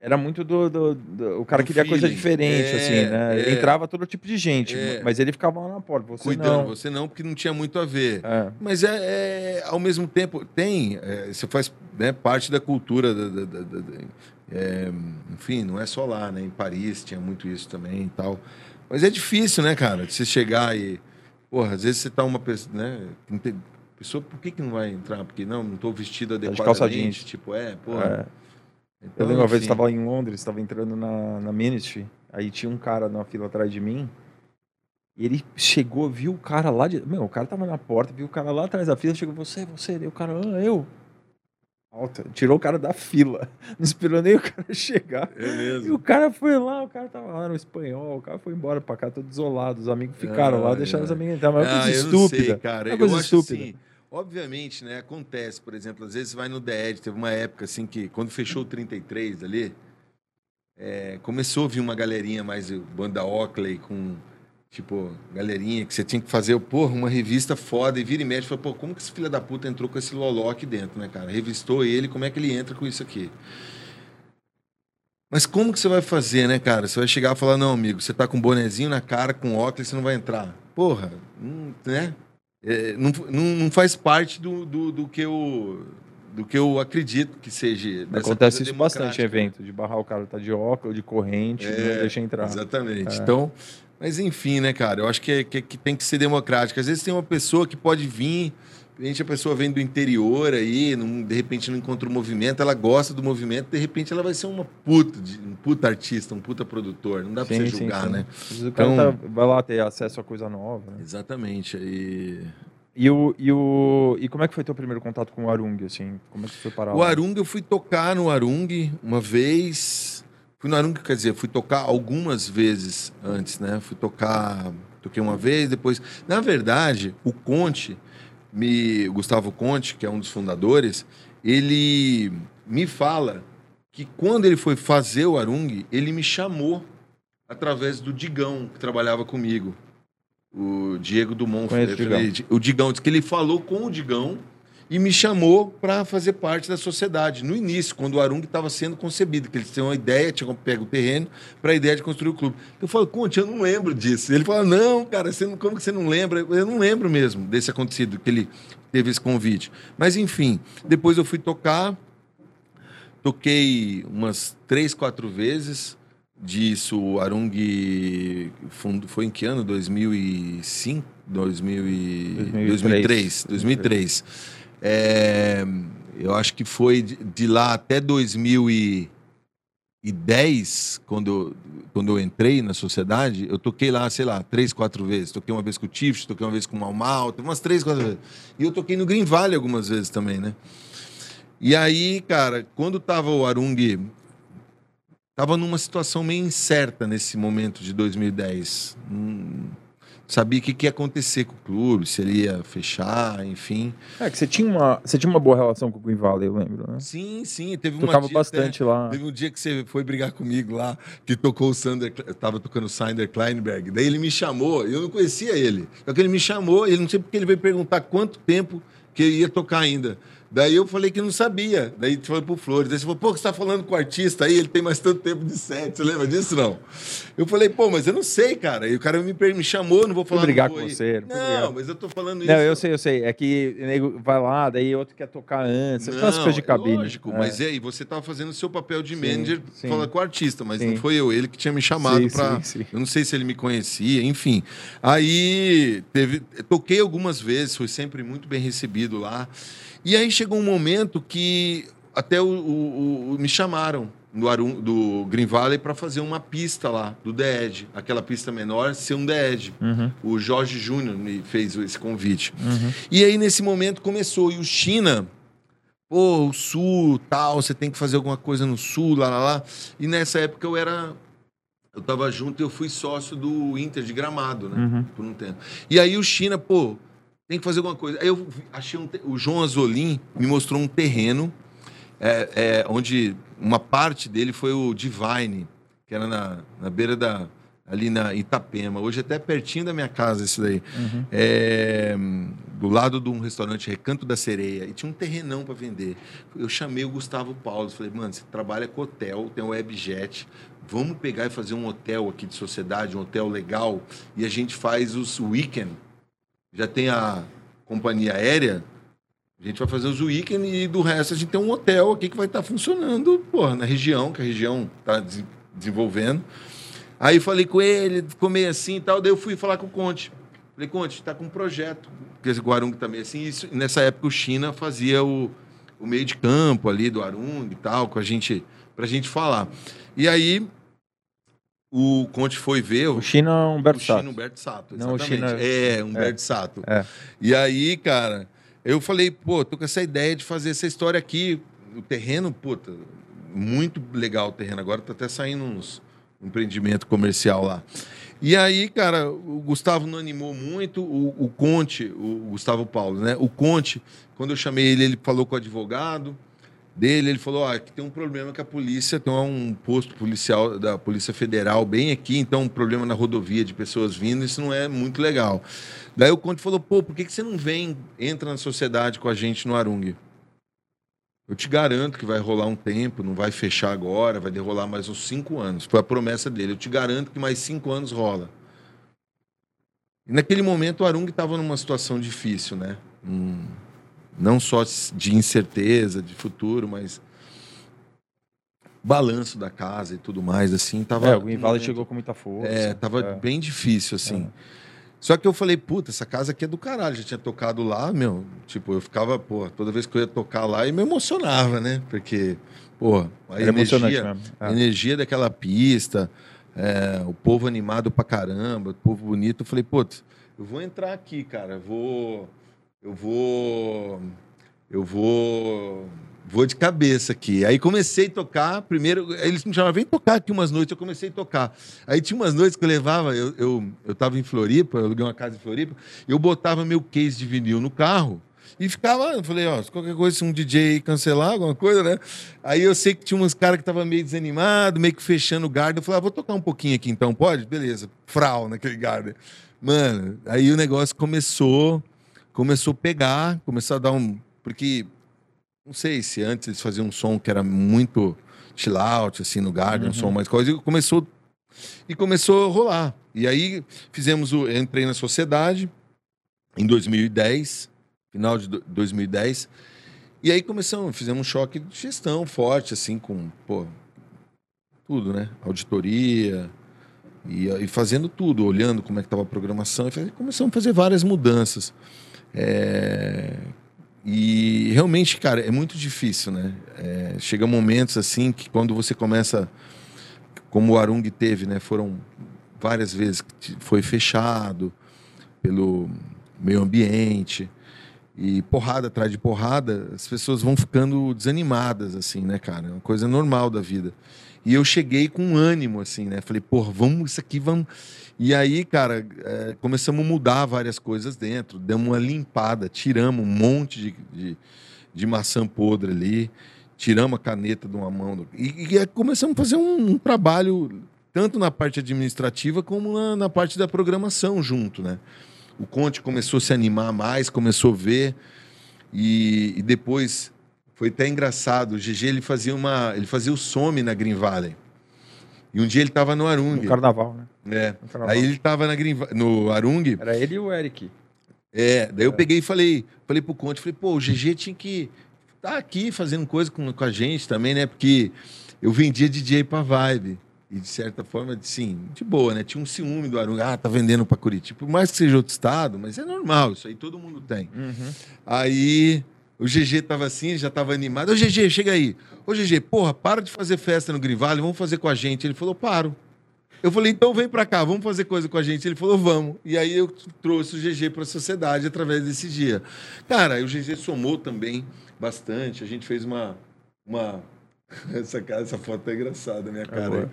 Era muito do. do, do o cara do queria feeling. coisa diferente, é, assim, né? É. Entrava todo tipo de gente, é. mas ele ficava lá na porta. Você Cuidando, não. você não, porque não tinha muito a ver. É. Mas é, é, ao mesmo tempo, tem. É, você faz né, parte da cultura. Da, da, da, enfim, não é só lá, né? Em Paris tinha muito isso também e tal. Mas é difícil, né, cara? De você chegar e. Porra, às vezes você tá uma pessoa. Né, pessoa, por que, que não vai entrar? Porque não, não estou vestido adequadamente. Tá de calça jeans. Tipo, é, porra. Então, eu lembro uma vez estava em Londres, estava entrando na, na Ministry, aí tinha um cara na fila atrás de mim, e ele chegou, viu o cara lá de. Meu, o cara tava na porta, viu o cara lá atrás da fila, chegou, você, você, e o cara, ah, eu. Alta, tirou o cara da fila, [LAUGHS] não esperou nem o cara [LAUGHS] chegar. É mesmo. E o cara foi lá, o cara tava lá no espanhol, o cara foi embora pra cá todo isolado, os amigos ficaram ah, lá, deixaram é. os amigos entrar, mas é uma coisa estúpida. Sei, cara. É uma coisa eu estúpida. Assim, Obviamente, né? Acontece, por exemplo, às vezes vai no DED, teve uma época assim que, quando fechou o 33 ali, é, começou a vir uma galerinha mais, banda Oakley, com, tipo, galerinha que você tinha que fazer, porra, uma revista foda, e vira e mexe, fala, pô, como que esse filho da puta entrou com esse loló aqui dentro, né, cara? Revistou ele, como é que ele entra com isso aqui? Mas como que você vai fazer, né, cara? Você vai chegar e falar, não, amigo, você tá com um bonezinho na cara, com óculos, você não vai entrar. Porra, hum, né? É, não, não, faz parte do, do, do, que eu do que eu acredito que seja. Acontece isso bastante em evento, de barrar o cara tá de óculos, de corrente, é, não deixa entrar. Exatamente. É. Então, mas enfim, né, cara? Eu acho que, é, que, que, tem que ser democrático. Às vezes tem uma pessoa que pode vir, de repente a pessoa vem do interior aí, não, de repente não encontra o movimento, ela gosta do movimento, de repente ela vai ser uma puta, um puta artista, um puta produtor. Não dá sim, pra você julgar, sim, sim. né? o então, cara tá, vai lá ter acesso a coisa nova. Né? Exatamente. E e, o, e, o, e como é que foi teu primeiro contato com o Arung, assim? Como é que foi parar O Arung, eu fui tocar no Arung uma vez. Fui no Arung, quer dizer, fui tocar algumas vezes antes, né? Fui tocar... Toquei uma vez, depois... Na verdade, o Conte, me, Gustavo Conte, que é um dos fundadores, ele me fala que quando ele foi fazer o Arung, ele me chamou através do Digão, que trabalhava comigo o Diego Dumont. Conheço o Digão. O Digão disse que ele falou com o Digão e me chamou para fazer parte da sociedade. No início, quando o Arung estava sendo concebido, que eles tinham uma ideia, tinham pego o terreno para a ideia de construir o clube. Eu falo, Conte, eu não lembro disso. Ele fala, não, cara, você não, como que você não lembra? Eu não lembro mesmo desse acontecido, que ele teve esse convite. Mas, enfim, depois eu fui tocar, toquei umas três, quatro vezes disso, o Arung foi em que ano? 2005? 2000 e... 2003. 2003. 2003. É, eu acho que foi de lá até 2010, quando eu, quando eu entrei na sociedade, eu toquei lá, sei lá, três, quatro vezes. Toquei uma vez com o Tiff, toquei uma vez com o Mal Mal, umas três, quatro vezes. E eu toquei no Green Valley algumas vezes também, né? E aí, cara, quando tava o Arung Estava numa situação meio incerta nesse momento de 2010. Hum, sabia o que, que ia acontecer com o clube, se ele ia fechar, enfim. É que você tinha uma, você tinha uma boa relação com o Green Valley, eu lembro, né? Sim, sim. Teve uma Tocava bastante até, lá. Teve um dia que você foi brigar comigo lá, que tocou o Sander, tava tocando o Sander Kleinberg. Daí ele me chamou, eu não conhecia ele. Só que ele me chamou, ele não sei porque ele veio perguntar quanto tempo que eu ia tocar ainda. Daí eu falei que não sabia. Daí foi pro Flores. Daí você falou, pô, você tá falando com o artista aí, ele tem mais tanto tempo de set. Você lembra disso, não? Eu falei, pô, mas eu não sei, cara. E o cara me, me chamou, não vou falar. Vou brigar com você. Não, não mas eu tô falando isso. Não, eu sei, eu sei. É que nego vai lá, daí outro quer tocar antes. Não, Aquelas coisas de cabine. Lógico, é. mas e aí, você tava fazendo o seu papel de manager, sim, falar com o artista, mas sim. não foi eu, ele que tinha me chamado pra. Eu não sei se ele me conhecia, enfim. Aí teve. Toquei algumas vezes, foi sempre muito bem recebido lá. E aí chegou um momento que até o, o, o me chamaram no Arum, do Green Valley para fazer uma pista lá, do The Edge. Aquela pista menor ser um The Edge. Uhum. O Jorge Júnior me fez esse convite. Uhum. E aí, nesse momento, começou. E o China, pô, o Sul, tal, você tem que fazer alguma coisa no Sul, lá, lá, lá. E nessa época eu era. Eu tava junto e eu fui sócio do Inter de Gramado, né? Uhum. Por um tempo. E aí o China, pô, tem que fazer alguma coisa. Aí eu achei um. te- O João Azolim me mostrou um terreno é, é, onde uma parte dele foi o Divine, que era na, na beira da. ali na Itapema. Hoje é até pertinho da minha casa isso daí. Uhum. É, do lado de um restaurante Recanto da Sereia. E tinha um terrenão para vender. Eu chamei o Gustavo Paulo. Falei, mano, você trabalha com hotel, tem um webjet. Vamos pegar e fazer um hotel aqui de sociedade, um hotel legal. E a gente faz os weekend. Já tem a companhia aérea. A gente vai fazer os weekend e do resto a gente tem um hotel aqui que vai estar funcionando, porra, na região, que a região está desenvolvendo. Aí falei com ele, ficou meio assim e tal. Daí eu fui falar com o Conte. Falei, Conte, está com um projeto. Porque esse Guarung também assim. Isso, nessa época o China fazia o, o meio de campo ali do Arung e tal, com a gente, pra gente falar. E aí o Conte foi ver O China é um Humberto o China Sato. Humberto Sato, Não, o. China- É, Humberto Sato. É. E aí, cara, eu falei, pô, tô com essa ideia de fazer essa história aqui. O terreno, puta, muito legal o terreno. Agora tá até saindo uns um empreendimento comercial lá. E aí, cara, o Gustavo não animou muito, o, o Conte, o Gustavo Paulo, né? O Conte, quando eu chamei ele, ele falou com o advogado dele, ele falou, ah, que tem um problema que a polícia tem um posto policial da Polícia Federal bem aqui, então um problema na rodovia de pessoas vindo, isso não é muito legal. Daí o Conte falou, pô, por que, que você não vem, entra na sociedade com a gente no Arung? Eu te garanto que vai rolar um tempo, não vai fechar agora, vai derrolar mais uns cinco anos. Foi a promessa dele. Eu te garanto que mais cinco anos rola. E naquele momento o Arung estava numa situação difícil, né? Hum, não só de incerteza, de futuro, mas balanço da casa e tudo mais, assim. Tava É, o Green Valley momento- chegou com muita força. é, tava É. bem difícil, assim. Só que eu falei, puta, essa casa aqui é do caralho. Já tinha tocado lá, meu. Tipo, eu ficava, pô, toda vez que eu ia tocar lá, e me emocionava, né? Porque, pô, a Era energia, mesmo. a É. energia daquela pista, é, o povo animado pra caramba, o povo bonito. Eu falei, putz, eu vou entrar aqui, cara. Vou. Eu vou. Eu vou. Vou de cabeça aqui. Aí comecei a tocar. Primeiro, eles me chamavam, vem tocar aqui umas noites. Eu comecei a tocar. Aí tinha umas noites que eu levava, eu, eu, eu tava em Floripa, eu aluguei uma casa em Floripa, eu botava meu case de vinil no carro e ficava, eu falei, ó, se qualquer coisa, se um DJ cancelar alguma coisa, né? Aí eu sei que tinha uns caras que estavam meio desanimados, meio que fechando o garden. Eu falei, ah, vou tocar um pouquinho aqui então, pode? Beleza. Frau naquele garden. Mano, aí o negócio começou, começou a pegar, começou a dar um. Porque não sei se antes eles faziam um som que era muito chill out, assim, no garden, um Uhum. som mais coisa, e começou, e começou a rolar. E aí fizemos o. eu Entrei na sociedade em 2010, final de do- 2010. E aí começamos, fizemos um choque de gestão forte, assim, com, pô, tudo, né? Auditoria, e, e fazendo tudo, olhando como é que estava a programação, e faz- começamos a fazer várias mudanças. É, E realmente, cara, é muito difícil, né? É, chega momentos assim que quando você começa, como o Arung teve, né? Foram várias vezes que foi fechado pelo meio ambiente e porrada atrás de porrada, as pessoas vão ficando desanimadas, assim, né, cara? É uma coisa normal da vida. E eu cheguei com ânimo, assim, né? Falei, porra, vamos, isso aqui, vamos. E aí, cara, é, começamos a mudar várias coisas dentro, demos uma limpada, tiramos um monte de, de, de maçã podre ali, tiramos a caneta de uma mão. E, e começamos a fazer um, um trabalho, tanto na parte administrativa como na, na parte da programação junto, né? O Conte começou a se animar mais, começou a ver. E, e depois foi até engraçado. O GG ele fazia uma, ele fazia o some na Green Valley. E um dia ele estava no Arung. No carnaval, né? É. Carnaval. Aí ele estava na no Arung. Era ele e o Eric. É, daí eu peguei e falei, falei pro Conte, falei, pô, o GG tinha que estar aqui fazendo coisa com, com a gente também, né? Porque eu vendia DJ pra Vibe. E de certa forma, sim, de boa, né? Tinha um ciúme do Arung. Ah, tá vendendo pra Curitiba. Por mais que seja outro estado, mas é normal, isso aí todo mundo tem. Uhum. Aí o GG tava assim, já tava animado. Ô, GG, chega aí. Ô, GG, porra, para de fazer festa no Grivale, vamos fazer com a gente. Ele falou, paro. Eu falei, então vem pra cá, vamos fazer coisa com a gente. Ele falou, vamos. E aí eu trouxe o GG pra sociedade através desse dia. Cara, o GG somou também bastante. A gente fez uma. uma... [LAUGHS] Essa, cara, essa foto é engraçada, minha cara.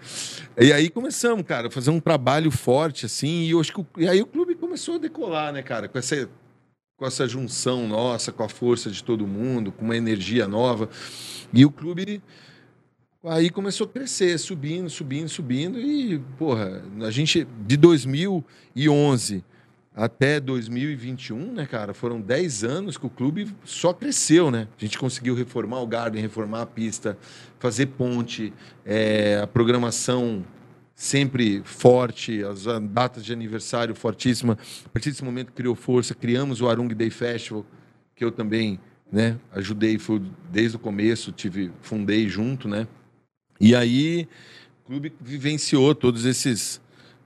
É e aí começamos, cara, a fazer um trabalho forte, assim, e, eu acho que, o- e aí o clube começou a decolar, né, cara, com essa, com essa junção nossa, com a força de todo mundo, com uma energia nova. E o clube aí começou a crescer, subindo, subindo, subindo. E, porra, a gente, de 2011 até 2021, né, cara, foram 10 anos que o clube só cresceu, né? A gente conseguiu reformar o Garden, reformar a pista, fazer ponte, é, a programação sempre forte, as datas de aniversário fortíssima. A partir desse momento criou força, criamos o Arung Day Festival, que eu também, né, ajudei, foi desde o começo, tive, fundei junto, né? E aí o clube vivenciou todos esses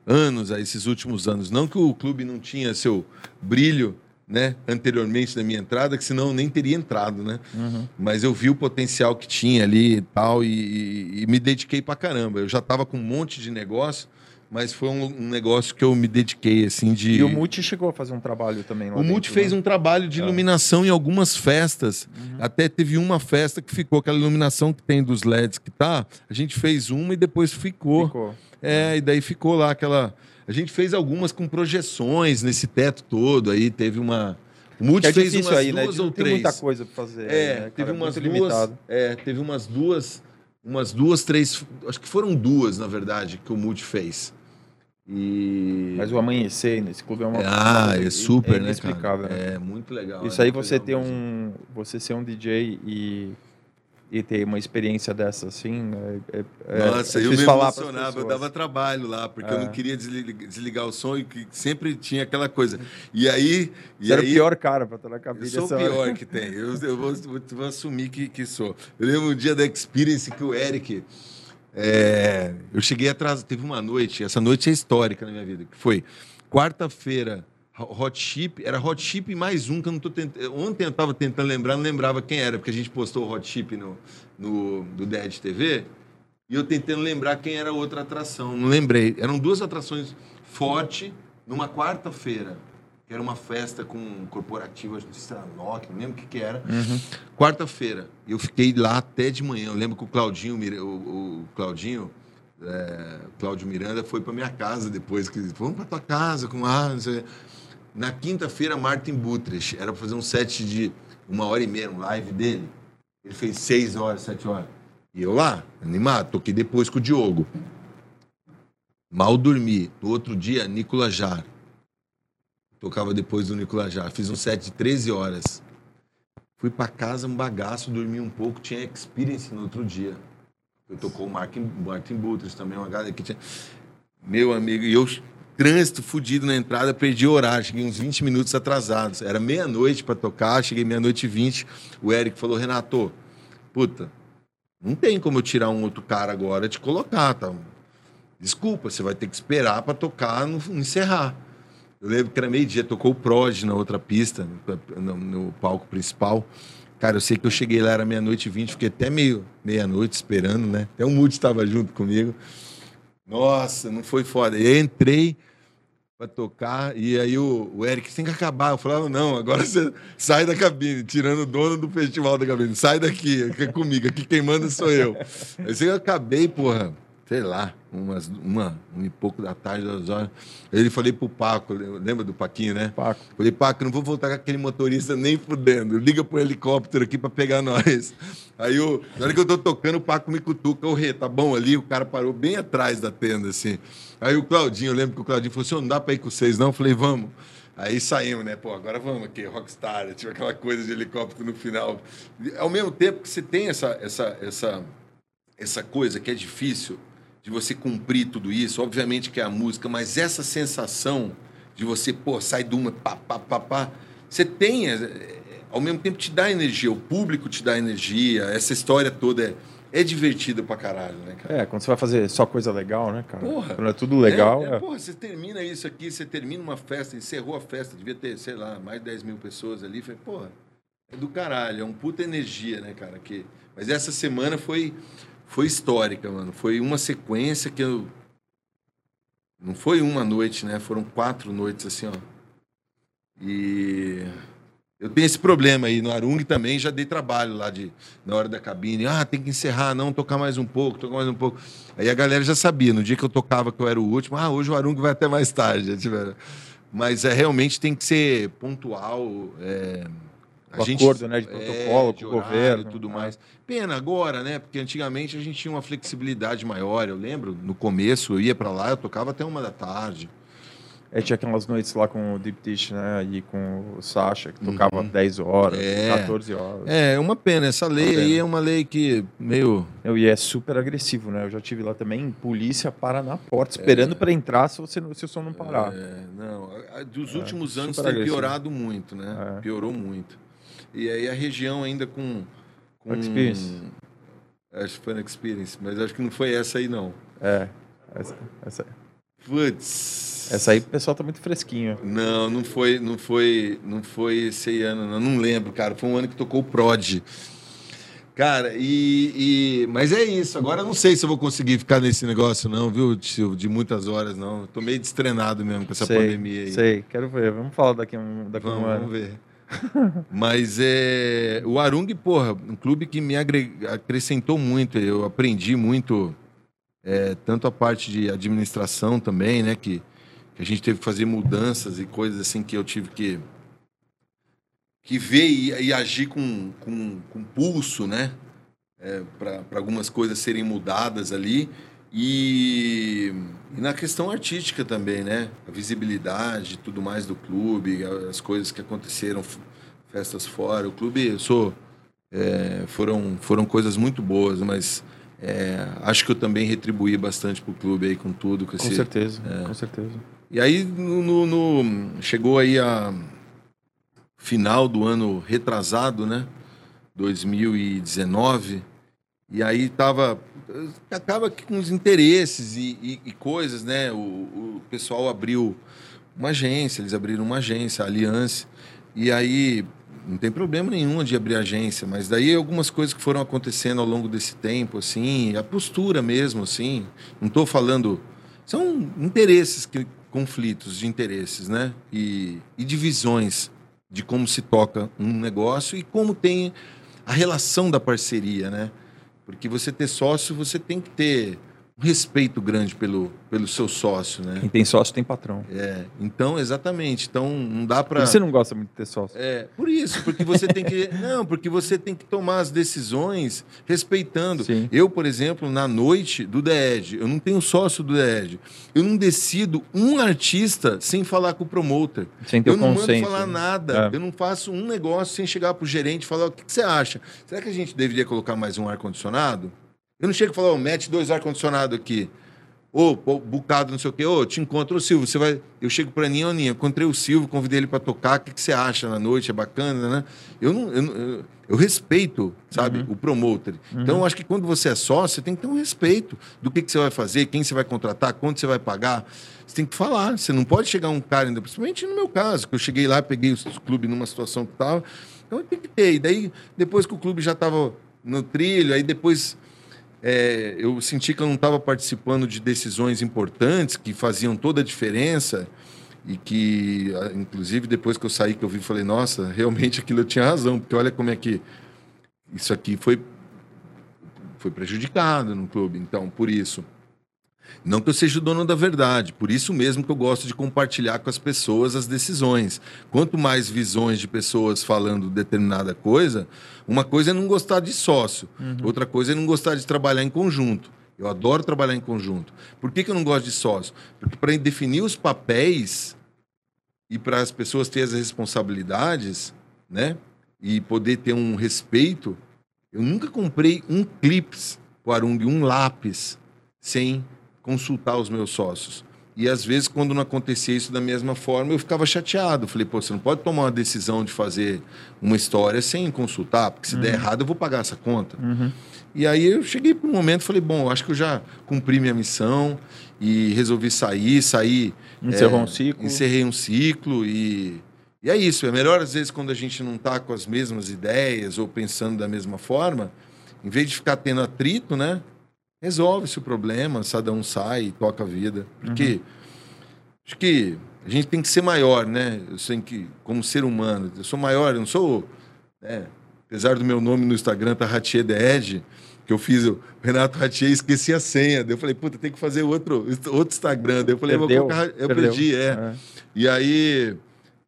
anos, esses últimos anos. Não que o clube não tinha seu brilho, né, anteriormente da minha entrada, que senão eu nem teria entrado, né? Mas eu vi o potencial que tinha ali e tal, e, e- me dediquei pra caramba. Eu já tava com um monte de negócio, mas foi um, um negócio que eu me dediquei, assim, de... E o Multi chegou a fazer um trabalho também lá O Multi dentro, fez né? um trabalho de É. iluminação em algumas festas. Até teve uma festa que ficou, aquela iluminação que tem dos LEDs que tá. A gente fez uma e depois ficou. Ficou. É, e daí ficou lá aquela. A gente fez algumas com projeções nesse teto todo. Aí teve uma. O Multi é fez umas aí, né? duas Não ou tem três. muita coisa pra fazer. É, né, teve cara? umas Muito duas. limitado. É, teve umas duas. Umas duas, três. Acho que foram duas, na verdade, que o Multi fez. E. Mas o amanhecer nesse clube é uma Ah, é super, né, inexplicável, cara? né? É muito legal. Isso é aí muito você ter um. Você ser um DJ e, e ter uma experiência dessa assim. É, é, é- Nossa, é eu me emocionava, eu dava trabalho lá, porque eu É. não queria desligar, desligar o som e que sempre tinha aquela coisa. E aí. E era o aí pior cara pra estar na eu cabine. sou o hora. pior que tem. Eu, eu vou, vou- vou assumir que, que sou. Eu lembro um dia da Experience que o Eric. é, eu cheguei atrasado. Teve uma noite, essa noite é histórica na minha vida, que foi quarta-feira, Hot Chip. Era Hot Chip mais um que eu não tô tentando. Ontem eu estava tentando lembrar, não lembrava quem era, porque a gente postou o Hot Chip no, no, do Dead TV. E eu tentando lembrar quem era a outra atração. Não lembrei. Eram duas atrações forte numa quarta-feira. Que era uma festa com corporativa, era Nokia, não lembro o que, que era. Quarta-feira. Eu fiquei lá até de manhã. Eu lembro que o Claudinho, o, o Claudinho, é, Cláudio Miranda, foi para minha casa depois. Que, Vamos para tua casa com a. não sei. Na quinta-feira, Martin Butrecht. Era para fazer um set de uma hora e meia, um live dele. Ele fez seis horas, sete horas. E eu lá, animado, toquei depois com o Diogo. Mal dormi. No outro dia, Nicolas Jar. Tocava depois do Nicolas Jar. Fiz um set de 13 horas. Fui pra casa, um bagaço, dormi um pouco, tinha experience no outro dia. Eu tocou o Martin, Martin também, uma galera que tinha. Meu amigo, e eu, trânsito fudido na entrada, perdi o horário, cheguei uns 20 minutos atrasados. Era meia-noite pra tocar, cheguei meia-noite e 20. O Eric falou: Renato, puta, não tem como eu tirar um outro cara agora e te colocar, tá? Desculpa, você vai ter que esperar pra tocar no, encerrar. Eu lembro que era meio-dia, tocou o Prod na outra pista, no, no- no palco principal. Cara, eu sei que eu cheguei lá, era meia-noite e vinte, fiquei até meio meia-noite esperando, né? Até o Moody estava junto comigo. Nossa, não foi foda. E aí entrei pra tocar, e aí o, o Eric, tem que acabar. Eu falava, não, agora você sai da cabine, tirando o dono do festival da cabine. Sai daqui, aqui é comigo, aqui quem manda sou eu. Aí eu acabei, porra, sei lá, umas, uma, um e pouco da tarde, duas horas. Aí ele falei pro Paco, lembra do Paquinho, né? Paco. Falei, Paco, não vou voltar com aquele motorista nem fudendo. Liga pro helicóptero aqui pra pegar nós. Aí, eu, na hora que eu tô tocando, o Paco me cutuca. O Rê, tá bom ali? O cara parou bem atrás da tenda, assim. Aí o Claudinho, eu lembro que o Claudinho falou assim, "Ô, não dá pra ir com vocês, não? Eu falei, vamos. Aí saímos, né? Pô, agora vamos aqui, Rockstar, tipo aquela coisa de helicóptero no final. Ao mesmo tempo que você tem essa, essa, essa, essa coisa que é difícil de você cumprir tudo isso, obviamente que é a música, mas essa sensação de você, pô, sai de uma, pá, pá, pá, pá, você tem, é, ao mesmo tempo te dá energia, o público te dá energia, essa história toda é, é divertida pra caralho, né, cara? É, quando você vai fazer só coisa legal, né, cara? Porra. Quando é tudo legal. É, é, é. porra, você termina isso aqui, você termina uma festa, encerrou a festa, devia ter, sei lá, mais de 10 mil pessoas ali. Falei, porra, é do caralho, é um puta energia, né, cara? Que... Mas essa semana foi, foi histórica, mano. Foi uma sequência que eu. Não foi uma noite, né? Foram quatro noites assim, ó. E eu tenho esse problema aí no Arung também, já dei trabalho lá de na hora da cabine. Ah, tem que encerrar, não, tocar mais um pouco, tocar mais um pouco. Aí a galera já sabia, no dia que eu tocava que eu era o último, ah, hoje o Arung vai até mais tarde. Mas é, realmente tem que ser pontual. É, o gente, acordo né, de protocolo, é, de com o governo. e tudo mais. Pena agora, né? Porque antigamente a gente tinha uma flexibilidade maior. Eu lembro, no começo, eu ia para lá, eu tocava até uma da tarde. É, tinha aquelas noites lá com o Deep Dish, né? E com o Sasha, que tocava uhum. 10 horas, é. 14 horas. É, uma pena. Essa lei pena. aí é uma lei que meio. Eu, e é super agressivo, né? Eu já tive lá também, polícia para na porta, esperando é. para entrar se, você, se o som não parar. É, não. Dos é, últimos anos tem agressivo. piorado muito, né? É. Piorou muito. E aí a região ainda com. com Experience. Acho que foi na Experience, mas acho que não foi essa aí, não. É, essa, essa aí. Putz. Essa aí o pessoal tá muito fresquinho. Não, não foi, não foi, não foi esse ano, não, não lembro, cara. Foi um ano que tocou o Prod. Cara, e, e, Mas é isso. Agora eu não sei se eu vou conseguir ficar nesse negócio, não, viu, tio? De muitas horas, não. Tô meio destrenado mesmo com essa sei, pandemia aí. Sei, quero ver. Vamos falar daqui, um, daqui vamos, um ano. Vamos ver. [LAUGHS] Mas é, o Arung, porra, um clube que me acrescentou muito. Eu aprendi muito, é, tanto a parte de administração também, né? Que, que, a gente teve que fazer mudanças e coisas assim que eu tive que, que ver e, e agir com, com, com, pulso, né? É, Para algumas coisas serem mudadas ali. E, e, na questão artística também, né? A visibilidade, tudo mais do clube, as coisas que aconteceram, festas fora. O clube, eu sou, é, foram, foram coisas muito boas, mas é, acho que eu também retribuí bastante pro clube aí com tudo. Com, com esse, certeza, é. com certeza. E aí no, no, no, chegou aí a final do ano retrasado, né? 2019 e aí tava acaba com os interesses e, e, e coisas, né? O, o, pessoal abriu uma agência, eles abriram uma agência, a Aliança, e aí não tem problema nenhum de abrir agência, mas daí algumas coisas que foram acontecendo ao longo desse tempo, assim, a postura mesmo, assim, não estou falando, são interesses, que, conflitos de interesses, né? E, e divisões de como se toca um negócio e como tem a relação da parceria, né? Porque você ter sócio, você tem que ter um respeito grande pelo, pelo seu sócio, né? Quem tem sócio tem patrão. É, então, exatamente. Então, não dá para. Você não gosta muito de ter sócio? É, por isso, porque você tem que. [LAUGHS] não, porque você tem que tomar as decisões respeitando. Sim. Eu, por exemplo, na noite do DED, eu não tenho sócio do DED. Eu não decido um artista sem falar com o promoter. Sem ter eu não consenso, mando falar nada. É. Eu não faço um negócio sem chegar pro gerente e falar: o que, que você acha? Será que a gente deveria colocar mais um ar-condicionado? Eu não chego e falo, oh, mete dois ar-condicionado aqui. Ô, oh, bocado, não sei o quê. Ô, oh, te encontro o Silvio. Você vai... Eu chego para Ninho, Ninho, encontrei o Silvio, convidei ele para tocar. O que, que, você acha na noite? É bacana, né? Eu, não, eu, eu, eu respeito, sabe, uhum. o promoter. Uhum. Então, eu acho que quando você é sócio, você tem que ter um respeito do que, que você vai fazer, quem você vai contratar, quanto você vai pagar. Você tem que falar. Você não pode chegar um cara, ainda, principalmente no meu caso, que eu cheguei lá, peguei o clube numa situação que estava. Então, tem que ter. E daí, depois que o clube já estava no trilho, aí depois é, eu senti que eu não estava participando de decisões importantes que faziam toda a diferença e que, inclusive, depois que eu saí, que eu vi, falei, nossa, [LAUGHS] realmente aquilo eu tinha razão, porque olha como é que isso aqui foi, foi prejudicado no clube. Então, por isso, não que eu seja o dono da verdade, por isso mesmo que eu gosto de compartilhar com as pessoas as decisões. Quanto mais visões de pessoas falando determinada coisa, uma coisa é não gostar de sócio, uhum. outra coisa é não gostar de trabalhar em conjunto. Eu adoro trabalhar em conjunto. Por que, que eu não gosto de sócio? Porque para definir os papéis e para as pessoas terem as responsabilidades, né? E poder ter um respeito, eu nunca comprei um clips, o Arung, um lápis, sem consultar os meus sócios. E às vezes, quando não acontecia isso da mesma forma, eu ficava chateado. Falei, pô, você não pode tomar uma decisão de fazer uma história sem consultar, porque se uhum. der errado, eu vou pagar essa conta. Uhum. E aí eu cheguei para um momento falei, bom, acho que eu já cumpri minha missão e resolvi sair, sair. Encerrou é, um ciclo. Encerrei um ciclo e, E é isso, é melhor às vezes quando a gente não está com as mesmas ideias ou pensando da mesma forma, em vez de ficar tendo atrito, né? Resolve-se o problema, cada um sai e toca a vida. Porque uhum. acho que a gente tem que ser maior, né? Eu sei que, como ser humano, eu sou maior, eu não sou. Né? Apesar do meu nome no Instagram tá Ratier The Edge, que eu fiz o Renato Ratier esqueci a senha. Daí eu falei, puta, tem que fazer outro, outro Instagram. Daí eu falei, Perdeu. vou colocar. Eu Perdeu. perdi, é. é. E aí.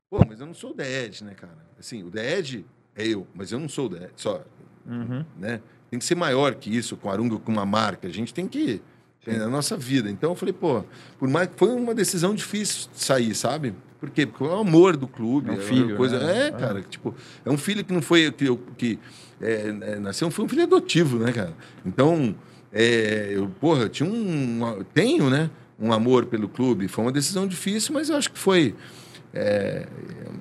Pô, mas eu não sou o The Edge, né, cara? Assim, o The Edge é eu, mas eu não sou o The Edge, só. Uhum. Né? Tem que ser maior que isso, com Arunga, com uma marca. A gente tem que na nossa vida. Então eu falei, pô, por mais foi uma decisão difícil de sair, sabe? Por quê? Porque é o amor do clube. É um filho. É, coisa... Né? é cara, tipo, é um filho que não foi que, que é, é, nasceu, foi um filho adotivo, né, cara? Então, é, eu, porra, tinha um. Tenho, né? Um amor pelo clube. Foi uma decisão difícil, mas eu acho que foi. É,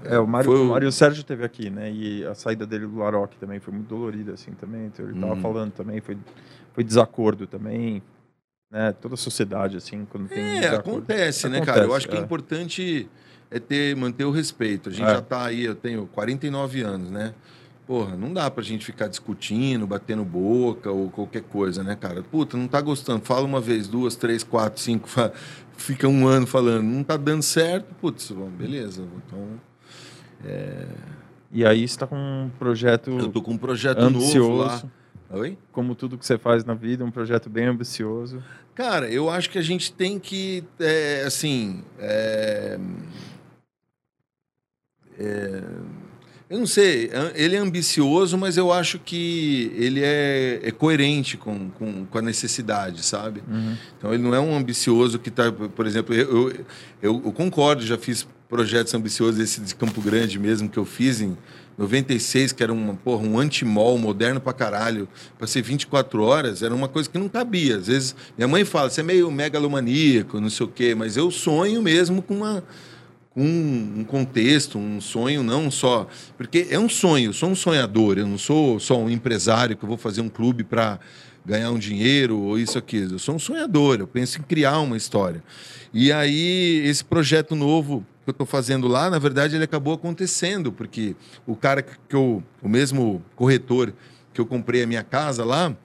é, o Mário, foi... o Mário Sérgio teve aqui, né? E a saída dele do Laroque também foi muito dolorida, assim, também. Então, ele estava hum. falando também, foi, foi desacordo também, né? Toda a sociedade, assim, quando tem. É, acontece, né, cara? Eu acho que é, é importante é ter, manter o respeito. A gente é. já está aí, eu tenho 49 anos, né? Porra, não dá pra gente ficar discutindo, batendo boca ou qualquer coisa, né, cara? Puta, não tá gostando. Fala uma vez, duas, três, quatro, cinco, fica um ano falando, não tá dando certo, putz, bom, beleza. Então. É... E aí você tá com um projeto. Eu tô com um projeto ambicioso. novo lá. Oi? Como tudo que você faz na vida, um projeto bem ambicioso. Cara, eu acho que a gente tem que, é, assim, é, é, eu não sei, ele é ambicioso, mas eu acho que ele é, é coerente com, com, com, a necessidade, sabe? Uhum. Então ele não é um ambicioso que está, por exemplo, eu, eu, eu, concordo, já fiz projetos ambiciosos, esse de Campo Grande mesmo que eu fiz em 96, que era uma, porra, um antimol moderno pra caralho, pra ser 24 horas, era uma coisa que não cabia. Às vezes, minha mãe fala, você é meio megalomaníaco, não sei o quê, mas eu sonho mesmo com uma com um contexto, um sonho, não só. Porque é um sonho, eu sou um sonhador, eu não sou só um empresário que eu vou fazer um clube para ganhar um dinheiro ou isso aqui. Eu sou um sonhador, eu penso em criar uma história. E aí, esse projeto novo que eu estou fazendo lá, na verdade, ele acabou acontecendo, porque o cara que eu, o mesmo corretor que eu comprei a minha casa lá,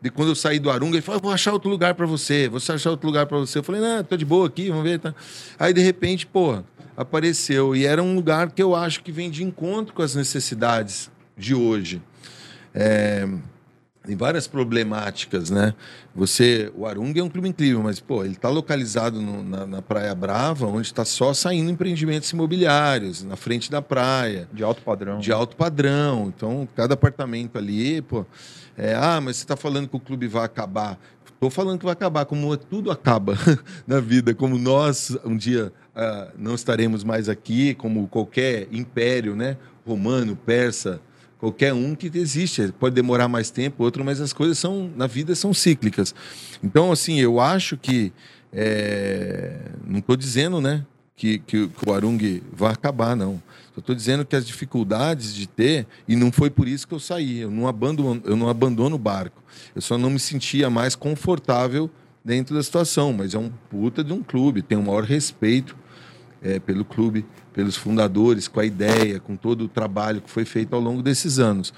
de quando eu saí do Arunga, ele falou: vou achar outro lugar para você, vou achar outro lugar para você. Eu falei: não, tô de boa aqui, vamos ver. Tá. Aí, de repente, pô, apareceu. E era um lugar que eu acho que vem de encontro com as necessidades de hoje. É, tem várias problemáticas, né? Você, o Arunga é um clube incrível, mas pô, ele está localizado no, na, na, Praia Brava, onde está só saindo empreendimentos imobiliários na frente da praia. De alto padrão. De alto padrão. Então, cada apartamento ali, pô, é, ah, mas você está falando que o clube vai acabar. Estou falando que vai acabar, como tudo acaba [LAUGHS] na vida, como nós um dia uh, não estaremos mais aqui, como qualquer império, né? Romano, persa, qualquer um que existe. Pode demorar mais tempo, outro, mas as coisas são na vida são cíclicas. Então, assim, eu acho que é... não estou dizendo, né, que, que, que o Arung vai acabar, não. Eu estou dizendo que as dificuldades de ter, e não foi por isso que eu saí, eu não abandono, eu não abandono o barco. Eu só não me sentia mais confortável dentro da situação, mas é um puta de um clube, tem o maior respeito é, pelo clube, pelos fundadores, com a ideia, com todo o trabalho que foi feito ao longo desses anos.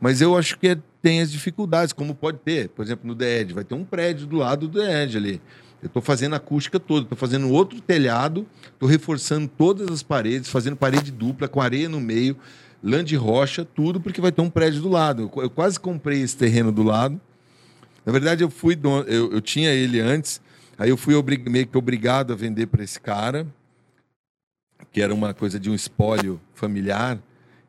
Mas eu acho que é, tem as dificuldades, como pode ter, por exemplo, no DED, vai ter um prédio do lado do DED ali. Eu estou fazendo acústica toda, estou fazendo outro telhado, estou reforçando todas as paredes, fazendo parede dupla, com areia no meio, lã de rocha, tudo, porque vai ter um prédio do lado. Eu quase comprei esse terreno do lado. Na verdade, eu fui eu, eu tinha ele antes, aí eu fui meio que obrigado a vender para esse cara, que era uma coisa de um espólio familiar.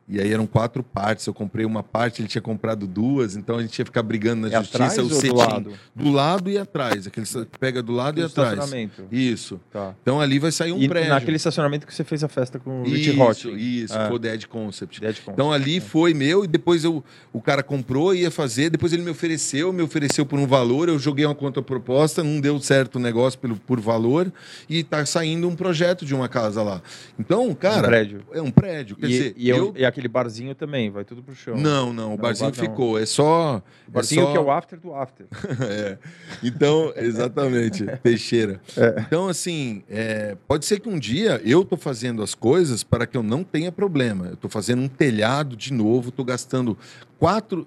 E aí eram quatro partes. Eu comprei uma parte, ele tinha comprado duas, então a gente ia ficar brigando na é justiça. o cetim, do lado? Do lado e atrás. Aquele pega do lado e atrás. Estacionamento. Isso. Tá. Então ali vai sair um e prédio. Naquele estacionamento que você fez a festa com o Rich Hot. Isso, é. foi o Dead Concept. Dead Concept. Então ali é. foi meu e depois eu, o cara comprou, ia fazer, depois ele me ofereceu, me ofereceu por um valor, eu joguei uma contraproposta, não deu certo o negócio pelo, por valor e tá saindo um projeto de uma casa lá. Então, cara. Um prédio. É um prédio. Quer e, dizer, e, eu, eu, e aquele barzinho também, vai tudo pro chão. Não, não, o Não, barzinho não. ficou. É só. O barzinho é só... que é o after do after. [LAUGHS] É. Então, exatamente, [LAUGHS] Teixeira. Então, assim, é, pode ser que um dia eu tô fazendo as coisas para que eu não tenha problema. Eu tô fazendo um telhado de novo, tô gastando quatro.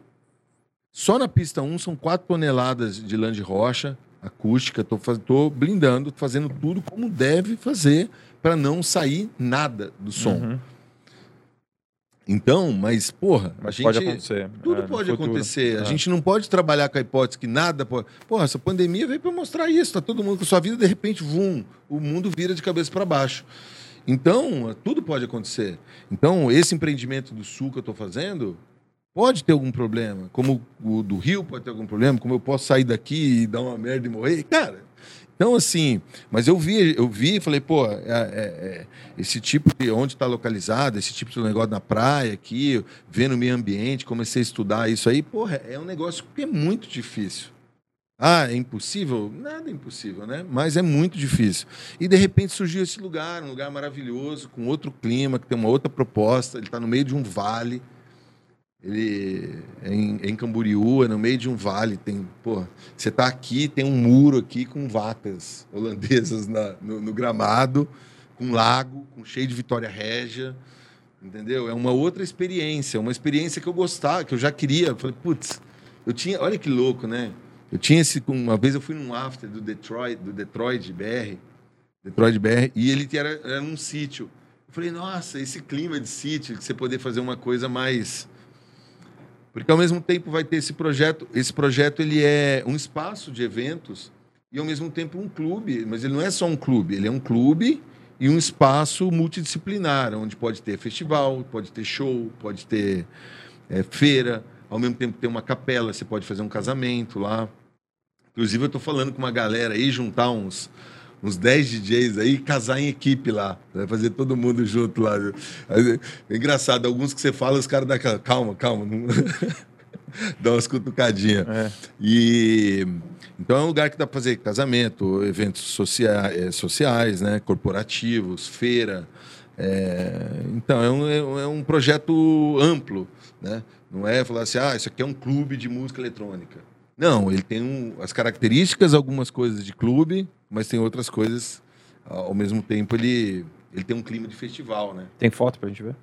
Só na pista 1 são quatro toneladas de lã de rocha acústica. Tô, faz... tô blindando, tô fazendo tudo como deve fazer para não sair nada do som. Uhum. Então, mas, porra, a Mas gente. pode acontecer. Tudo é, pode acontecer. A É. gente não pode trabalhar com a hipótese que nada pode. Porra, essa pandemia veio para mostrar isso. Tá todo mundo com sua vida, de repente, vum, o mundo vira de cabeça para baixo. Então, tudo pode acontecer. Então, esse empreendimento do Sul que eu estou fazendo pode ter algum problema. Como o do Rio pode ter algum problema, como eu posso sair daqui e dar uma merda e morrer. Cara, então assim, mas eu vi, eu vi e falei, pô, é- é- é, esse tipo de onde está localizado, esse tipo de negócio na praia aqui, vendo o meio ambiente, comecei a estudar isso aí, porra, é um negócio que é muito difícil. Ah, é impossível? Nada é impossível, né? Mas é muito difícil. E de repente surgiu esse lugar, um lugar maravilhoso, com outro clima, que tem uma outra proposta. Ele está no meio de um vale. Ele é em, é em Camboriú, é no meio de um vale. Tem, pô, você está aqui, tem um muro aqui com vacas holandesas na- no, no gramado, com lago, com cheio de Vitória Régia. Entendeu? É uma outra experiência, uma experiência que eu gostava, que eu já queria. Falei, putz, eu tinha, olha que louco, né? Eu tinha esse, uma vez eu fui num after do Detroit, do Detroit BR, Detroit BR, e ele era, era num sítio. Eu falei, nossa, esse clima de sítio, que você poder fazer uma coisa mais porque ao mesmo tempo vai ter esse projeto, esse projeto ele é um espaço de eventos e ao mesmo tempo um clube, mas ele não é só um clube, ele é um clube e um espaço multidisciplinar, onde pode ter festival, pode ter show, pode ter é, feira, ao mesmo tempo tem uma capela, você pode fazer um casamento lá. Inclusive eu estou falando com uma galera aí, juntar uns uns 10 DJs aí e casar em equipe lá. Vai fazer todo mundo junto lá. É engraçado, alguns que você fala, os caras dão aquela, calma, calma. Não... [LAUGHS] Dá umas cutucadinhas. É. E então é um lugar que dá para fazer casamento, eventos sociais, sociais né, corporativos, feira. É, então é um, é um- é um projeto amplo, né? Não é falar assim, ah, isso aqui é um clube de música eletrônica. Não, ele tem um- as características, algumas coisas de clube, mas tem outras coisas. Ao mesmo tempo, ele, ele tem um clima de festival, né? Tem foto pra gente ver?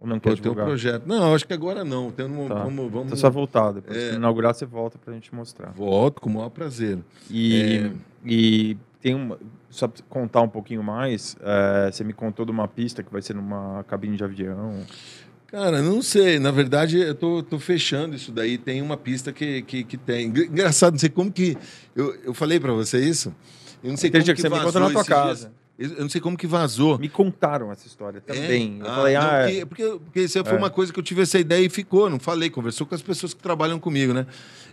Ou não quer Eu tenho um projeto. Não, acho que agora não. Tem um, Tá. vamos, vamos Então só voltar. Depois É. que inaugurar, você volta pra gente mostrar. volto com o maior prazer. E, É. e tem uma. Só pra contar um pouquinho mais, é, você me contou de uma pista que vai ser numa cabine de avião. Cara, não sei. Na verdade, eu tô, tô fechando isso daí. Tem uma pista que, que, que tem. Engra- Engraçado, não sei como que. Eu, eu falei pra você isso. Eu não sei Aquele como que, que você me contou na tua casa. dias. Eu não sei como que vazou. Me contaram essa história também. É? Eu falei, não, ah, é. porque, porque, porque isso foi É. uma coisa que eu tive essa ideia e ficou, não falei, conversou com as pessoas que trabalham comigo, né?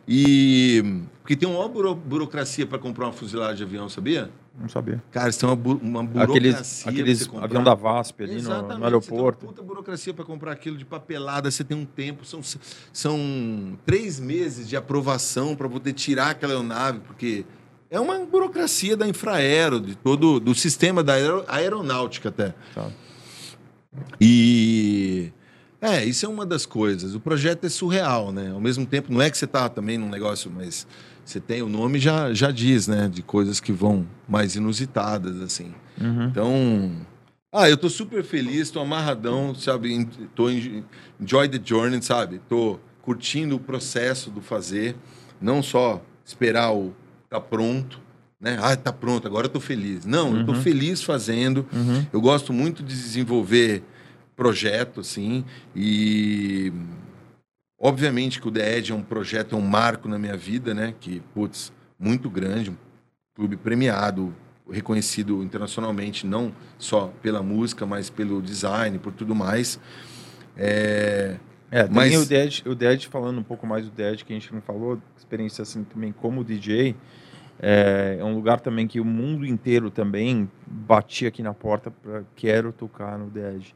E porque tem uma maior buro- burocracia para comprar uma fuselagem de avião, sabia? Não sabia. Cara, isso tem uma, bu- uma burocracia. Aqueles, aqueles avião da VASP ali no, Exatamente, no Você tem aeroporto. uma puta burocracia para comprar aquilo de papelada, você tem um tempo, são, são três meses de aprovação para poder tirar aquela aeronave, porque é uma burocracia da Infraero, de todo do sistema da aero- aeronáutica até. Tá. E é, isso é uma das coisas. O projeto é surreal, né? Ao mesmo tempo, não é que você está também num negócio, mas você tem o nome já já diz, né? De coisas que vão mais inusitadas assim. Uhum. Então, ah, eu tô super feliz, tô amarradão, sabe? Tô enjoy the journey, sabe? Tô curtindo o processo do fazer, não só esperar o tá pronto, né? Ah, tá pronto, agora eu tô feliz. Não, eu tô Uhum. feliz fazendo. Uhum. Eu gosto muito de desenvolver projeto, assim, e obviamente que o The Edge é um projeto, é um marco na minha vida, né? Que, putz, muito grande, um clube premiado, reconhecido internacionalmente, não só pela música, mas pelo design, por tudo mais. É, É, Mas- o Dead, o Dead, falando um pouco mais do Dead, que a gente não falou, experiência assim também como DJ, é, é um lugar também que o mundo inteiro também batia aqui na porta para quero tocar no Dead.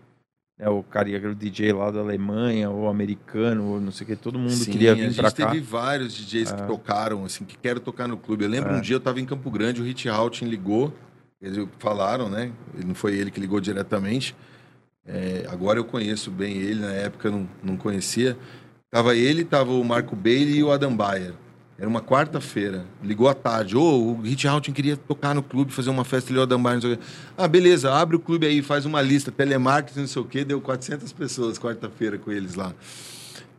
É, o cara o DJ lá da Alemanha, ou americano, ou não sei o que, todo mundo sim, queria vir para cá. teve vários DJs que É. tocaram, assim, que quero tocar no clube. Eu lembro É. um dia eu estava em Campo Grande, o Hit Houghton ligou, eles falaram, né? Não foi ele que ligou diretamente. É, agora eu conheço bem ele, na época eu não, não conhecia. Tava ele, tava o Marco Bailey e o Adam Bayer. Era uma quarta-feira. Ligou à tarde. Ô, oh, o Hit Houghton queria tocar no clube, fazer uma festa ali, o Adam Bayer, não sei o quê. Ah, beleza, abre o clube aí, faz uma lista, telemarketing, não sei o quê. Deu 400 pessoas quarta-feira com eles lá.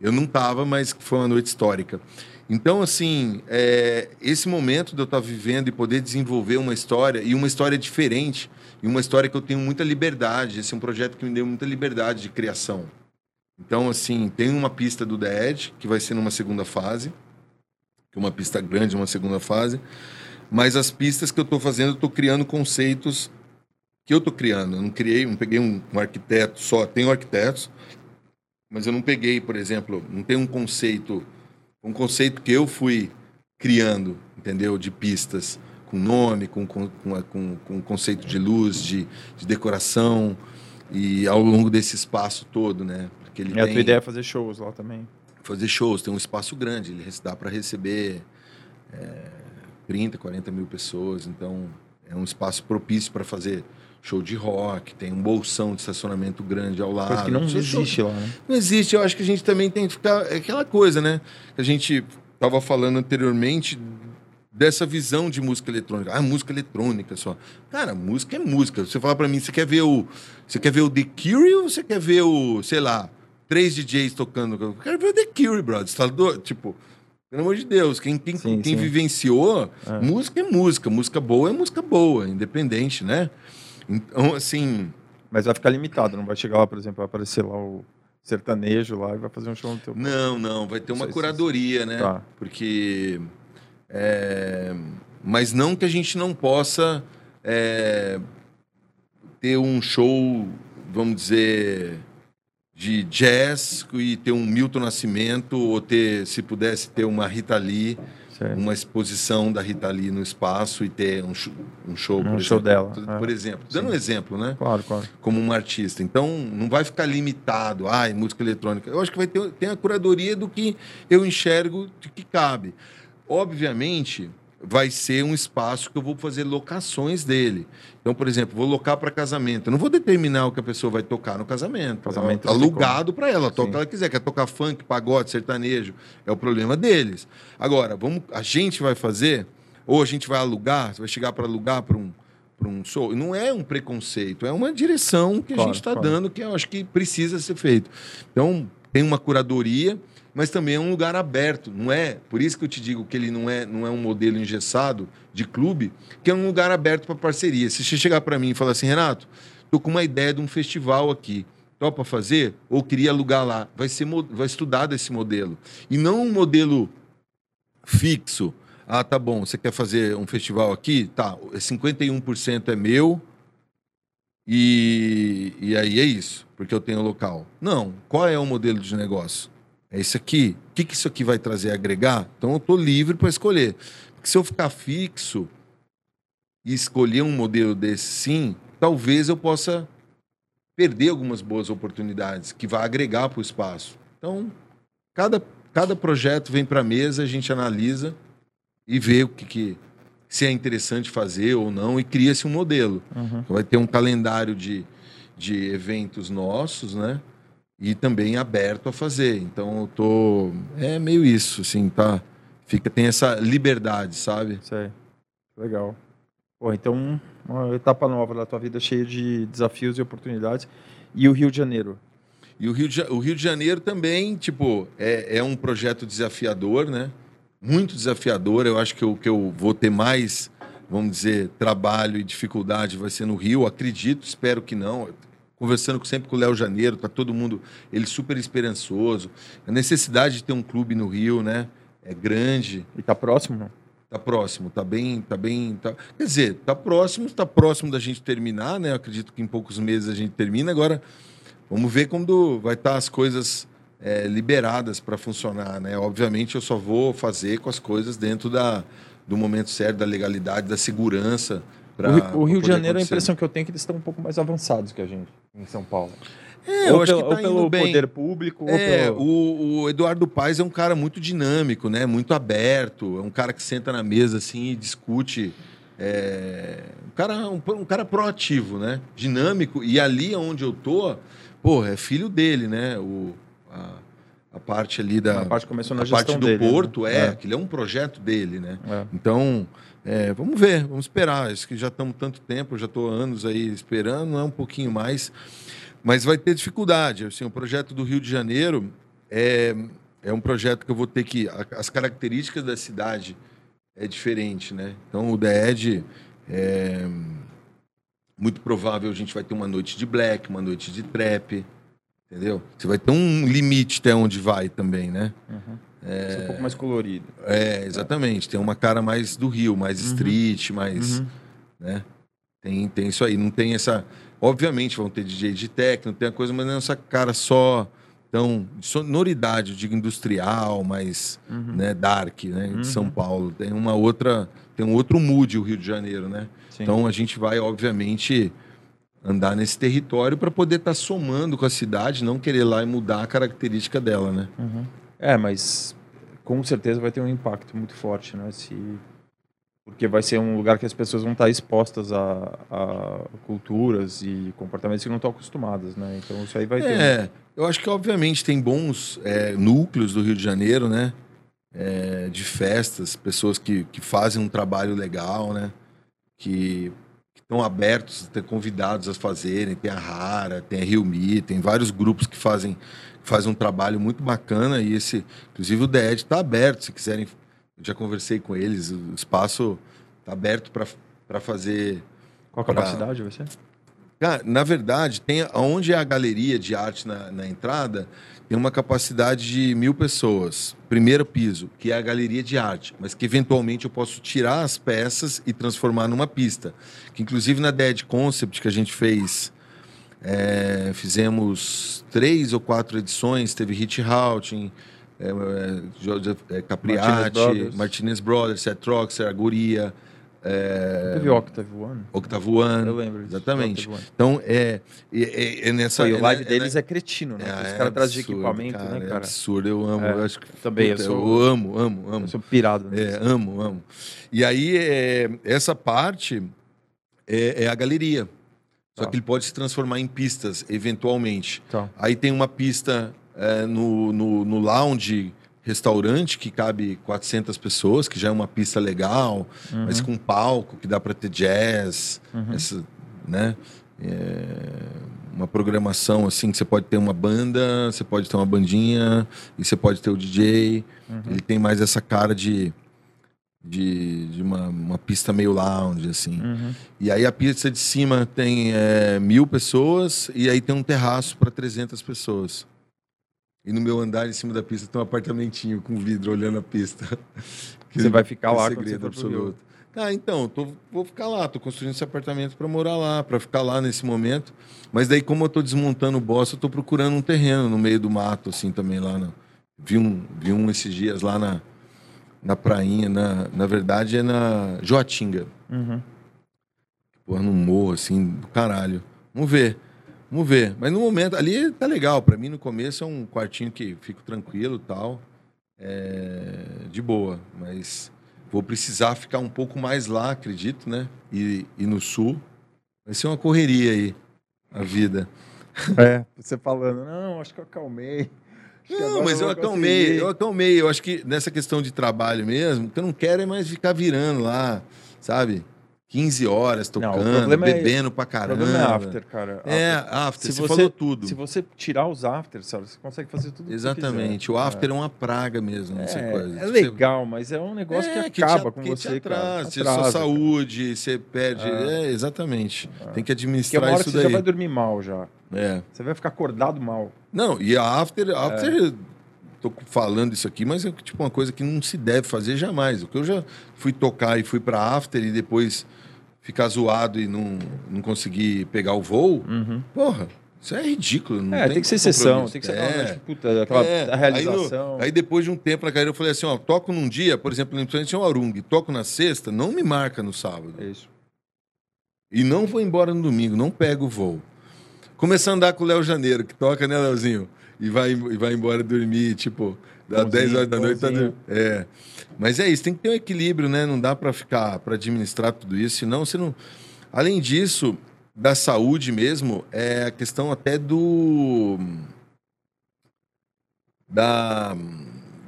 Eu não tava, mas foi uma noite histórica. Então, assim, é, esse momento de eu estar vivendo e poder desenvolver uma história, e uma história diferente, e uma história que eu tenho muita liberdade, esse é um projeto que me deu muita liberdade de criação. Então, assim, tem uma pista do Edge, que vai ser numa segunda fase, que é uma pista grande, uma segunda fase, mas as pistas que eu estou fazendo, eu estou criando conceitos que eu estou criando. Eu não criei, não peguei um, um arquiteto só, tenho arquitetos, mas eu não peguei, por exemplo, não tem um conceito um conceito que eu fui criando, entendeu? De pistas com nome, com, com, com, com conceito de luz, de, de decoração e ao longo desse espaço todo, né? Porque ele e tem... a tua ideia é fazer shows lá também? Fazer shows, tem um espaço grande, ele dá para receber é, 30, 40 mil pessoas, então é um espaço propício para fazer show de rock, tem um bolsão de estacionamento grande ao lado. Coisa que não existe lá, né? Não existe, eu acho que a gente também tem que ficar. É aquela coisa, né? A gente estava falando anteriormente dessa visão de música eletrônica. Ah, música eletrônica só. Cara, música é música. Você fala para mim, você quer ver o. Você quer ver o The Cure ou você quer ver o, sei lá, três DJs tocando? Eu quero ver o The Cure, brother. Tá do... Tipo. Pelo amor de Deus, quem, quem, sim, quem sim. vivenciou, é. música é música, música boa é música boa, independente, né? Então, assim. Mas vai ficar limitado, não vai chegar lá, por exemplo, vai aparecer lá o sertanejo lá e vai fazer um show no teu. Não, não, vai ter uma curadoria, né? Tá. Porque. É... Mas não que a gente não possa é... ter um show, vamos dizer, de jazz e ter um Milton Nascimento, ou ter, se pudesse ter uma Rita Lee certo. uma exposição da Rita Lee no espaço e ter um, show, um show, um por show exemplo, dela. Por, é. exemplo, dando Sim. um exemplo, né? Claro, claro. Como uma artista. Então, não vai ficar limitado, ai, música eletrônica. Eu acho que vai ter, ter a curadoria do que eu enxergo de que cabe. Obviamente, vai ser um espaço que eu vou fazer locações dele. Então, por exemplo, vou locar para casamento. Eu não vou determinar o que a pessoa vai tocar no casamento. casamento alugado para ela, toca o que ela quiser. Quer tocar funk, pagode, sertanejo, é o problema deles. Agora, vamos, a gente vai fazer, ou a gente vai alugar, vai chegar para alugar para um para um show. Não é um preconceito, é uma direção que a claro, gente está claro. dando que eu acho que precisa ser feito. Então, tem uma curadoria mas também é um lugar aberto, não é? Por isso que eu te digo que ele não é, não é um modelo engessado de clube, que é um lugar aberto para parceria. Se você chegar para mim e falar assim, Renato, tô com uma ideia de um festival aqui, topa fazer? Ou queria alugar lá? Vai ser, vai estudar desse modelo e não um modelo fixo. Ah, tá bom, você quer fazer um festival aqui? Tá, 51% é meu, e, e aí é isso, porque eu tenho local. Não. Qual é o modelo de negócio? É isso aqui. O que, que isso aqui vai trazer agregar? Então eu estou livre para escolher. Porque se eu ficar fixo e escolher um modelo desse sim, talvez eu possa perder algumas boas oportunidades que vai agregar para o espaço. Então, cada, cada projeto vem para a mesa, a gente analisa e vê o que, que se é interessante fazer ou não e cria-se um modelo. Uhum. Vai ter um calendário de, de eventos nossos, né? E também aberto a fazer. Então eu tô é meio isso, assim, tá? Fica tem essa liberdade, sabe? Sei. Legal. Pô, então uma etapa nova da tua vida cheia de desafios e oportunidades. E o Rio de Janeiro? E o Rio de, o Rio de Janeiro também, tipo, é, é um projeto desafiador, né? Muito desafiador. Eu acho que o que eu vou ter mais, vamos dizer, trabalho e dificuldade vai ser no Rio. Acredito, espero que não conversando sempre com o Léo Janeiro, tá todo mundo, ele super esperançoso. A necessidade de ter um clube no Rio, né, é grande. E tá próximo, não? Tá próximo, tá bem, tá bem, tá... quer dizer, tá próximo, tá próximo da gente terminar, né? Eu acredito que em poucos meses a gente termina. Agora, vamos ver quando vai estar tá as coisas é, liberadas para funcionar, né? Obviamente, eu só vou fazer com as coisas dentro da, do momento certo, da legalidade, da segurança Pra, o, o Rio de Janeiro, acontecer. a impressão que eu tenho é que eles estão um pouco mais avançados que a gente em São Paulo. É, ou eu acho pelo, que tá pelo bem. poder público. É, pelo... o, o, Eduardo Paes é um cara muito dinâmico, né? Muito aberto. É um cara que senta na mesa assim e discute É, um, cara, um, um, cara proativo, né? Dinâmico. E ali onde eu tô, porra, é filho dele, né? O, a, a parte ali da. A parte começou na a parte do dele, né? porto, né? é, é, aquele é um projeto dele, né? É. Então, é, vamos ver, vamos esperar. Acho que já estamos tanto tempo, já estou anos aí esperando, é um pouquinho mais. Mas vai ter dificuldade. Assim, o projeto do Rio de Janeiro é, é um projeto que eu vou ter que. As características da cidade é diferente, né? Então o DED é muito provável a gente vai ter uma noite de black, uma noite de trap, entendeu? Você vai ter um limite até onde vai também, né? Uhum. É... um pouco mais colorido. É, exatamente. Tem uma cara mais do Rio, mais uhum. street, mais, uhum. né? Tem, tem isso aí. Não tem essa Obviamente vão ter DJ de techno, tem a coisa, mas não é essa cara só tão sonoridade, eu digo industrial, mais uhum. né, dark, né, uhum. de São Paulo. Tem uma outra, tem um outro mood o Rio de Janeiro, né? Sim. Então a gente vai, obviamente, andar nesse território para poder estar tá somando com a cidade, não querer lá e mudar a característica dela, né? Uhum. É, mas com certeza vai ter um impacto muito forte, né? Se porque vai ser um lugar que as pessoas vão estar expostas a, a culturas e comportamentos que não estão acostumadas, né? Então isso aí vai ter. É, eu acho que obviamente tem bons é, núcleos do Rio de Janeiro, né? É, de festas, pessoas que, que fazem um trabalho legal, né? Que estão abertos ter convidados a fazerem. Tem a Rara, tem a Rio Me, tem vários grupos que fazem, fazem um trabalho muito bacana e esse, inclusive o DED está aberto, se quiserem eu já conversei com eles, o espaço está aberto para fazer. Qual a capacidade pra... vai ser? Na verdade, tem onde é a galeria de arte na, na entrada, tem uma capacidade de mil pessoas. Primeiro piso, que é a galeria de arte, mas que eventualmente eu posso tirar as peças e transformar numa pista. Que inclusive na Dead Concept que a gente fez, é, fizemos três ou quatro edições, teve Hit Houting, é, é, é, Capriati, Martinez Brothers, Seth Roxer, Agoria. É... Teve Octave One. Octave One. Eu lembro. Disso. Exatamente. Então, é, é, é nessa. Pô, e o live é, deles é, cretino, né? Os caras trazem de equipamento, cara, né, cara? É absurdo, eu amo. Eu acho que, Também, puta, eu, sou, eu amo, amo, amo. Eu sou pirado. Né? É, amo, amo. E aí, essa parte é, a galeria. Só tá. que ele pode se transformar em pistas, eventualmente. Tá. Aí tem uma pista é, no, no, no lounge restaurante que cabe 400 pessoas, que já é uma pista legal, uhum. mas com palco que dá para ter jazz, uhum. essa, né? É uma programação assim que você pode ter uma banda, você pode ter uma bandinha e você pode ter o DJ. Uhum. Ele tem mais essa cara de de, de uma, uma pista meio lounge assim. Uhum. E aí a pista de cima tem é, mil pessoas e aí tem um terraço para 300 pessoas. E no meu andar, em cima da pista, tem um apartamentinho com vidro olhando a pista. [LAUGHS] Você vai ficar lá é segredo absoluto. Ah, então, tô, vou ficar lá, tô construindo esse apartamento para morar lá, para ficar lá nesse momento. Mas daí, como eu tô desmontando o boss, eu tô procurando um terreno no meio do mato, assim, também lá. Na... Vi, um, vi um esses dias lá na, na prainha, na, na verdade é na Joatinga. Uhum. Porra, num morro, assim, do caralho. Vamos ver. Vamos ver. Mas no momento, ali tá legal. Para mim, no começo, é um quartinho que fico tranquilo tal. É, de boa. Mas vou precisar ficar um pouco mais lá, acredito, né? E, e no sul. Vai ser uma correria aí, a vida. É, [LAUGHS] você falando, não, acho que eu acalmei. não, mas eu acalmei, eu acalmei. Eu acho que nessa questão de trabalho mesmo, o que eu não quero é mais ficar virando lá, sabe? 15 horas tocando, não, é bebendo é, pra caramba. O problema é after, cara. É, after, se você, falou tudo. Se você tirar os afters, sabe, você consegue fazer tudo Exatamente. O after é. é. uma praga mesmo, é, coisa. É legal, mas é um negócio que, é, que acaba te, com que você, te atrasa, cara. Atrasa, sua saúde, você perde. É, é exatamente. Tem que administrar Porque uma hora isso que daí. Você já vai dormir mal já. É. Você vai ficar acordado mal. Não, e a after, after tô falando isso aqui, mas é tipo uma coisa que não se deve fazer jamais. O que eu já fui tocar e fui para after e depois ficar zoado e não, não conseguir pegar o voo, uhum. porra, isso é ridículo. Não é, tem, tem que ser sessão, tem que ser é. Tipo, puta, aquela é. realização. Aí, no, aí, depois de um tempo na carreira eu falei assim, ó, toco num dia, por exemplo, no tinha o Arung, toco na sexta, não me marca no sábado. É isso. E não vou embora no domingo, não pego o voo. Começar a andar com o Léo Janeiro, que toca, né, Léozinho? E vai, e vai embora dormir, tipo, Dá 10 horas da noite. Tá... É. Mas é isso, tem que ter um equilíbrio, né? Não dá para ficar, para administrar tudo isso, senão você não. Além disso, da saúde mesmo, é a questão até do. Da,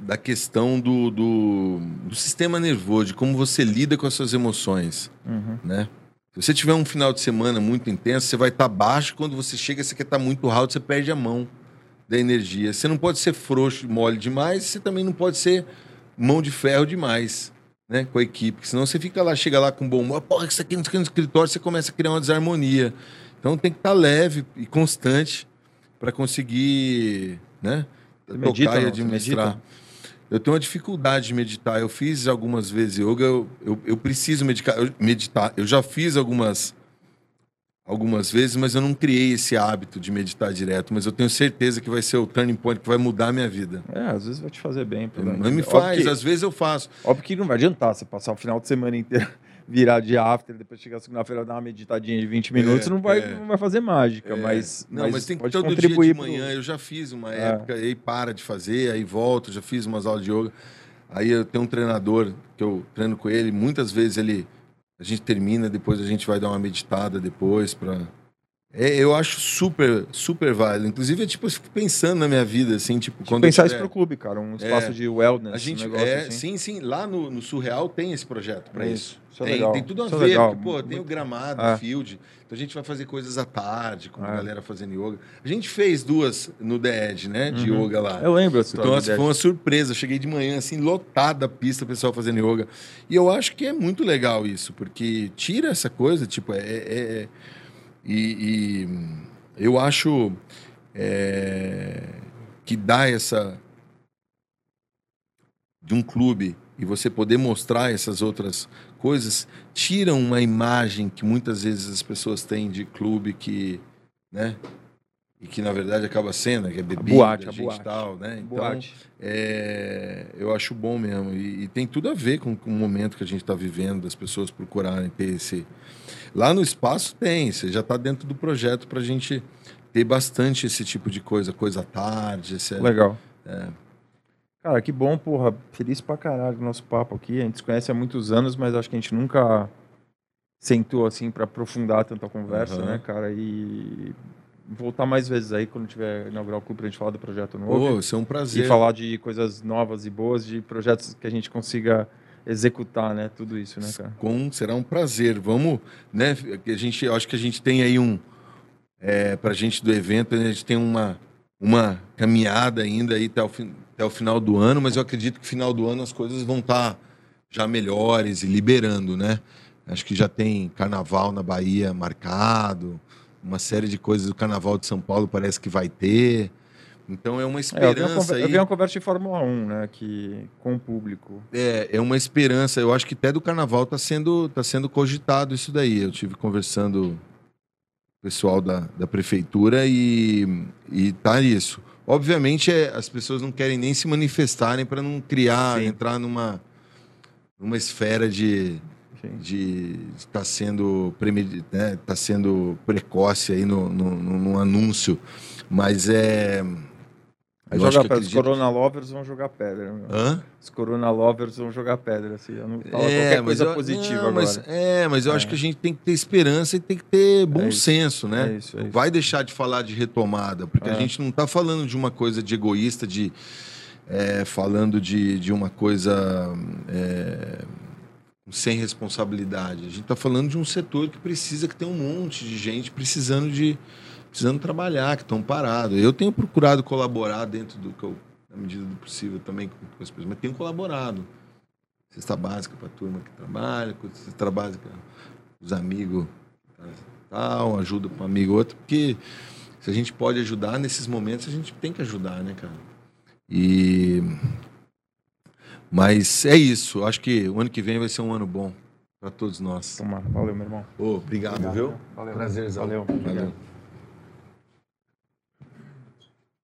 da questão do, do, do sistema nervoso, de como você lida com as suas emoções, uhum. né? Se você tiver um final de semana muito intenso, você vai estar tá baixo. Quando você chega, você quer estar tá muito alto, você perde a mão da energia. Você não pode ser frouxo, mole demais, você também não pode ser mão de ferro demais, né? Com a equipe. Senão você fica lá, chega lá com bom humor, porra, isso aqui no escritório, você começa a criar uma desarmonia. Então tem que estar tá leve e constante para conseguir, né? medita, tocar e administrar. Eu tenho uma dificuldade de meditar. Eu fiz algumas vezes yoga, eu, eu, eu preciso medicar, eu, meditar. Eu já fiz algumas algumas vezes, mas eu não criei esse hábito de meditar direto. Mas eu tenho certeza que vai ser o turning point que vai mudar a minha vida. É, às vezes vai te fazer bem. Mas me faz, que, às vezes eu faço. Óbvio que não vai adiantar você passar o final de semana inteiro [LAUGHS] virar de after, depois chegar segunda-feira dar uma meditadinha de 20 minutos, é, não, vai, é. não vai fazer mágica, é. mas, Não, mas, mas tem que todo dia de manhã, pro... eu já fiz uma é. época, aí para de fazer, aí volto, já fiz umas aulas de yoga. Aí eu tenho um treinador que eu treino com ele, muitas vezes ele a gente termina, depois a gente vai dar uma meditada depois para é, eu acho super, super válido. Inclusive, é, tipo, eu fico pensando na minha vida, assim, tipo, quando. Pensar tiver... isso pro clube, cara, um espaço é, de wellness. A gente, um é, assim. Sim, sim. Lá no, no Surreal tem esse projeto para isso. isso. É tem, tem, tudo a isso é ver, porque, pô, tem o gramado, o field. Então a gente vai fazer coisas à tarde, com a galera fazendo yoga. A gente fez duas no Edge, né? De uhum. yoga lá. Eu lembro. Então, assim, foi uma surpresa. Eu cheguei de manhã, assim, lotada a pista, o pessoal fazendo yoga. E eu acho que é muito legal isso, porque tira essa coisa, tipo, é, é e, e eu acho é, que dá essa. de um clube e você poder mostrar essas outras coisas, tira uma imagem que muitas vezes as pessoas têm de clube que. né? E que na verdade acaba sendo, que é bebida, a boate, a gente boate. tal, né? Então, boate. É, eu acho bom mesmo. E, e, tem tudo a ver com, com o momento que a gente está vivendo, das pessoas procurarem ter esse. Lá no espaço tem, você já está dentro do projeto para a gente ter bastante esse tipo de coisa, coisa à tarde. Esse, Legal. É. Cara, que bom, porra. Feliz pra caralho o nosso papo aqui. A gente se conhece há muitos anos, mas acho que a gente nunca sentou assim para aprofundar tanta conversa, uhum. né, cara? E voltar mais vezes aí quando tiver inaugurar o clube pra gente falar do projeto novo. Oh, isso é um prazer. E falar de coisas novas e boas, de projetos que a gente consiga executar, né? Tudo isso, né, cara? Com, será um prazer. Vamos, né? A gente, acho que a gente tem aí um é, para a gente do evento, a gente tem uma, uma caminhada ainda aí até o, até o final do ano, mas eu acredito que no final do ano as coisas vão estar tá já melhores e liberando, né? Acho que já tem carnaval na Bahia marcado, uma série de coisas do carnaval de São Paulo parece que vai ter. Então é uma esperança. É, eu, vi uma, aí... eu vi uma conversa de Fórmula 1, né? Que, com o público. É, é uma esperança. Eu acho que até do carnaval está sendo, tá sendo cogitado isso daí. Eu tive conversando com o pessoal da, da prefeitura e, e tá isso. Obviamente, é, as pessoas não querem nem se manifestarem para não criar, Sim. entrar numa, numa esfera de de estar tá sendo né, tá sendo precoce aí no, no, no, no anúncio mas é Aí joga pedra. Os Corona Lovers vão jogar pedra. Meu. Hã? Os Corona Lovers vão jogar pedra. Assim, eu não falo é, qualquer coisa eu, positiva não, agora. Mas, é, mas eu é. acho que a gente tem que ter esperança e tem que ter bom é senso, né? É isso, é Vai deixar de falar de retomada, porque a é. gente não está falando de uma coisa de egoísta, de é, falando de, de uma coisa sem responsabilidade. A gente está falando de um setor que precisa, que tem um monte de gente precisando de precisando trabalhar, que estão parados. Eu tenho procurado colaborar dentro do que eu, na medida do possível também com as pessoas, mas tenho colaborado. Cesta básica para a turma que trabalha, cesta básica os amigos, tal, ajuda para um amigo outro, porque se a gente pode ajudar nesses momentos, a gente tem que ajudar, né, cara? E mas é isso. Acho que o ano que vem vai ser um ano bom para todos nós. Toma, valeu, meu irmão. Oh, obrigado, obrigado, viu? Valeu. Prazerzão. Valeu. valeu.